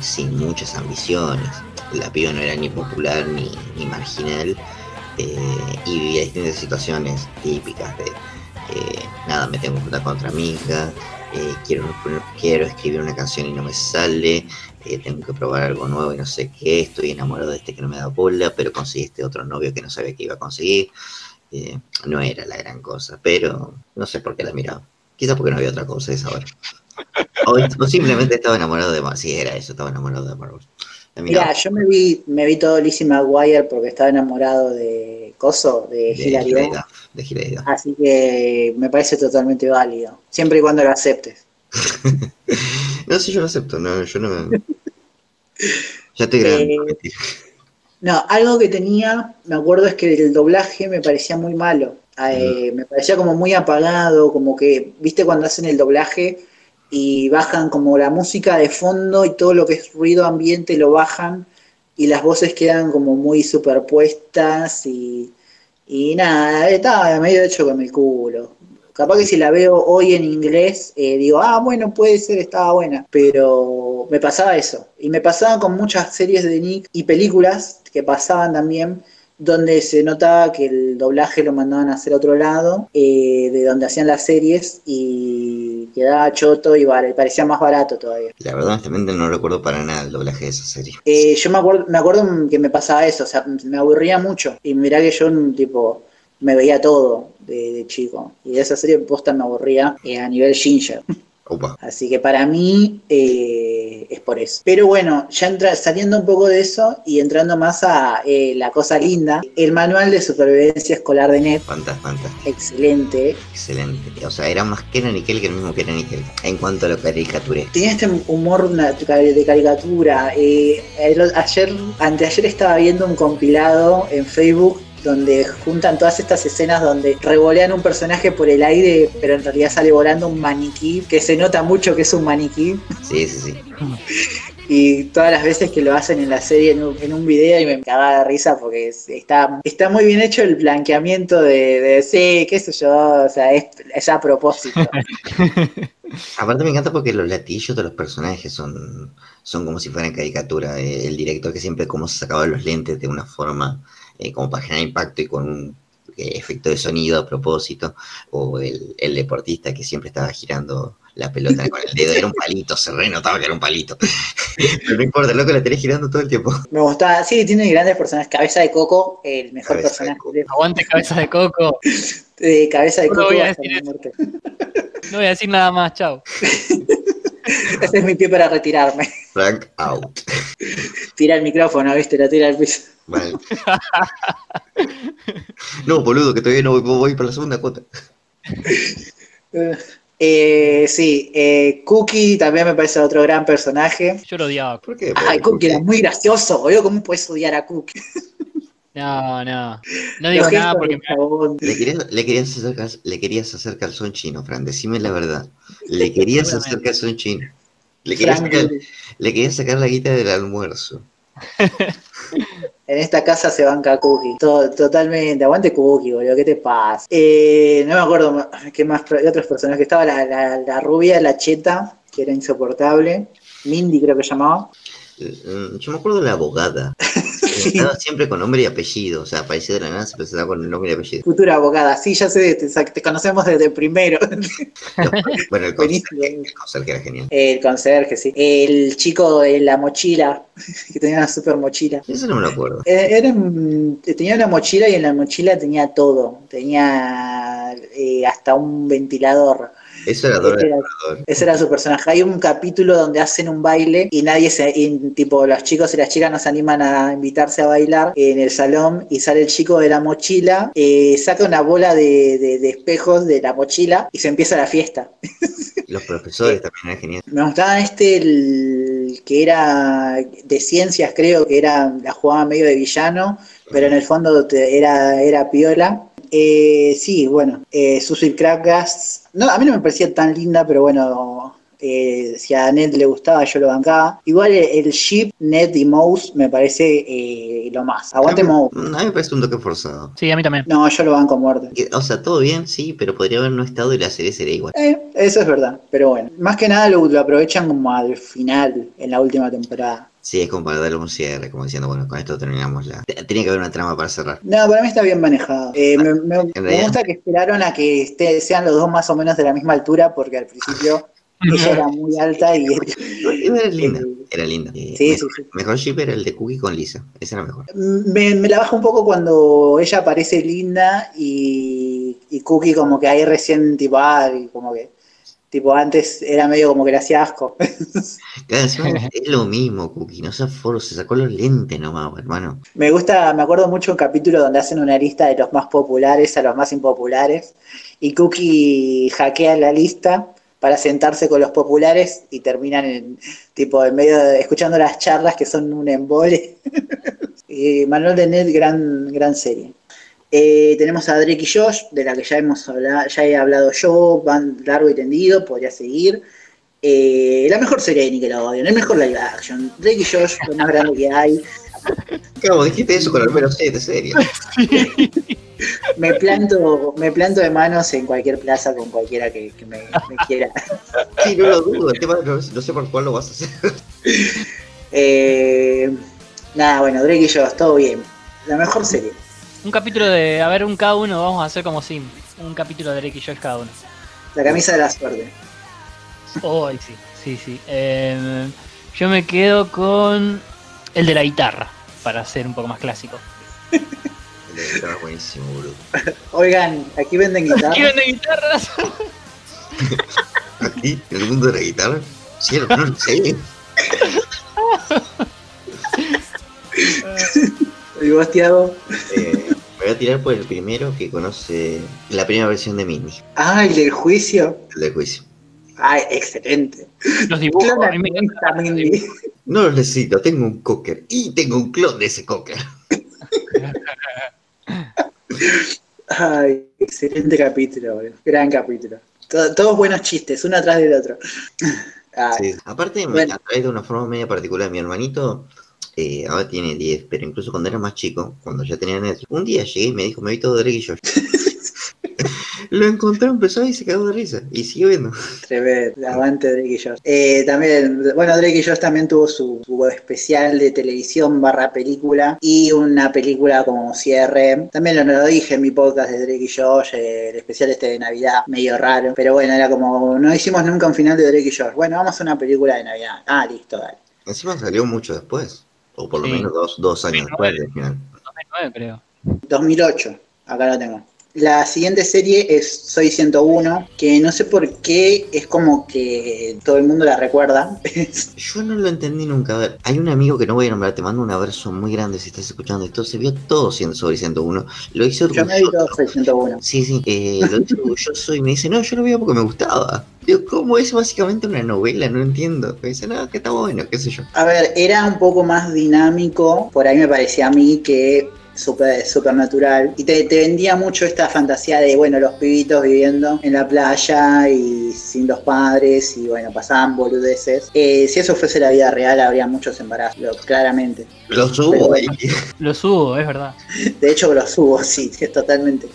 sin muchas ambiciones. La piba no era ni popular ni, ni marginal y vivía distintas situaciones típicas de eh, nada, me tengo que juntar con otra amiga, eh, quiero, quiero escribir una canción y no me sale, eh, tengo que probar algo nuevo y no sé qué, estoy enamorado de este que no me da bola, pero conseguí este otro novio que no sabía que iba a conseguir. no era la gran cosa, pero no sé por qué la miraba. Quizás porque no había otra cosa esa hora. O, simplemente estaba enamorado de Marvel. Sí, era eso, estaba enamorado de Marvel. Mira, yo me vi, me vi todo Lizzie McGuire porque estaba enamorado de Coso, de, de Así que me parece totalmente válido, siempre y cuando lo aceptes. no, sí, yo lo acepto, no, yo no Ya te creo. Eh, no, algo que tenía, me acuerdo es que el doblaje me parecía muy malo. Eh, mm. Me parecía como muy apagado, como que, viste, cuando hacen el doblaje y bajan como la música de fondo y todo lo que es ruido ambiente lo bajan y las voces quedan como muy superpuestas y, y nada, estaba medio hecho con el culo. Capaz que si la veo hoy en inglés, eh, digo, ah, bueno, puede ser, estaba buena. Pero me pasaba eso. Y me pasaba con muchas series de Nick y películas que pasaban también, donde se notaba que el doblaje lo mandaban a hacer otro lado, eh, de donde hacían las series, y quedaba choto y parecía más barato todavía. La verdad, honestamente no recuerdo para nada el doblaje de esa serie. Eh, yo me acuerdo, me acuerdo que me pasaba eso, o sea, me aburría mucho. Y mirá que yo, tipo, me veía todo de, chico. Y de esa serie posta me aburría eh, a nivel Ginger. Así que para mí eh, es por eso. Pero bueno, ya entra, saliendo un poco de eso y entrando más a eh, la cosa linda, el manual de supervivencia escolar de NET. Fantástico. Excelente. Excelente. O sea, era más que Nickel que el mismo que Nickel en cuanto a lo caricaturé. Tenía este humor de caricatura. Eh, ayer, anteayer estaba viendo un compilado en Facebook donde juntan todas estas escenas donde revolean un personaje por el aire, pero en realidad sale volando un maniquí, que se nota mucho que es un maniquí. Sí, sí, sí. y todas las veces que lo hacen en la serie en un, video y me cagaba de risa porque está, está muy bien hecho el blanqueamiento de, de sí, qué sé yo, o sea, es, a propósito. Aparte me encanta porque los latillos de los personajes son, son como si fueran caricatura. El director que siempre como se sacaba los lentes de una forma eh, como para generar impacto y con un eh, efecto de sonido a propósito, o el, deportista que siempre estaba girando la pelota con el dedo, era un palito, se re notaba que era un palito. Pero no importa, el loco la tenés girando todo el tiempo. Me gustaba, sí, tiene grandes personajes. Cabeza de Coco, el mejor personaje. Aguante Cabeza de Coco. Eh, cabeza de Coco. No voy, a decir no voy a decir nada más, chao. Ese es mi pie para retirarme. Frank out. Tira el micrófono, viste, lo tira al piso. No, boludo, que todavía no voy, voy para la segunda cuota. Eh, sí, eh, Cookie también me parece otro gran personaje. Yo lo odiaba. ¿Por qué? Ay, Cookie era muy gracioso, boludo. ¿Cómo puedes odiar a Cookie? No, no. No digo nada porque chabón. Le querías, le, querías hacer, le querías hacer calzón chino, Fran, decime la verdad. Le querías hacer calzón chino. Le querías, Frank, sacar, le querías sacar la guita del almuerzo. En esta casa se banca Cookie. To- totalmente. Aguante Cookie, boludo. ¿Qué te pasa? Eh, no me acuerdo qué más de otros personajes. Estaba la, la, la rubia, la cheta, que era insoportable. Mindy creo que llamaba. Mm, Yo me acuerdo de la abogada. Siempre con nombre y apellido. O sea, aparecía de la nada, se presentaba con el nombre y apellido. Futura abogada. Sí, ya sé, te, te conocemos desde primero. Bueno, el conserje, el conserje era genial. El conserje, sí. El chico de la mochila, que tenía una super mochila. Eso no me lo acuerdo. Eh, Era, tenía una mochila y en la mochila tenía todo. Tenía eh, hasta un ventilador. Eso era Dora Ese era-. Ese su personaje. Hay un capítulo donde hacen un baile y nadie se, y, tipo los chicos y las chicas nos animan a invitarse a bailar en el salón y sale el chico de la mochila, eh, saca una bola de, de- de espejos de la mochila y se empieza la fiesta. Los profesores también eran geniales. Me gustaba este el que era de ciencias, creo que era la jugaba medio de villano, pero en el fondo te- era, era piola. Eh, sí, bueno, eh, Susie Crackas. No, a mí no me parecía tan linda, pero bueno, eh, si a Ned le gustaba, yo lo bancaba. Igual el, el ship Ned y Mouse me parece eh, lo más. Aguante Mouse. A mí me parece un toque forzado. Sí, a mí también. No, yo lo banco a muerte. O sea, todo bien, sí, pero podría haber no estado y la serie sería igual. Eh, eso es verdad, pero bueno. Más que nada lo, lo aprovechan como al final, en la última temporada. Sí, es como para darle un cierre, como diciendo, bueno, con esto terminamos. T- Tiene que haber una trama para cerrar. No, para mí está bien manejado. Eh, me, me- gusta que esperaron a que esté- sean los dos más o menos de la misma altura, porque al principio ella era muy alta y Era linda, Eh, era linda. Eh, Sí, mejor, sí, sí. mejor ship era el de Cookie con Lisa. Ese era mejor. me, me la baja un poco cuando ella parece linda y, y Cookie como que ahí recién tipo, ah, y como que tipo antes era medio como que le hacía asco. Claro, es lo mismo, Cookie. No se aforó, se sacó los lentes nomás, hermano. Me gusta, me acuerdo mucho un capítulo donde hacen una lista de los más populares a los más impopulares y Cookie hackea la lista para sentarse con los populares y terminan en tipo en medio de, escuchando las charlas que son un embole. y Manuel de Ned, gran, gran serie. Eh, tenemos a Drake y Josh, de la que ya hemos hablado, ya he hablado yo, van largo y tendido, podría seguir. Eh, la mejor serie de Nickelodeon, el mejor live action. Drake y Josh, lo más grande que hay. Claro, dijiste eso con el menos 7, serio. Me planto, me planto de manos en cualquier plaza con cualquiera que, que me, me quiera. Sí, no lo dudo. El tema no, no sé por cuál lo vas a hacer. Eh, nada, bueno, Drake y yo, todo bien. La mejor serie. Un capítulo de, a ver, un cada uno, vamos a hacer como Sim. Un capítulo de Drake y Josh cada uno. La camisa de la suerte. Oh, ay, sí, sí, sí. Eh, yo me quedo con el de la guitarra, para ser un poco más clásico. Estaba buenísimo, boludo. Oigan, aquí venden guitarra. ¿Qué vende guitarras? Aquí, en el mundo de la guitarra. Sí, no lo sé. Y vos, Tiago. Eh, me voy a tirar por el primero que conoce la primera versión de Mindy, Ah, el del juicio. el del juicio. Ay, excelente. Los dibujos, a mí me los Mindy. No los necesito, tengo un cocker y tengo un clon de ese cocker. Ay, excelente capítulo, boludo. Gran capítulo. To- todos buenos chistes, uno atrás del otro. Sí. Aparte, me Bueno. atrae de una forma media particular. Mi hermanito eh, ahora tiene 10, pero incluso cuando era más chico, cuando ya tenía Netflix, un día llegué y me dijo, me vi todo Drake y Josh. Lo encontré, empezó y se cagó de risa. Y sigue viendo. Tremendo, aguante Drake y Josh. Eh, también, bueno, Drake y Josh también tuvo su, su especial de televisión barra película y una película como cierre. También lo, lo dije en mi podcast de Drake y Josh, eh, el especial este de Navidad, medio raro. Pero bueno, era como, no hicimos nunca un final de Drake y Josh. Bueno, vamos a una película de Navidad. Ah, listo, dale. Encima salió mucho después. O por lo Sí. menos dos, dos años Sí, después del final. 2009 creo. 2008, acá lo tengo. La siguiente serie es Soy 101, que no sé por qué es como que todo el mundo la recuerda. Yo no lo entendí nunca. A ver, hay un amigo que no voy a nombrar, te mando un abrazo muy grande si estás escuchando esto. Se vio todo siendo sobre 101. Lo hizo Yo me vi todo orgulloso. Soy 101. Sí, sí, eh, lo hizo orgulloso y me dice, no, yo lo veía porque me gustaba. Digo, ¿cómo es básicamente una novela? No entiendo. Me dice, no, que está bueno, qué sé yo. A ver, era un poco más dinámico, por ahí me parecía a mí que super, supernatural. Y te, te vendía mucho esta fantasía de, bueno, los pibitos viviendo en la playa y sin los padres y, bueno, pasaban boludeces. Eh, si eso fuese la vida real, habría muchos embarazos, lo- claramente. Los hubo Pero ahí. Lo subo, es verdad. De hecho, los subo, sí, es totalmente.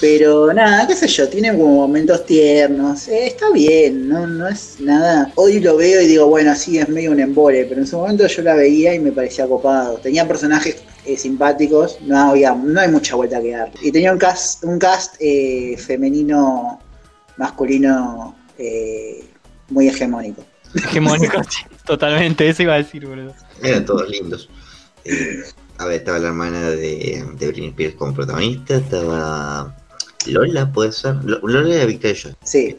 Pero nada, qué sé yo, tiene como momentos tiernos. eh, está bien, no, no es nada. Hoy lo veo y digo, bueno, sí, es medio un embole, pero en su momento yo la veía y me parecía copado. Tenía personajes eh, simpáticos, no había, no hay mucha vuelta que dar. Y tenía un cast, un cast eh, femenino, masculino, eh, muy hegemónico. Hegemónico, sí, totalmente, eso iba a decir, boludo. Eran todos lindos. Eh, a ver, estaba la hermana de, de Britney Spears como protagonista, estaba Lola, puede ser. Lo- Lola era Victoria. Sí,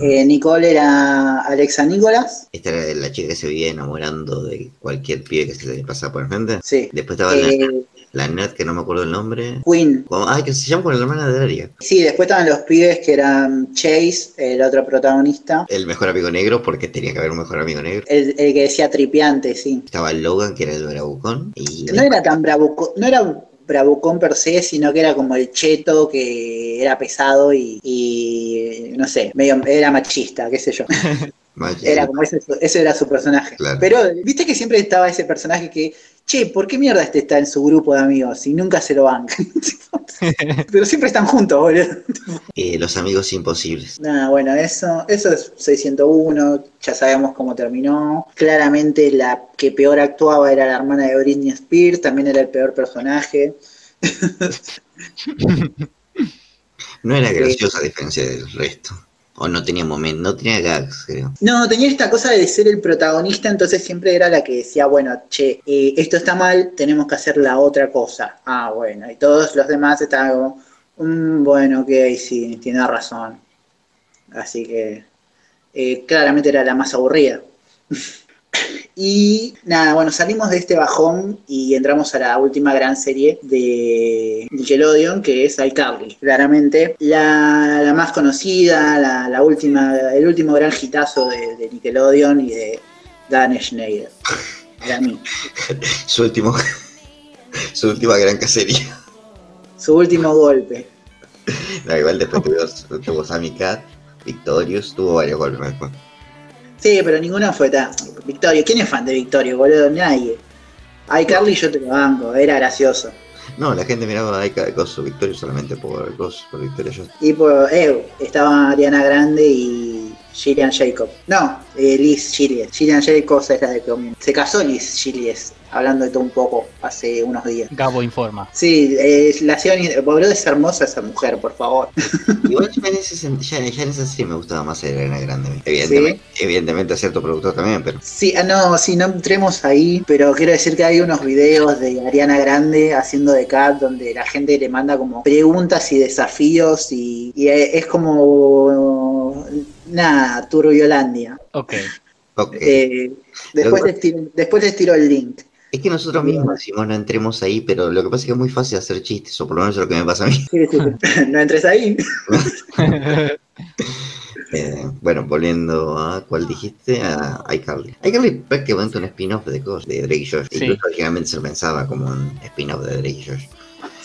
Eh, eh, Nicole era Alexa Nicolás. esta era la chica que se vivía enamorando de cualquier pibe que se le pasaba por enfrente. Sí. Después estaba la, Eh, la nerd que no me acuerdo el nombre. Queen, Como- ay, que se llama con la hermana de Daria. Sí, después estaban los pibes que eran Chase, el otro protagonista, El mejor amigo negro, porque tenía que haber un mejor amigo negro. el, el que decía tripiante, sí. Estaba Logan, que era el bravucón. Y No era tan bravucón, no era bravucón per se, sino que era como el cheto que era pesado y, y, no sé, medio era machista, qué sé yo. Era como ese, ese era su personaje. Claro. Pero viste que siempre estaba ese personaje que, che, ¿por qué mierda este está en su grupo de amigos y nunca se lo bancan? Pero siempre están juntos, boludo. eh, los amigos imposibles. Nada, bueno, eso, eso es 601, ya sabemos cómo terminó. Claramente la que peor actuaba era la hermana de Britney Spears, también era el peor personaje. No era graciosa a diferencia del resto. O no tenía momento, no tenía gags, creo. No, tenía esta cosa de ser el protagonista, entonces siempre era la que decía, bueno, che, eh, esto está mal, tenemos que hacer la otra cosa. Ah, bueno, y todos los demás estaban como, "Mm, bueno, ok, sí, tiene razón. Así que eh, claramente era la más aburrida. Y nada, bueno, salimos de este bajón y entramos a la última gran serie de Nickelodeon, que es iCarly. Claramente, la, la más conocida, la, la última, el último gran hitazo de, de Nickelodeon y de Dan Schneider. Para mí. Su último. su última gran cacería. Su último golpe. No, igual después tuvo, tuvo Sammy Cat, Victorious, tuvo varios golpes después. Sí, pero ninguna fue tan. Victorio, ¿quién es fan de Victorio, boludo? Nadie. iCarly yo te lo banco, era gracioso. No, la gente miraba a Ica de Coso Victorious solamente por Coso, por Victoria Joy. Y por, eh, estaba Ariana Grande y Gillian Jacob. No, eh, Liz Gillies. Gillian Jacobs es la de Community. Se casó Liz Gillies, hablando de todo un poco, hace unos días. Gabo informa. Sí, eh, la hacían. Boludo, es hermosa esa mujer, por favor. Igual ya en, ese, ya, ya en esa serie me gustaba más Elena Grande. a mí. Evidentemente, evidentemente a cierto productor también, pero Sí, ah, no, sí, no entremos ahí, pero quiero decir que hay unos videos de Ariana Grande haciendo de Cat donde la gente le manda como preguntas y desafíos y, y es como. Nada, Turbiolandia. Ok. ok. Eh, después, les tiro, después les tiro el link. Es que nosotros mismos decimos no entremos ahí, pero lo que pasa es que es muy fácil hacer chistes, o por lo menos es lo que me pasa a mí. No entres ahí. Eh, bueno, volviendo a cuál dijiste, a iCarly. iCarly es prácticamente un spin-off de cosas, de Drake y Josh. Sí. Incluso originalmente se pensaba como un spin-off de Drake y Josh.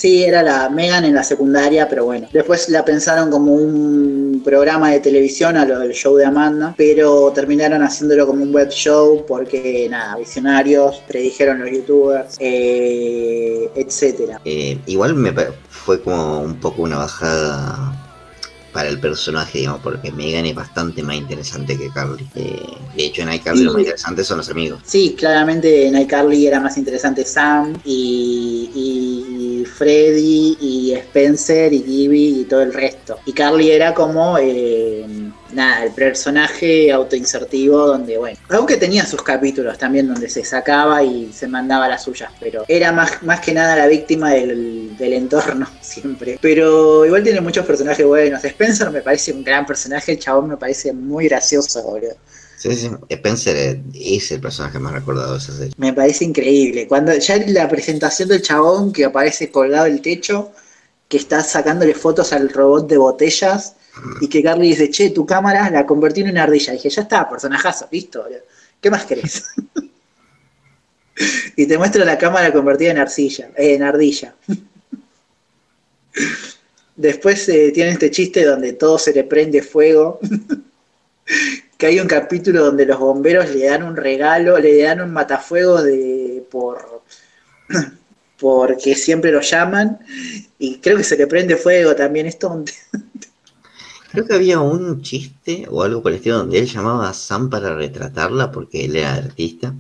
Sí, era la Megan en la secundaria, pero bueno. Después la pensaron como un programa de televisión a lo del show de Amanda, pero terminaron haciéndolo como un web show porque, nada, visionarios, predijeron los youtubers, eh, etcétera. Eh, igual me fue como un poco una bajada para el personaje, digamos, porque Megan es bastante más interesante que Carly. Eh, de hecho, en iCarly lo más Sí. interesante son los amigos. Sí, claramente en iCarly era más interesante Sam y, y Freddy y Spencer y Gibby y todo el resto. Y Carly era como, eh, nada, el personaje autoinsertivo donde, bueno, aunque tenía sus capítulos también donde se sacaba y se mandaba las suyas, pero era más, más que nada la víctima del, del entorno siempre. Pero igual tiene muchos personajes buenos. Spencer me parece un gran personaje, el chabón me parece muy gracioso, boludo. Sí, sí, Spencer eh, es el personaje más recordado de esa serie. Me parece increíble. Cuando ya la presentación del chabón que aparece colgado del techo, que está sacándole fotos al robot de botellas, y que Carly dice, che, tu cámara la convertí en una ardilla. Dije, ya está, personajazo, listo. ¿Qué más querés? y te muestra la cámara convertida en arcilla, eh, en ardilla. Después eh, tiene este chiste donde todo se le prende fuego. que hay un capítulo donde los bomberos le dan un regalo, le dan un matafuego de por porque siempre lo llaman y creo que se le prende fuego también esto Creo que había un chiste o algo por el estilo donde él llamaba a Sam para retratarla porque él era artista.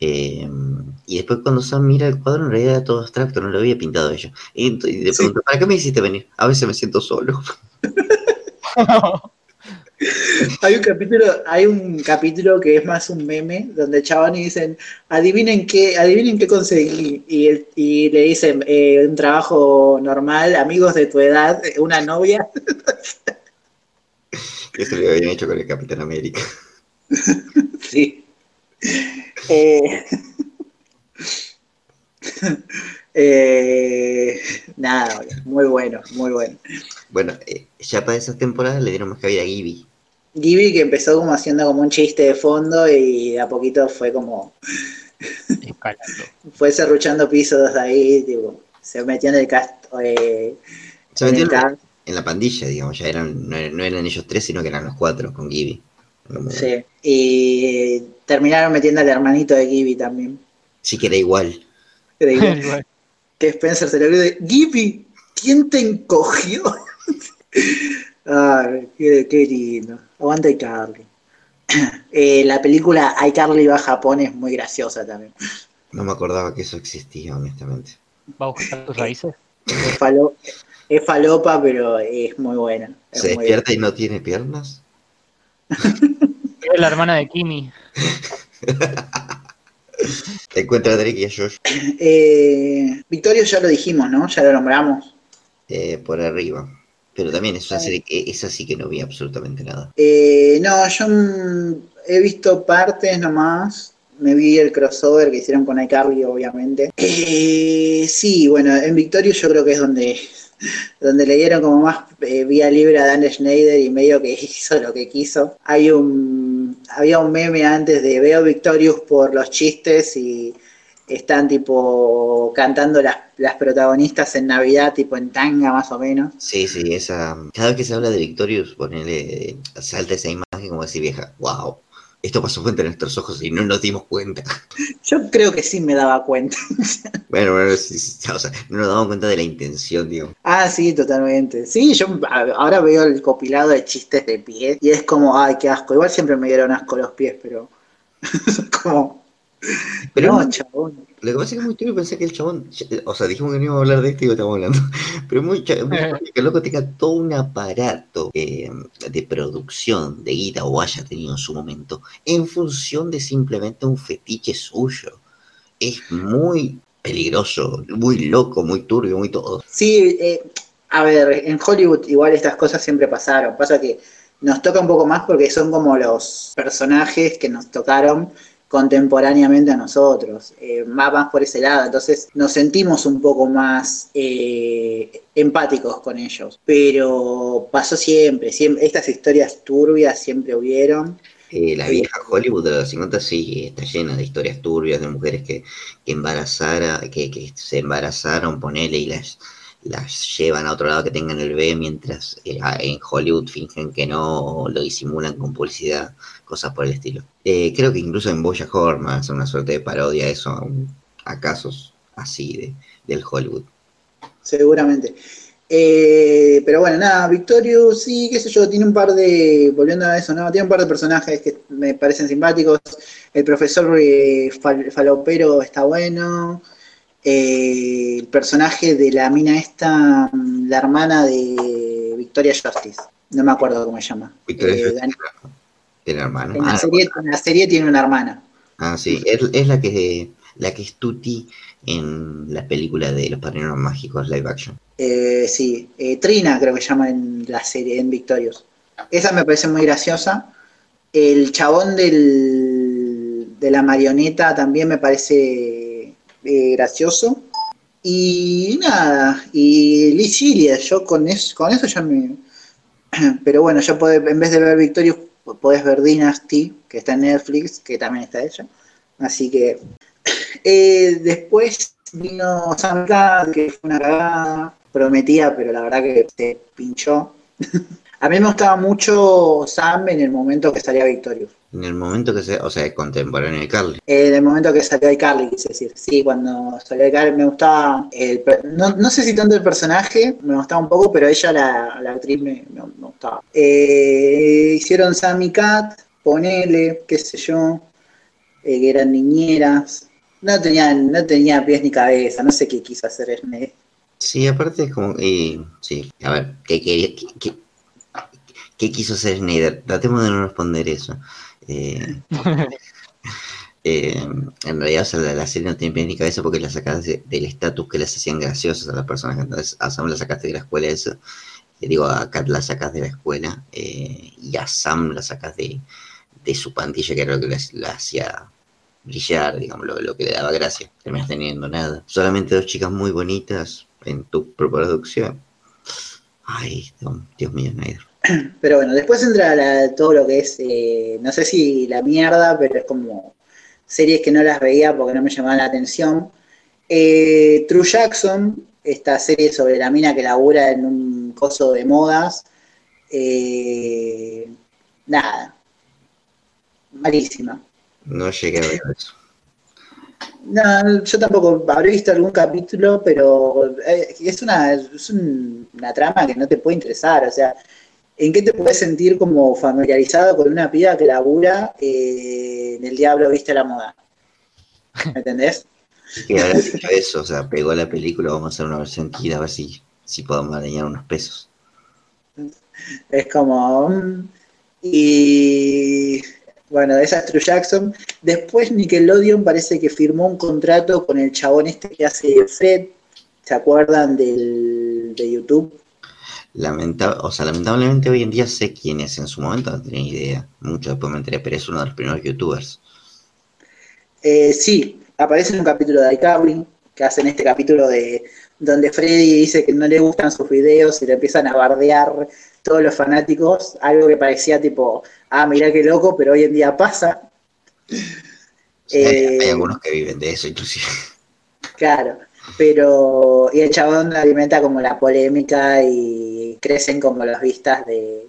Eh, y después cuando Sam mira el cuadro, en realidad era todo abstracto, no lo había pintado ella. Y, le pregunto, ¿para qué me hiciste venir? A veces me siento solo. hay un capítulo, hay un capítulo que es más un meme, donde chavales dicen, adivinen qué, adivinen qué conseguí. Y, y le dicen, eh, un trabajo normal, amigos de tu edad, una novia. Eso lo habían hecho con el Capitán América. sí. Eh, eh, nada, muy bueno, muy bueno. Bueno, eh, ya para esas temporadas le dieron más cabida a Gibby. Gibby que empezó como haciendo como un chiste de fondo y de a poquito fue como... fue cerruchando pisos ahí, tipo, se metió en el cast. Eh, se metió en, la pandilla, digamos, ya eran, no, eran, ellos tres, sino que eran los cuatro con Gibby. Sí, y terminaron metiendo al hermanito de Gibby también. Sí, que era igual. Era igual. que Spencer se le olvidó Gibby, ¿quién te encogió? Ay, qué, qué, lindo. Aguanta iCarly. Eh, la película iCarly va a Japón es muy graciosa también. No me acordaba que eso existía, honestamente. ¿Va a buscar tus raíces? Es, falopa, pero es muy buena. ¿Se despierta y no tiene piernas? es la hermana de Kimi. Te encuentra a Drake y a Josh. Eh, Victorio ya lo dijimos, ¿no? Ya lo nombramos. Eh, por arriba. Pero también es una serie que esa sí que no vi absolutamente nada. Eh, no, yo he visto partes nomás. Me vi el crossover que hicieron con iCarly, obviamente. Eh, sí, bueno, en Victorio yo creo que es donde, donde le dieron como más eh, vía libre a Dan Schneider y medio que hizo lo que quiso. Hay un, había un meme antes de veo Victorious por los chistes y están tipo cantando las, las, protagonistas en Navidad, tipo en tanga más o menos. Sí, sí, esa. Cada vez que se habla de Victorious, ponele, salta esa imagen como decir vieja, wow, esto pasó frente a nuestros ojos y no nos dimos cuenta. Yo creo que sí me daba cuenta. bueno, bueno, sí, o sea, no nos damos cuenta de la intención, digo. Ah, sí, totalmente. Sí, yo ahora veo el copilado de chistes de pies y es como, ay, qué asco. Igual siempre me dieron asco los pies, pero como pero no, chabón. Lo que pasa es que es muy triste pensar que el chabón, o sea, dijimos que no íbamos a hablar de esto y estamos hablando, pero es muy, muy eh. que el loco tenga todo un aparato eh, de producción de guita o haya tenido en su momento en función de simplemente un fetiche suyo. Es muy peligroso, muy loco, muy turbio, muy todo. Sí, eh, a ver, en Hollywood igual estas cosas siempre pasaron. Pasa que nos toca un poco más porque son como los personajes que nos tocaron contemporáneamente a nosotros, eh, más, por ese lado, entonces nos sentimos un poco más eh, empáticos con ellos, pero pasó siempre, siempre, estas historias turbias siempre hubieron. Eh, la vieja Hollywood de los 50 sí está llena de historias turbias de mujeres que, que que, que se embarazaron, ponele, y las, las llevan a otro lado que tengan el B, mientras en Hollywood fingen que no, lo disimulan con publicidad cosas por el estilo. Eh, creo que incluso en Boya Horman hace una suerte de parodia eso, a, casos así de, del Hollywood. Seguramente. Eh, pero bueno, nada, Victorio, sí, qué sé yo, tiene un par de, volviendo a eso, ¿no? Tiene un par de personajes que me parecen simpáticos. El profesor eh, Falopero está bueno. El personaje de la mina esta, la hermana de Victoria Justice. No me acuerdo cómo se llama. Victoria Justice. Tiene hermano. En la, ah, serie, tiene una hermana. Ah, sí, es, la que la que es Tuti en la película de Los Padrinos Mágicos live action. Eh, sí, eh, Trina creo que se llama en la serie, en Victorious. Esa me parece muy graciosa. El chabón del, de la marioneta también me parece eh, gracioso. Y nada, y Liz yo con eso, con eso ya me... Pero bueno, ya puede, en vez de ver Victorious podés ver Dynasty, que está en Netflix, que también está ella. Así que Eh, después vino Sam Cat, que fue una cagada, prometía, pero la verdad que se pinchó. A mí me gustaba mucho Sam en el momento que salía Victorious. En el momento que se, o sea, contemporáneo de Carly. En el momento que salió iCarly, quise decir. Sí, cuando salió iCarly me gustaba. El, no, no, sé si tanto el personaje, me gustaba un poco, pero ella, la, la actriz, me, me, gustaba. Eh, hicieron Sam y Cat, ponele, qué sé yo, eh, que eran niñeras. No tenían, no tenía pies ni cabeza, no sé qué quiso hacer Snyder. Sí, aparte es como, eh, sí, a ver, ¿qué quería? Qué, qué, qué quiso hacer Snyder? Tratemos de no responder eso. Eh, eh, en realidad, o sea, la, la, serie no tiene pies ni cabeza porque la sacaste de, del estatus que les hacían graciosas a las personas. Entonces, a Sam la sacaste de la escuela, eso. Eh, digo, a Kat la sacas de la escuela y a Sam la sacas de, de su pandilla, que era lo que la, hacía brillar, digamos, lo, lo, que le daba gracia. Terminas teniendo nada. Solamente dos chicas muy bonitas en tu producción. Ay, Dios mío, Snyder. Pero bueno, después entra la, todo lo que es, eh, no sé si la mierda, pero es como series que no las veía porque no me llamaban la atención. Eh, True Jackson, esta serie sobre la mina que labura en un coso de modas. Eh, nada. Malísima. No llegué a ver eso. No, yo tampoco habré visto algún capítulo, pero es una, es un, una trama que no te puede interesar. O sea, ¿en qué te puedes sentir como familiarizado con una piba que labura eh, en El Diablo Viste la Moda? ¿Me entendés? Que habrá dicho eso, o sea, pegó la película, vamos a hacer una versión kid a ver si, si podemos arañar unos pesos. Es como. mm, Y. Bueno, esa es True Jackson. Después Nickelodeon parece que firmó un contrato con el chabón este que hace Fred. ¿Se acuerdan del, de YouTube? Lamenta o sea, lamentablemente hoy en día sé quién es, en su momento no tenía idea. Mucho después me enteré, pero es uno de los primeros youtubers. Eh, sí, aparece en un capítulo de iCarly, que hacen este capítulo de donde Freddy dice que no le gustan sus videos y le empiezan a bardear todos los fanáticos, algo que parecía tipo, ah, mirá qué loco, pero hoy en día pasa. Sí, eh, hay, hay algunos que viven de eso, inclusive. Claro, pero y el chabón alimenta como la polémica y crecen como las vistas de,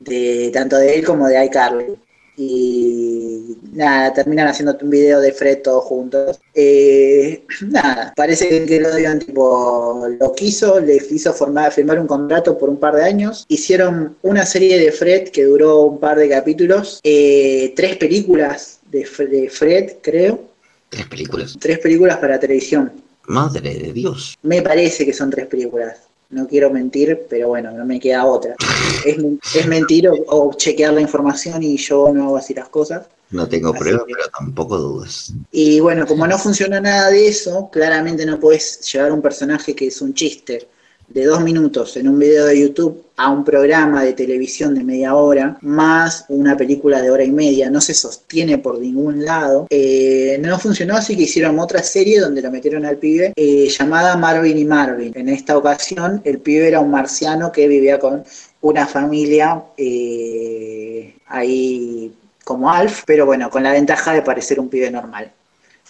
de tanto de él como de iCarly. Y nada, terminan haciendo un video de Fred todos juntos. Eh, nada, parece que lo digan tipo, lo quiso, le hizo formar, firmar un contrato por un par de años. Hicieron una serie de Fred que duró un par de capítulos, eh, tres películas de, de Fred, creo. Tres películas. Tres películas para televisión. Madre de Dios. Me parece que son tres películas. No quiero mentir, pero bueno, no me queda otra. Es, es mentir o, o, chequear la información y yo no hago así las cosas. No tengo pruebas, pero tampoco dudas. Y bueno, como no funciona nada de eso, claramente no puedes llevar un personaje que es un chiste de dos minutos en un video de YouTube a un programa de televisión de media hora, más una película de hora y media, no se sostiene por ningún lado. Eh, no funcionó, así que hicieron otra serie donde lo metieron al pibe, eh, llamada Marvin y Marvin. En esta ocasión, el pibe era un marciano que vivía con una familia eh, ahí como Alf, pero bueno, con la ventaja de parecer un pibe normal.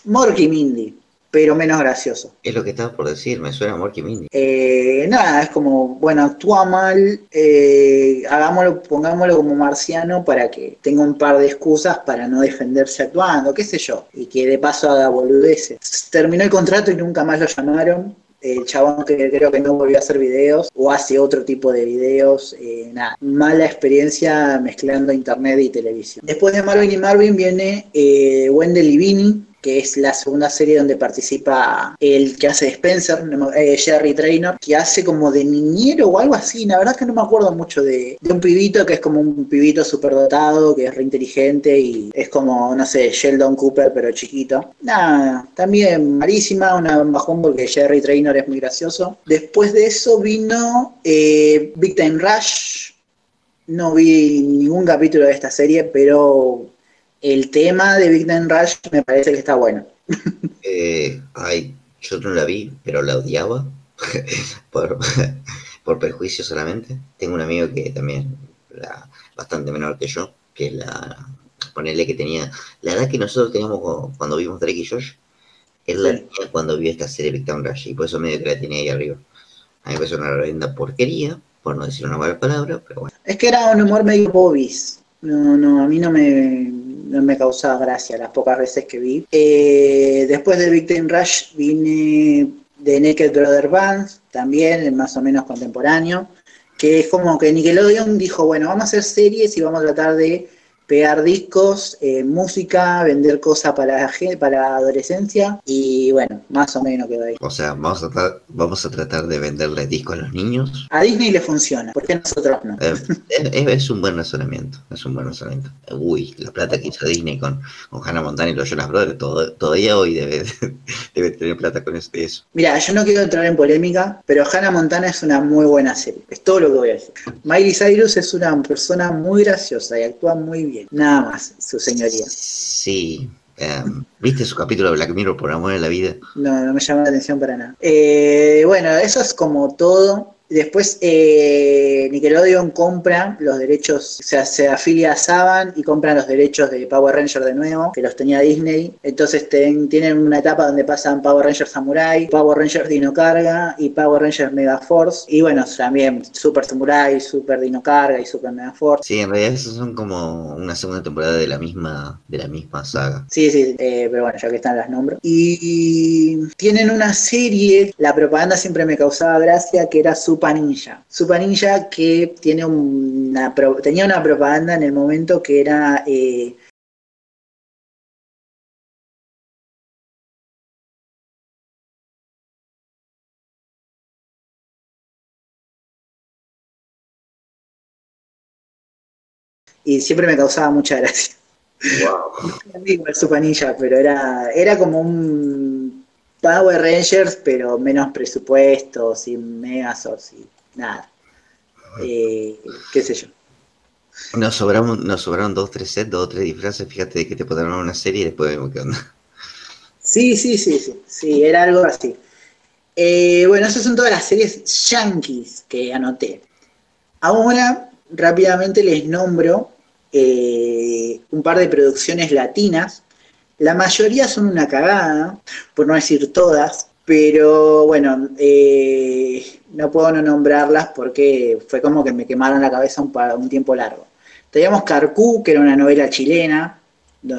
Morky Mindy, pero menos gracioso. Es lo que estaba por decir, me suena a Morky Mindy. Eh, nada, es como, bueno, actúa mal, eh, hagámoslo, pongámoslo como marciano para que tenga un par de excusas para no defenderse actuando, qué sé yo, y que de paso haga boludeces. Terminó el contrato y nunca más lo llamaron. El chabón que creo que no volvió a hacer videos o hace otro tipo de videos, eh, nada, mala experiencia mezclando internet y televisión. Después de Marvin y Marvin viene eh, Wendell y que es la segunda serie donde participa el que hace Spencer, eh, Jerry Traynor, que hace como de niñero o algo así, la verdad es que no me acuerdo mucho de, un pibito que es como un pibito superdotado, que es re inteligente y es como, no sé, Sheldon Cooper pero chiquito. Nada, también malísima, una bajón porque Jerry Traynor es muy gracioso. Después de eso vino eh, Big Time Rush, no vi ningún capítulo de esta serie, pero el tema de Big Time Rush me parece que está bueno. eh, ay, yo no la vi, pero la odiaba por, por perjuicio solamente. Tengo un amigo que también, la, bastante menor que yo, que la, ponerle que tenía la edad que nosotros teníamos cuando vimos Drake y Josh, Él la Sí. tenía cuando vio esta serie Victim Rush y por eso medio que la tenía ahí arriba. A mí me parece una reverenda porquería, por no decir una mala palabra, pero bueno. Es que era un humor medio bobis. No, no, a mí no me, no me causaba gracia las pocas veces que vi. Eh, después de Victim Rush vine de Naked Brother Band, también más o menos contemporáneo, que es como que Nickelodeon dijo, bueno, vamos a hacer series y vamos a tratar de pegar discos, eh, música, vender cosas para para adolescencia y bueno, más o menos quedó ahí. O sea, vamos a, tra- vamos a tratar de venderle discos a los niños. A Disney le funciona, ¿por qué a nosotros no? Eh, es, es un buen razonamiento, es un buen razonamiento. Uy, la plata que hizo Disney con, con Hannah Montana y los Jonas Brothers, todo, todavía hoy debe, debe tener plata con eso. eso. Mira, yo no quiero entrar en polémica, pero Hannah Montana es una muy buena serie. Es todo lo que voy a decir. Miley Cyrus es una persona muy graciosa y actúa muy bien. Nada más, su señoría. Sí. em, ¿Viste su capítulo de Black Mirror por amor a la vida? No, no me llama la atención para nada. Eh, bueno, eso es como todo. Después eh, Nickelodeon compra los derechos, o sea, se afilia a Saban y compran los derechos de Power Ranger de nuevo, que los tenía Disney. Entonces ten- tienen una etapa donde pasan Power Ranger Samurai, Power Ranger Dino Carga y Power Ranger Mega Force. Y bueno, también Super Samurai, Super Dino Carga y Super Mega Force. Sí, en realidad esos son como una segunda temporada de la misma, de la misma saga. Sí, sí, eh, pero bueno, ya que están las nombro. Y tienen una serie, la propaganda siempre me causaba gracia, que era Supa Ninja. Supa Ninja que tiene una, tenía una propaganda en el momento que era... eh, y siempre me causaba mucha gracia. Wow. Super Ninja, pero era, era como un Power Rangers, pero menos presupuesto, sin Megazords y nada. Eh, qué sé yo. Nos sobraron, nos sobraron dos, tres sets, dos o tres disfraces. Fíjate que te podrán una serie y después vemos qué onda. Sí, sí, sí, sí, sí, era algo así. Eh, bueno, esas son todas las series yankees que anoté. Ahora, rápidamente les nombro eh, un par de producciones latinas. La mayoría son una cagada, por no decir todas, pero bueno, eh, no puedo no nombrarlas porque fue como que me quemaron la cabeza un, un tiempo largo. Teníamos Carcú, que era una novela chilena,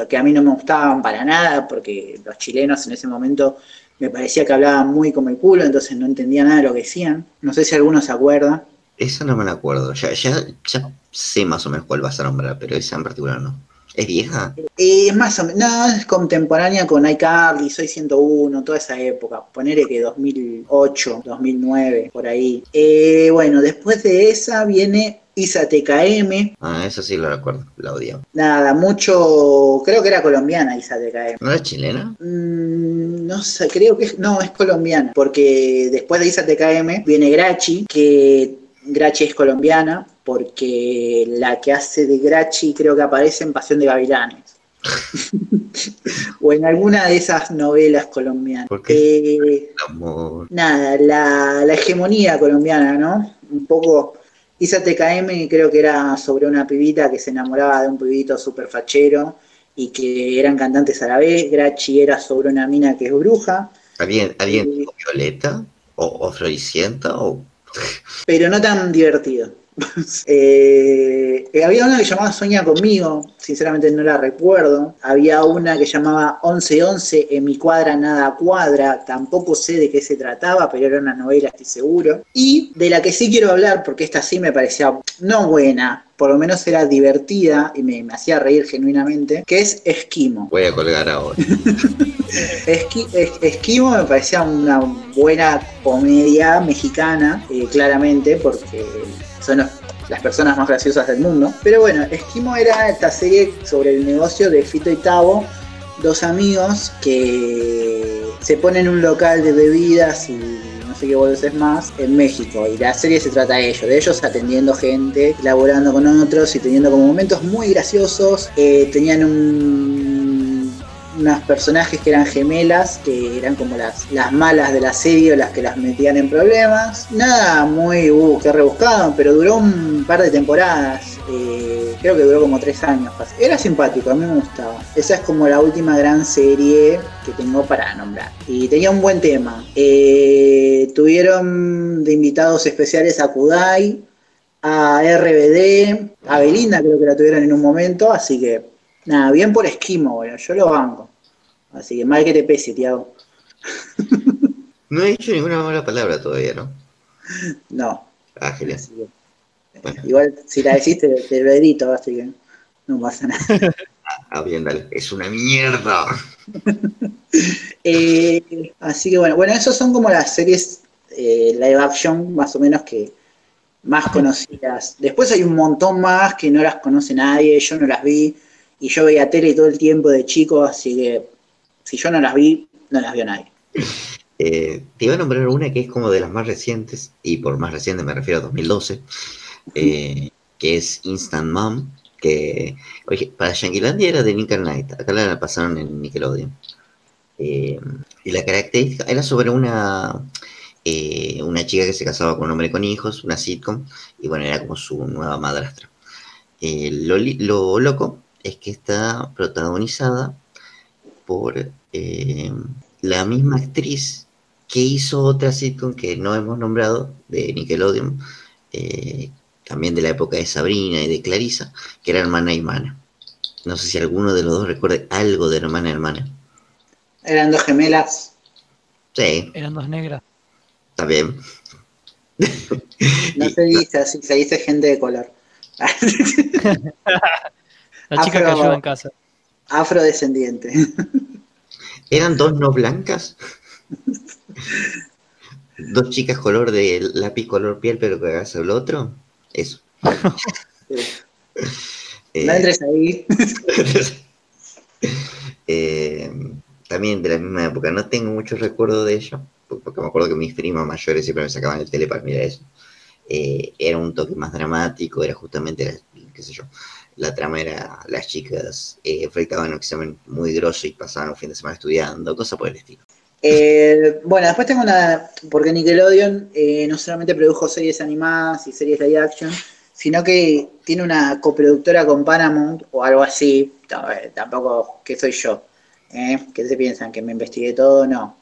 que a mí no me gustaban para nada, porque los chilenos en ese momento me parecía que hablaban muy como el culo, entonces no entendía nada de lo que decían. No sé si alguno se acuerda. Esa no me la acuerdo. Ya, ya, ya sé más o menos cuál vas a nombrar, pero esa en particular no. ¿Es vieja? Eh, es más o menos, no, es contemporánea con iCarly, Soy 101, toda esa época. Ponele que 2008, 2009, por ahí. Eh, bueno, después de esa viene Isa TKM. Ah, esa sí la recuerdo, la odiaba. Nada, mucho, creo que era colombiana Isa TKM. ¿No era chilena? Mm, no sé, creo que es- no, es colombiana, porque después de Isa TKM viene Grachi, que Grachi es colombiana, porque la que hace de Grachi creo que aparece en Pasión de Gavilanes. o en alguna de esas novelas colombianas. Eh, nada, la, la hegemonía colombiana, ¿no? Un poco. Isa TKM creo que era sobre una pibita que se enamoraba de un pibito súper fachero y que eran cantantes a la vez. Grachi era sobre una mina que es bruja, ¿Alguien, alguien Eh, Violeta? ¿O, o Floricienta? ¿O pero no tan divertido. Eh, eh, había una que llamaba Sueña conmigo, sinceramente no la recuerdo. Había una que llamaba 1111, en mi cuadra nada cuadra, tampoco sé de qué se trataba, pero era una novela, estoy seguro. Y de la que sí quiero hablar, porque esta sí me parecía no buena, por lo menos era divertida y me, me hacía reír genuinamente, que es Esquimo. voy a colgar ahora? Esqui- es- Esquimo me parecía una buena comedia mexicana, eh, claramente, porque son los- las personas más graciosas del mundo. Pero bueno, Esquimo era esta serie sobre el negocio de Fito y Tavo, dos amigos que se ponen en un local de bebidas y sé qué boludeces más en México. Y la serie se trata de ellos, de ellos atendiendo gente, laborando con otros y teniendo como momentos muy graciosos. Eh, tenían un unas personajes que eran gemelas, que eran como las, las malas de la serie o las que las metían en problemas. Nada muy, uh, que rebuscado, pero duró un par de temporadas. Eh, creo que duró como tres años. Era simpático, a mí me gustaba. Esa es como la última gran serie que tengo para nombrar. Y tenía un buen tema. Eh, tuvieron de invitados especiales a Kudai, a RBD, a Belinda creo que la tuvieron en un momento, así que nada, bien por Esquimo, bueno, yo lo banco. Así que mal que te pese, Tiago. No he dicho ninguna mala palabra todavía, ¿no? No. Ah, genial. Igual si la decís te, te lo edito, así que no pasa nada. Ah, bien, dale. Es una mierda. Eh, así que bueno, bueno, esos son como las series eh, live action, más o menos que más conocidas. Después hay un montón más que no las conoce nadie, yo no las vi, y yo veía tele todo el tiempo de chico, así que si yo no las vi, no las vio nadie. Eh, te iba a nombrar una que es como de las más recientes, y por más reciente me refiero a 2012, eh, que es Instant Mom, que oye, para Yanquilandia era de Nickel Knight, acá la pasaron en Nickelodeon. Eh, y la característica era sobre una, eh, una chica que se casaba con un hombre con hijos, una sitcom, y bueno, era como su nueva madrastra. Lo, lo, loco es que está protagonizada por la misma actriz que hizo otra sitcom que no hemos nombrado, de Nickelodeon, también de la época de Sabrina y de Clarisa, que era hermana y hermana. No sé si alguno de los dos recuerde algo de hermana y hermana. Eran dos gemelas. Sí. Eran dos negras. Está bien. No se dice así, se dice gente de color. La chica que ayuda en casa. Afrodescendiente. ¿Eran dos no blancas? ¿Dos chicas color de lápiz color piel pero que hagas el otro? Eso. Eh, no entres ahí. eh, también de la misma época. No tengo muchos recuerdos de ello, porque me acuerdo que mis primas mayores siempre me sacaban el tele para mirar eso. Eh, era un toque más dramático, era justamente, qué sé yo, la trama era las chicas eh, enfrentaban un examen muy grosso y pasaban un fin de semana estudiando, cosas por el estilo. Eh, bueno, después tengo una, porque Nickelodeon eh, no solamente produjo series animadas y series live action, sino que tiene una coproductora con Paramount o algo así, eh, tampoco que soy yo, ¿eh? ¿Qué se piensan? ¿Que me investigué todo? No.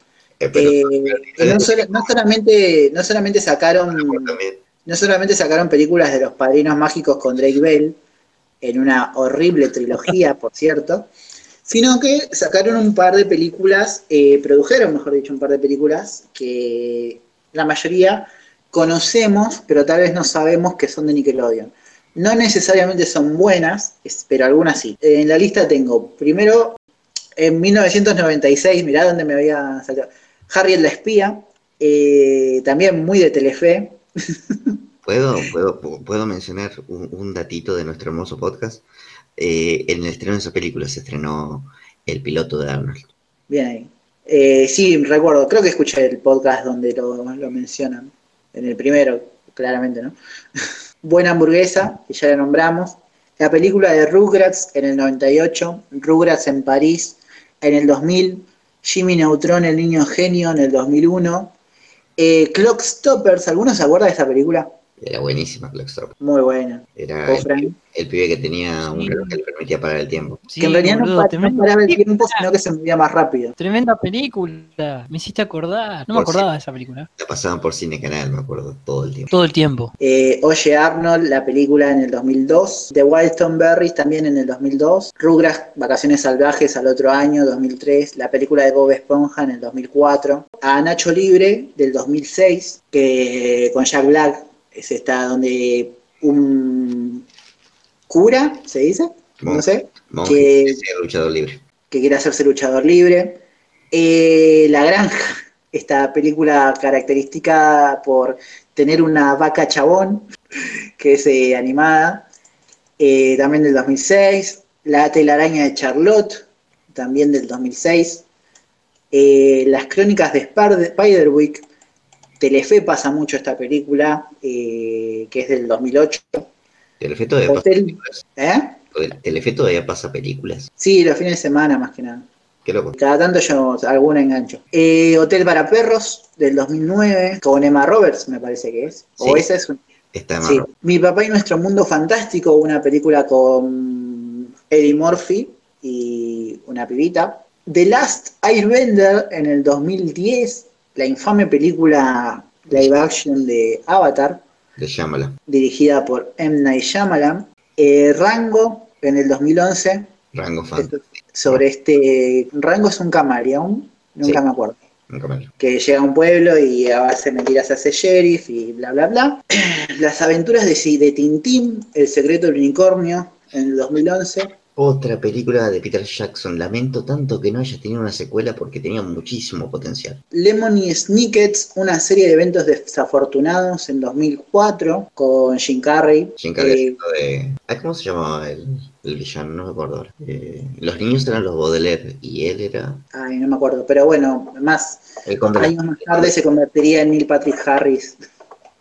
No, solo- no solamente, no solamente sacaron no solamente sacaron películas de los padrinos mágicos con Drake Bell, en una horrible trilogía, por cierto, sino que sacaron un par de películas, eh, produjeron, mejor dicho, un par de películas que la mayoría conocemos, pero tal vez no sabemos que son de Nickelodeon. No necesariamente son buenas, pero algunas sí. En la lista tengo, primero, en 1996, mirá dónde me había salido, Harriet la espía, eh, también muy de Telefe, ¿Puedo, puedo, puedo mencionar un, un datito de nuestro hermoso podcast? Eh, en el estreno de esa película se estrenó el piloto de Arnold. Bien ahí. Eh, sí, recuerdo, creo que escuché el podcast donde lo, mencionan. En el primero, claramente, ¿no? Buena hamburguesa, que ya la nombramos. La película de Rugrats en el 98, Rugrats en París en el 2000, Jimmy Neutron, el niño genio en el 2001. Eh, Clock ¿alguno se acuerda de esa película? Era buenísima, Clockstop. Muy buena. Era ¿Vos, el, el pibe que tenía un Sí. reloj que le permitía parar el tiempo. Sí, que en realidad no, boludo, paraba el tiempo, sino que se movía más rápido. Tremenda película. Me hiciste acordar. No me acordaba de esa película. La pasaban por cine canal, me acuerdo, todo el tiempo. Todo el tiempo. Eh, Oye Arnold, la película en el 2002. The Wildstone Berries también en el 2002. Rugrats, Vacaciones Salvajes al otro año, 2003. La película de Bob Esponja en el 2004. A Nacho Libre del 2006, que con Jack Black es esta donde un cura, ¿se dice? No sé, que- ese luchador libre. que quiere hacerse luchador libre. Eh, la Granja, esta película característica por tener una vaca chabón, que es eh, animada, eh, también del 2006. La telaraña de Charlotte, también del 2006. Eh, las crónicas de Spiderwick, Telefe pasa mucho esta película, eh, que es del 2008. Telefe todavía pasa películas. ¿eh? Telefe todavía pasa películas. Sí, los fines de semana más que nada. Qué loco. Cada tanto yo alguna engancho. Eh, Hotel para Perros del 2009 con Emma Roberts, me parece que es. O esa es un- Está Sí. Mi papá y nuestro mundo fantástico, una película con Eddie Murphy y una pibita. The Last Airbender en el 2010, la infame película live action de Avatar, De Shyamalan. dirigida por M. Night Shyamalan. Eh, Rango en el 2011, Rango fan. esto- sobre este... Rango es un camaleón, nunca Sí. me acuerdo Nunca me lo- que llega a un pueblo y a base de mentiras hace sheriff y bla bla bla. Las aventuras de, de Tintín, El secreto del unicornio, en el 2011. Otra película de Peter Jackson. Lamento tanto que no haya tenido una secuela porque tenía muchísimo potencial. Lemony Snickets, una serie de eventos desafortunados en 2004 con Jim Carrey. Jim Carrey Eh, de... ¿Cómo se llamaba el, el villano? No me acuerdo ahora. Eh, los niños eran los Baudelaire y él era ay, no me acuerdo, pero bueno, más años más tarde se convertiría en Neil Patrick Harris.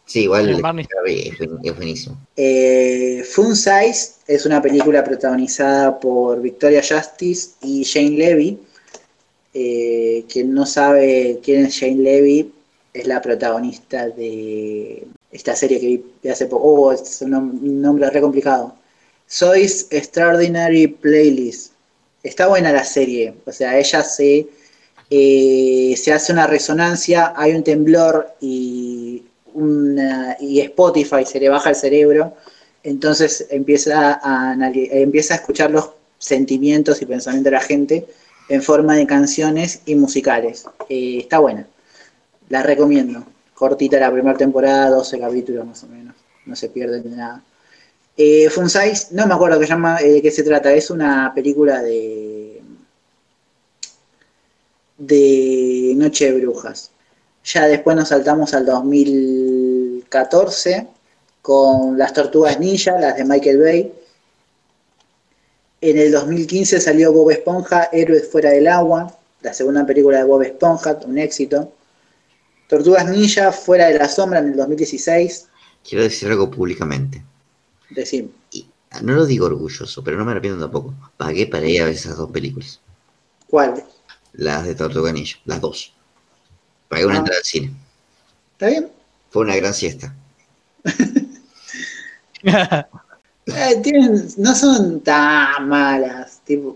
Sí, igual es, buen- es buenísimo. Eh, Fun Size es una película protagonizada por Victoria Justice y Jane Levy. Eh, quien no sabe quién es Jane Levy, es la protagonista de esta serie que vi hace poco. Oh, es un, nom- un nombre re complicado. Sois Extraordinary Playlist. Está buena la serie. O sea, ella se, eh, se hace una resonancia, hay un temblor y, y Spotify se le baja el cerebro. Entonces empieza a, empieza a escuchar los sentimientos y pensamientos de la gente en forma de canciones y musicales. Eh, está buena. La recomiendo. Cortita la primera temporada, 12 capítulos más o menos. No se pierden de nada. Eh, Fun Size, no me acuerdo qué llama, eh, de qué se trata. Es una película de de Noche de Brujas. Ya después nos saltamos al 2014 con las Tortugas Ninja, las de Michael Bay. En el 2015 salió Bob Esponja, Héroes Fuera del Agua, la segunda película de Bob Esponja, un éxito. Tortugas Ninja, Fuera de la Sombra en el 2016. Quiero decir algo públicamente. Decir, Y no lo digo orgulloso, pero no me arrepiento tampoco. Pagué para ir a ver esas dos películas. ¿cuál? Las de Tortuga Ninja, las dos. Pagué una Ah. entrada al cine. ¿Está bien? Fue una gran siesta. Eh, tienen, no son tan malas. Tipo,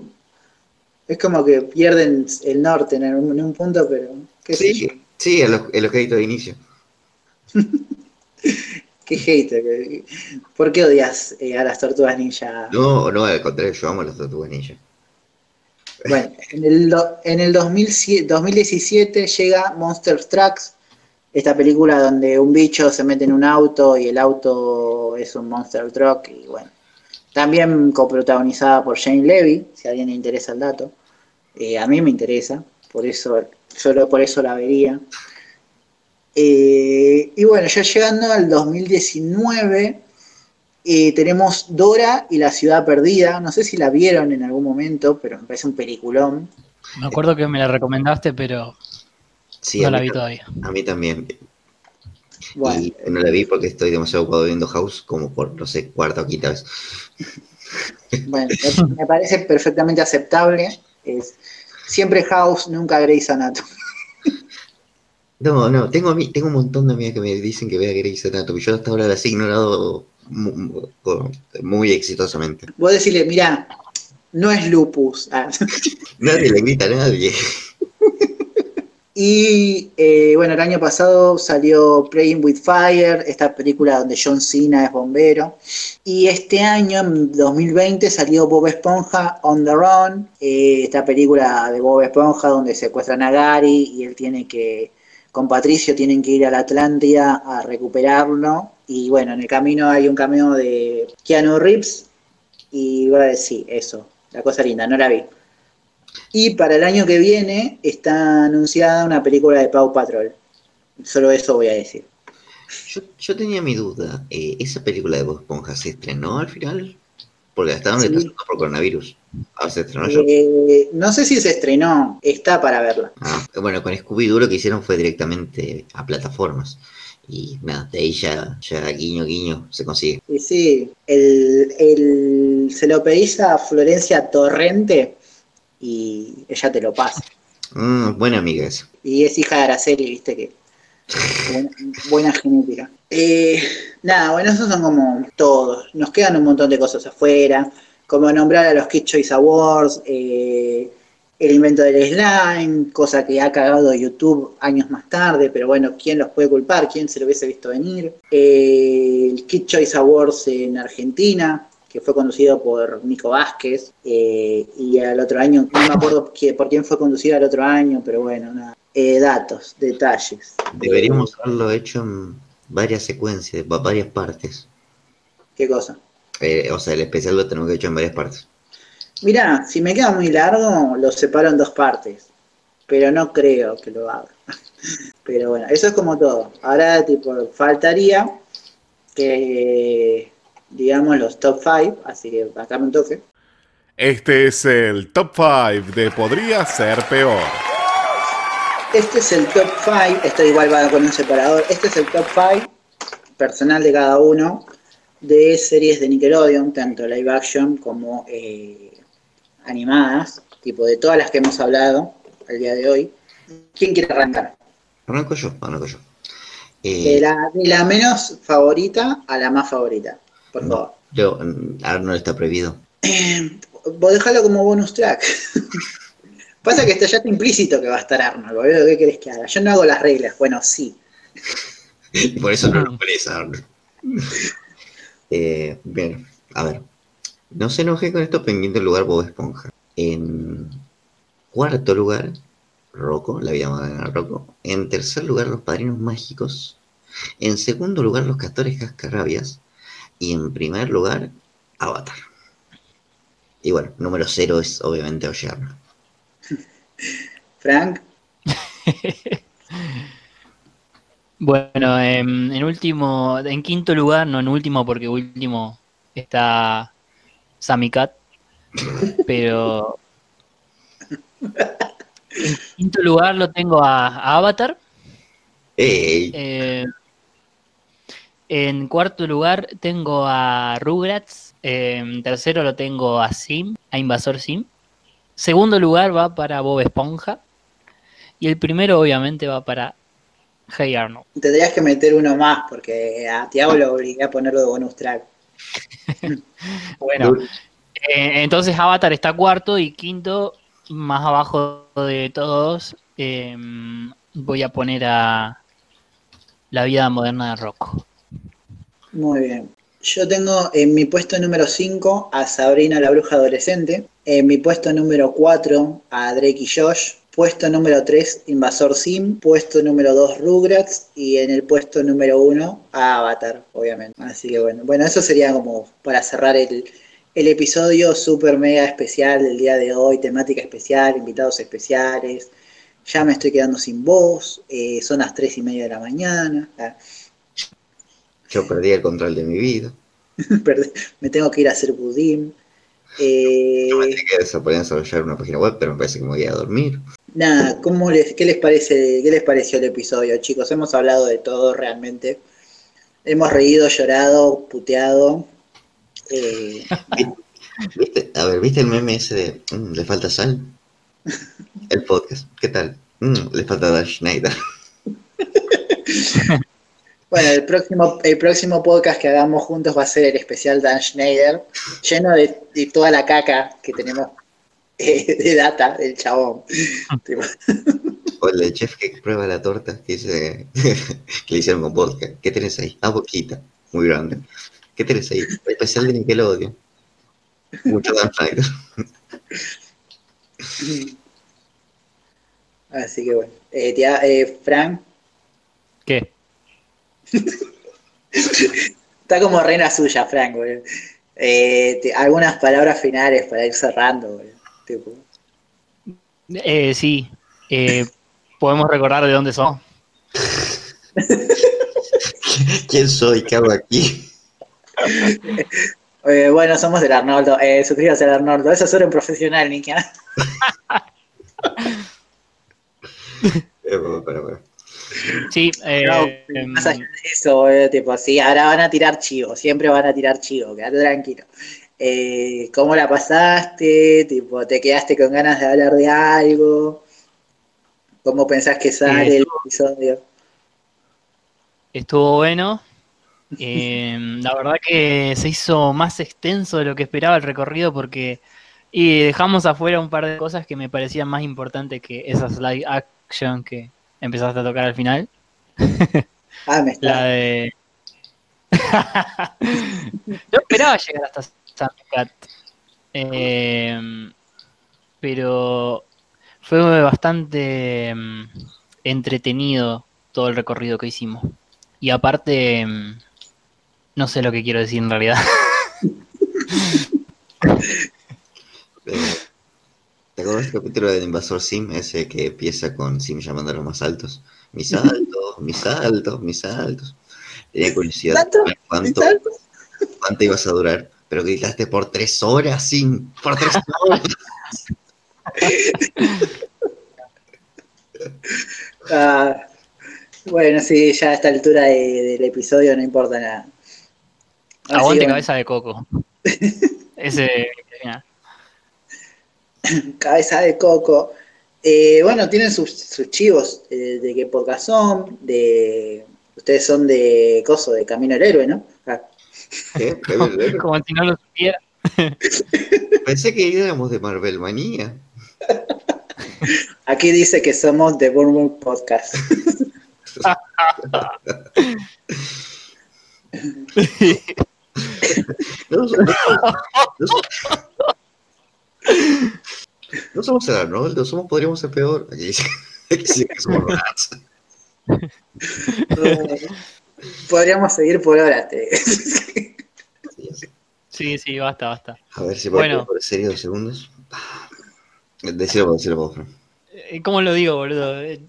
es como que pierden el norte en un, en un punto, pero qué sé yo. Sí, sí, en los, en los créditos de inicio. Qué hater. ¿Por qué odias eh, a las tortugas ninja? No, no, al contrario, yo amo las Tortugas Ninja. Bueno, en el, en el 2007 2017 llega Monster Trucks, esta película donde un bicho se mete en un auto y el auto es un Monster Truck y bueno. También coprotagonizada por Jane Levy, si a alguien le interesa el dato. Eh, a mí me interesa, por eso, solo por eso la vería. Eh, y bueno, ya llegando al 2019, eh, tenemos Dora y la ciudad perdida. No sé si la vieron en algún momento, pero me parece un peliculón. Me acuerdo que me la recomendaste, pero Sí, no la vi todavía. a mí también. Bueno, Y no la vi porque estoy demasiado ocupado viendo House como por, no sé, cuarta o quinta vez. bueno, me- me parece perfectamente aceptable. Es siempre House, nunca Grey's Anatomy. No, no, tengo, tengo un montón de amigas que me dicen que vea Grey's Anatomy. Yo hasta ahora las he ignorado mu- mu- con- muy exitosamente. Vos decirle, mira, no es lupus. Ah. Nadie le grita a nadie. Y eh, bueno, el año pasado salió Playing with Fire, esta película donde John Cena es bombero. Y este año, en 2020, salió Bob Esponja On the Run, eh, esta película de Bob Esponja donde secuestran a Gary y él tiene que, con Patricio, tienen que ir a la Atlántida a recuperarlo. Y bueno, en el camino hay un cameo de Keanu Reeves. Y bueno, sí, eso, la cosa linda, no la vi. Y para el año que viene está anunciada una película de Paw Patrol. Solo eso voy a decir. Yo, yo tenía mi duda. eh, ¿Esa película de Bob Esponja se estrenó al final? Porque la estaban Sí. retrasando por coronavirus. Ah, se estrenó ya. Eh, no sé si se estrenó, está para verla. Ah, bueno, con Scooby-Doo lo que hicieron fue directamente a plataformas. Y nada, de ahí ya, ya guiño, guiño, se consigue. Y sí, el, el- se lo pedís a Florencia Torrente y ella te lo pasa. Mm, buena amiga esa. Y es hija de Araceli, viste que. Buena, buena genética. Eh, nada, bueno, esos son como todos. Nos quedan un montón de cosas afuera, como nombrar a los Kid Choice Awards, eh, el invento del slime, cosa que ha cagado YouTube años más tarde, pero bueno, ¿quién los puede culpar? ¿Quién se lo hubiese visto venir? Eh, el Kid Choice Awards en Argentina, que fue conducido por Nico Vázquez, eh, y al otro año, no me acuerdo por quién fue conducido al otro año, pero bueno, nada. Eh, datos, detalles. Deberíamos haberlo hecho en varias secuencias, va- varias partes. ¿Qué cosa? Eh, o sea, el especial lo tenemos que hecho en varias partes. Mirá, si me queda muy largo, lo separo en dos partes. Pero no creo que lo haga. Pero bueno, eso es como todo. Ahora, tipo, faltaría que, digamos, los top 5, así que acá me toque. Este es el top 5 de Podría Ser Peor. Este es el top 5, esto igual va con un separador. Este es el top 5 personal de cada uno de series de Nickelodeon, tanto live action como eh, animadas, tipo de todas las que hemos hablado al día de hoy. ¿Quién quiere arrancar? Arranco yo, arranco yo. Eh, De la, de la menos favorita a la más favorita, por favor. yo, mm, Arnold está prohibido. Vos dejalo como bonus track. Pasa que está ya está implícito que va a estar Arnold, boludo. ¿Qué querés que haga? Yo no hago las reglas. Bueno, sí. Por eso no lo pones, Arnold. Eh, bien, a ver. No se enoje con esto pendiente el lugar Bob Esponja. En cuarto lugar, Rocco, la vida moderna de Rocco. En tercer lugar, Los Padrinos Mágicos. En segundo lugar, Los Castores Cascarrabias. Y en primer lugar, Avatar. Y bueno, número cero es obviamente Arnold. Frank, Bueno, em, en último, en quinto lugar, no en último porque último está Sammy Cat, pero en quinto lugar lo tengo a, a Avatar. Eh, en cuarto lugar tengo a Rugrats. en tercero lo tengo a Sim, a Invasor Sim. Segundo lugar va para Bob Esponja. Y el primero obviamente va para Hey Arnold. tendrías que meter uno más porque a Tiago lo obligué a ponerlo de bonus track. Bueno, eh, entonces Avatar está cuarto y quinto, más abajo de todos, eh, voy a poner a La vida moderna de Rocco. Muy bien. Yo tengo en mi puesto número 5 a Sabrina la bruja adolescente. En mi puesto número 4 a Drake y Josh. Puesto número 3 Invasor Sim. Puesto número 2 Rugrats. Y en el puesto número 1 a Avatar, obviamente. Así que bueno. Bueno, eso sería como para cerrar el, el episodio super mega especial del día de hoy. Temática especial, invitados especiales. Ya me estoy quedando sin voz. eh, son las 3 y media de la mañana. Ah, Yo perdí el control de mi vida. Me tengo que ir a hacer budín. Eh, Yo que podía desarrollar una página web, pero me parece que me voy a dormir. Nada, ¿cómo les, ¿qué les parece, qué les pareció el episodio, chicos? Hemos hablado de todo realmente. Hemos reído, llorado, puteado. Eh, ¿Viste? A ver, ¿viste el meme ese de "Mm, ¿Le falta sal? El podcast, ¿qué tal? "Mm, le falta Dan Schneider. bueno, el próximo, el próximo podcast que hagamos juntos va a ser el especial Dan Schneider, lleno de, de toda la caca que tenemos eh, de data del chabón. O el de chef que prueba la torta que, dice, que le hicieron con vodka. ¿Qué tenés ahí? Ah, boquita, muy grande. ¿Qué tenés ahí? Especial de Nickelodeon. Mucho Dan. Así que bueno. Eh, tía- eh, Frank, ¿Qué? Está como reina suya, Frank, boludo. Eh, te- algunas palabras finales para ir cerrando, boludo. Eh, sí, eh, podemos recordar de dónde somos. ¿Quién soy? ¿Qué hago aquí? eh, bueno, somos del Arnoldo. Eh, suscríbase al Arnoldo. Eso es solo un profesional, Nikia. Eh, bueno, para, para. Sí, eh, No, em, más allá de eso, tipo, sí, ahora van a tirar chivo. Siempre van a tirar chivo, quédate tranquilo. Eh, ¿Cómo la pasaste? Tipo, ¿Te quedaste con ganas de hablar de algo? ¿Cómo pensás que sale el episodio? Estuvo bueno. Eh, la verdad que se hizo más extenso de lo que esperaba el recorrido porque y dejamos afuera un par de cosas que me parecían más importantes que esas live action que empezaste a tocar al final. Ah, me está. La de. Yo esperaba llegar hasta Thundercat. Eh, pero fue bastante mm, entretenido todo el recorrido que hicimos. Y aparte, mm, no sé lo que quiero decir en realidad. ¿Te acuerdas del capítulo del Invasor Sim? Ese que empieza con Sim llamando a los más altos. Mis saltos, mis saltos, mis saltos. Tenía cuánto, cuánto ibas a durar. Pero gritaste por tres horas, Sim. Por tres horas. Ah, bueno, sí, ya a esta altura de- del episodio no importa nada. Así Aguante que, bueno, cabeza de coco. Ese. cabeza de coco. Eh, bueno, tienen sus, sus chivos eh, de qué podcast son, de... Ustedes son de Coso, de Camino al Héroe, ¿no? Ah, ¿Qué bebé? Como si no lo supiera. Pensé que éramos de Marvel Manía. Aquí dice que somos de Bournemouth Podcast. No, no- no- no- no somos el Arnoldo, somos, podríamos ser peor. Aquí dice, aquí dice que somos. Podríamos seguir por horas. te- Sí, sí, basta, basta. A ver si puedo Bueno. por serio dos segundos. Decirlo vos, decirlo vos. Eh, ¿Cómo lo digo, boludo? Eh,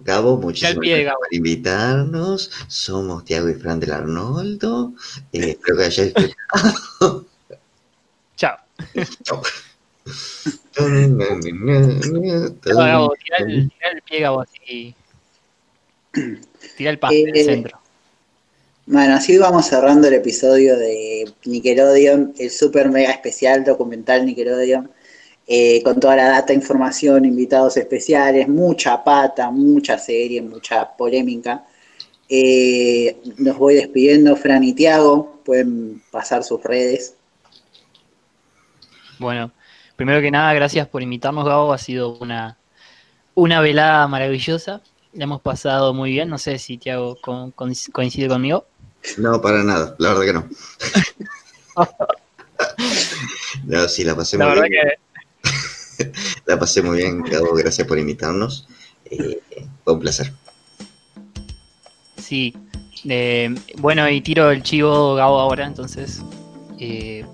Gabo, muchísimas pie, gracias Gabo. por invitarnos. Somos Tiago y Fran del Arnoldo. Eh, espero que hayáis. Chao. Chao, Gabo, tirá el, tirá el pie, Gabo, así. Tira el pase del Eh, centro. Bueno, así vamos cerrando el episodio de Nickelodeon, el super mega especial documental Nickelodeon, eh, con toda la data, información, invitados especiales, mucha pata, mucha serie, mucha polémica. Eh, nos voy despidiendo, Fran y Tiago, pueden pasar sus redes. Bueno, primero que nada, gracias por invitarnos, Gabo. Ha sido una, una velada maravillosa. La hemos pasado muy bien. No sé si Tiago co- co- coincide conmigo. No, para nada, la verdad que no. No, sí, la pasé La muy verdad bien. que La pasé muy bien, Gabo, gracias por invitarnos. Eh, fue un placer. sí. Eh, bueno, y tiro el chivo Gabo ahora, entonces. Eh,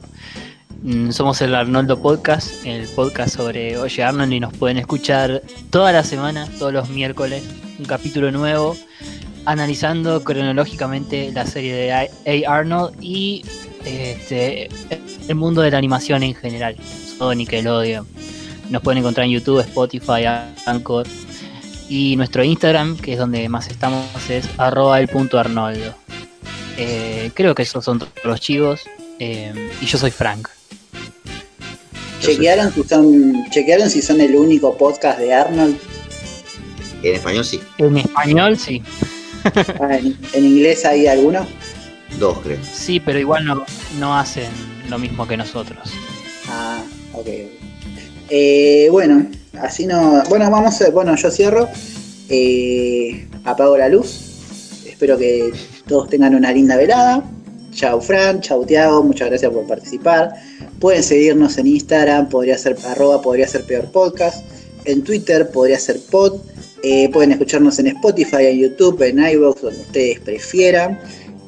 somos el Arnoldo Podcast, el podcast sobre Oye Arnold, y nos pueden escuchar toda la semana, todos los miércoles, un capítulo nuevo, analizando cronológicamente la serie de A. Arnold y este, el mundo de la animación en general, todo Nickelodeon. Nos pueden encontrar en YouTube, Spotify, Anchor. Y nuestro Instagram, que es donde más estamos, es arroba el punto Arnoldo. Eh, creo que esos son todos los chivos. eh, y yo soy Frank. ¿Chequearon si, son, ¿Chequearon si son el único podcast de Arnold? En español sí, En español, sí. Ah, ¿En, en inglés hay alguno? dos creo. Sí, pero igual no, no hacen lo mismo que nosotros. Ah, ok. Eh, bueno, así no. Bueno, vamos a. Bueno, yo cierro. Eh, apago la luz. Espero que todos tengan una linda velada. Chau Fran, chau Tiago, muchas gracias por participar. Pueden seguirnos en Instagram, podría ser arroba, podría ser peor podcast. En Twitter podría ser pod. Eh, pueden escucharnos en Spotify, en YouTube, en iVoox, donde ustedes prefieran.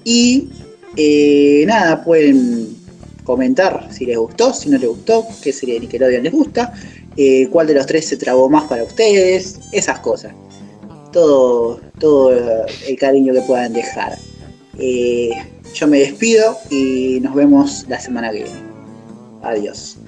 Y eh, nada, pueden comentar si les gustó, si no les gustó, qué serie de Nickelodeon les gusta, eh, cuál de los tres se trabó más para ustedes, esas cosas. Todo, todo el cariño que puedan dejar. Yo me despido y nos vemos la semana que viene. Adiós.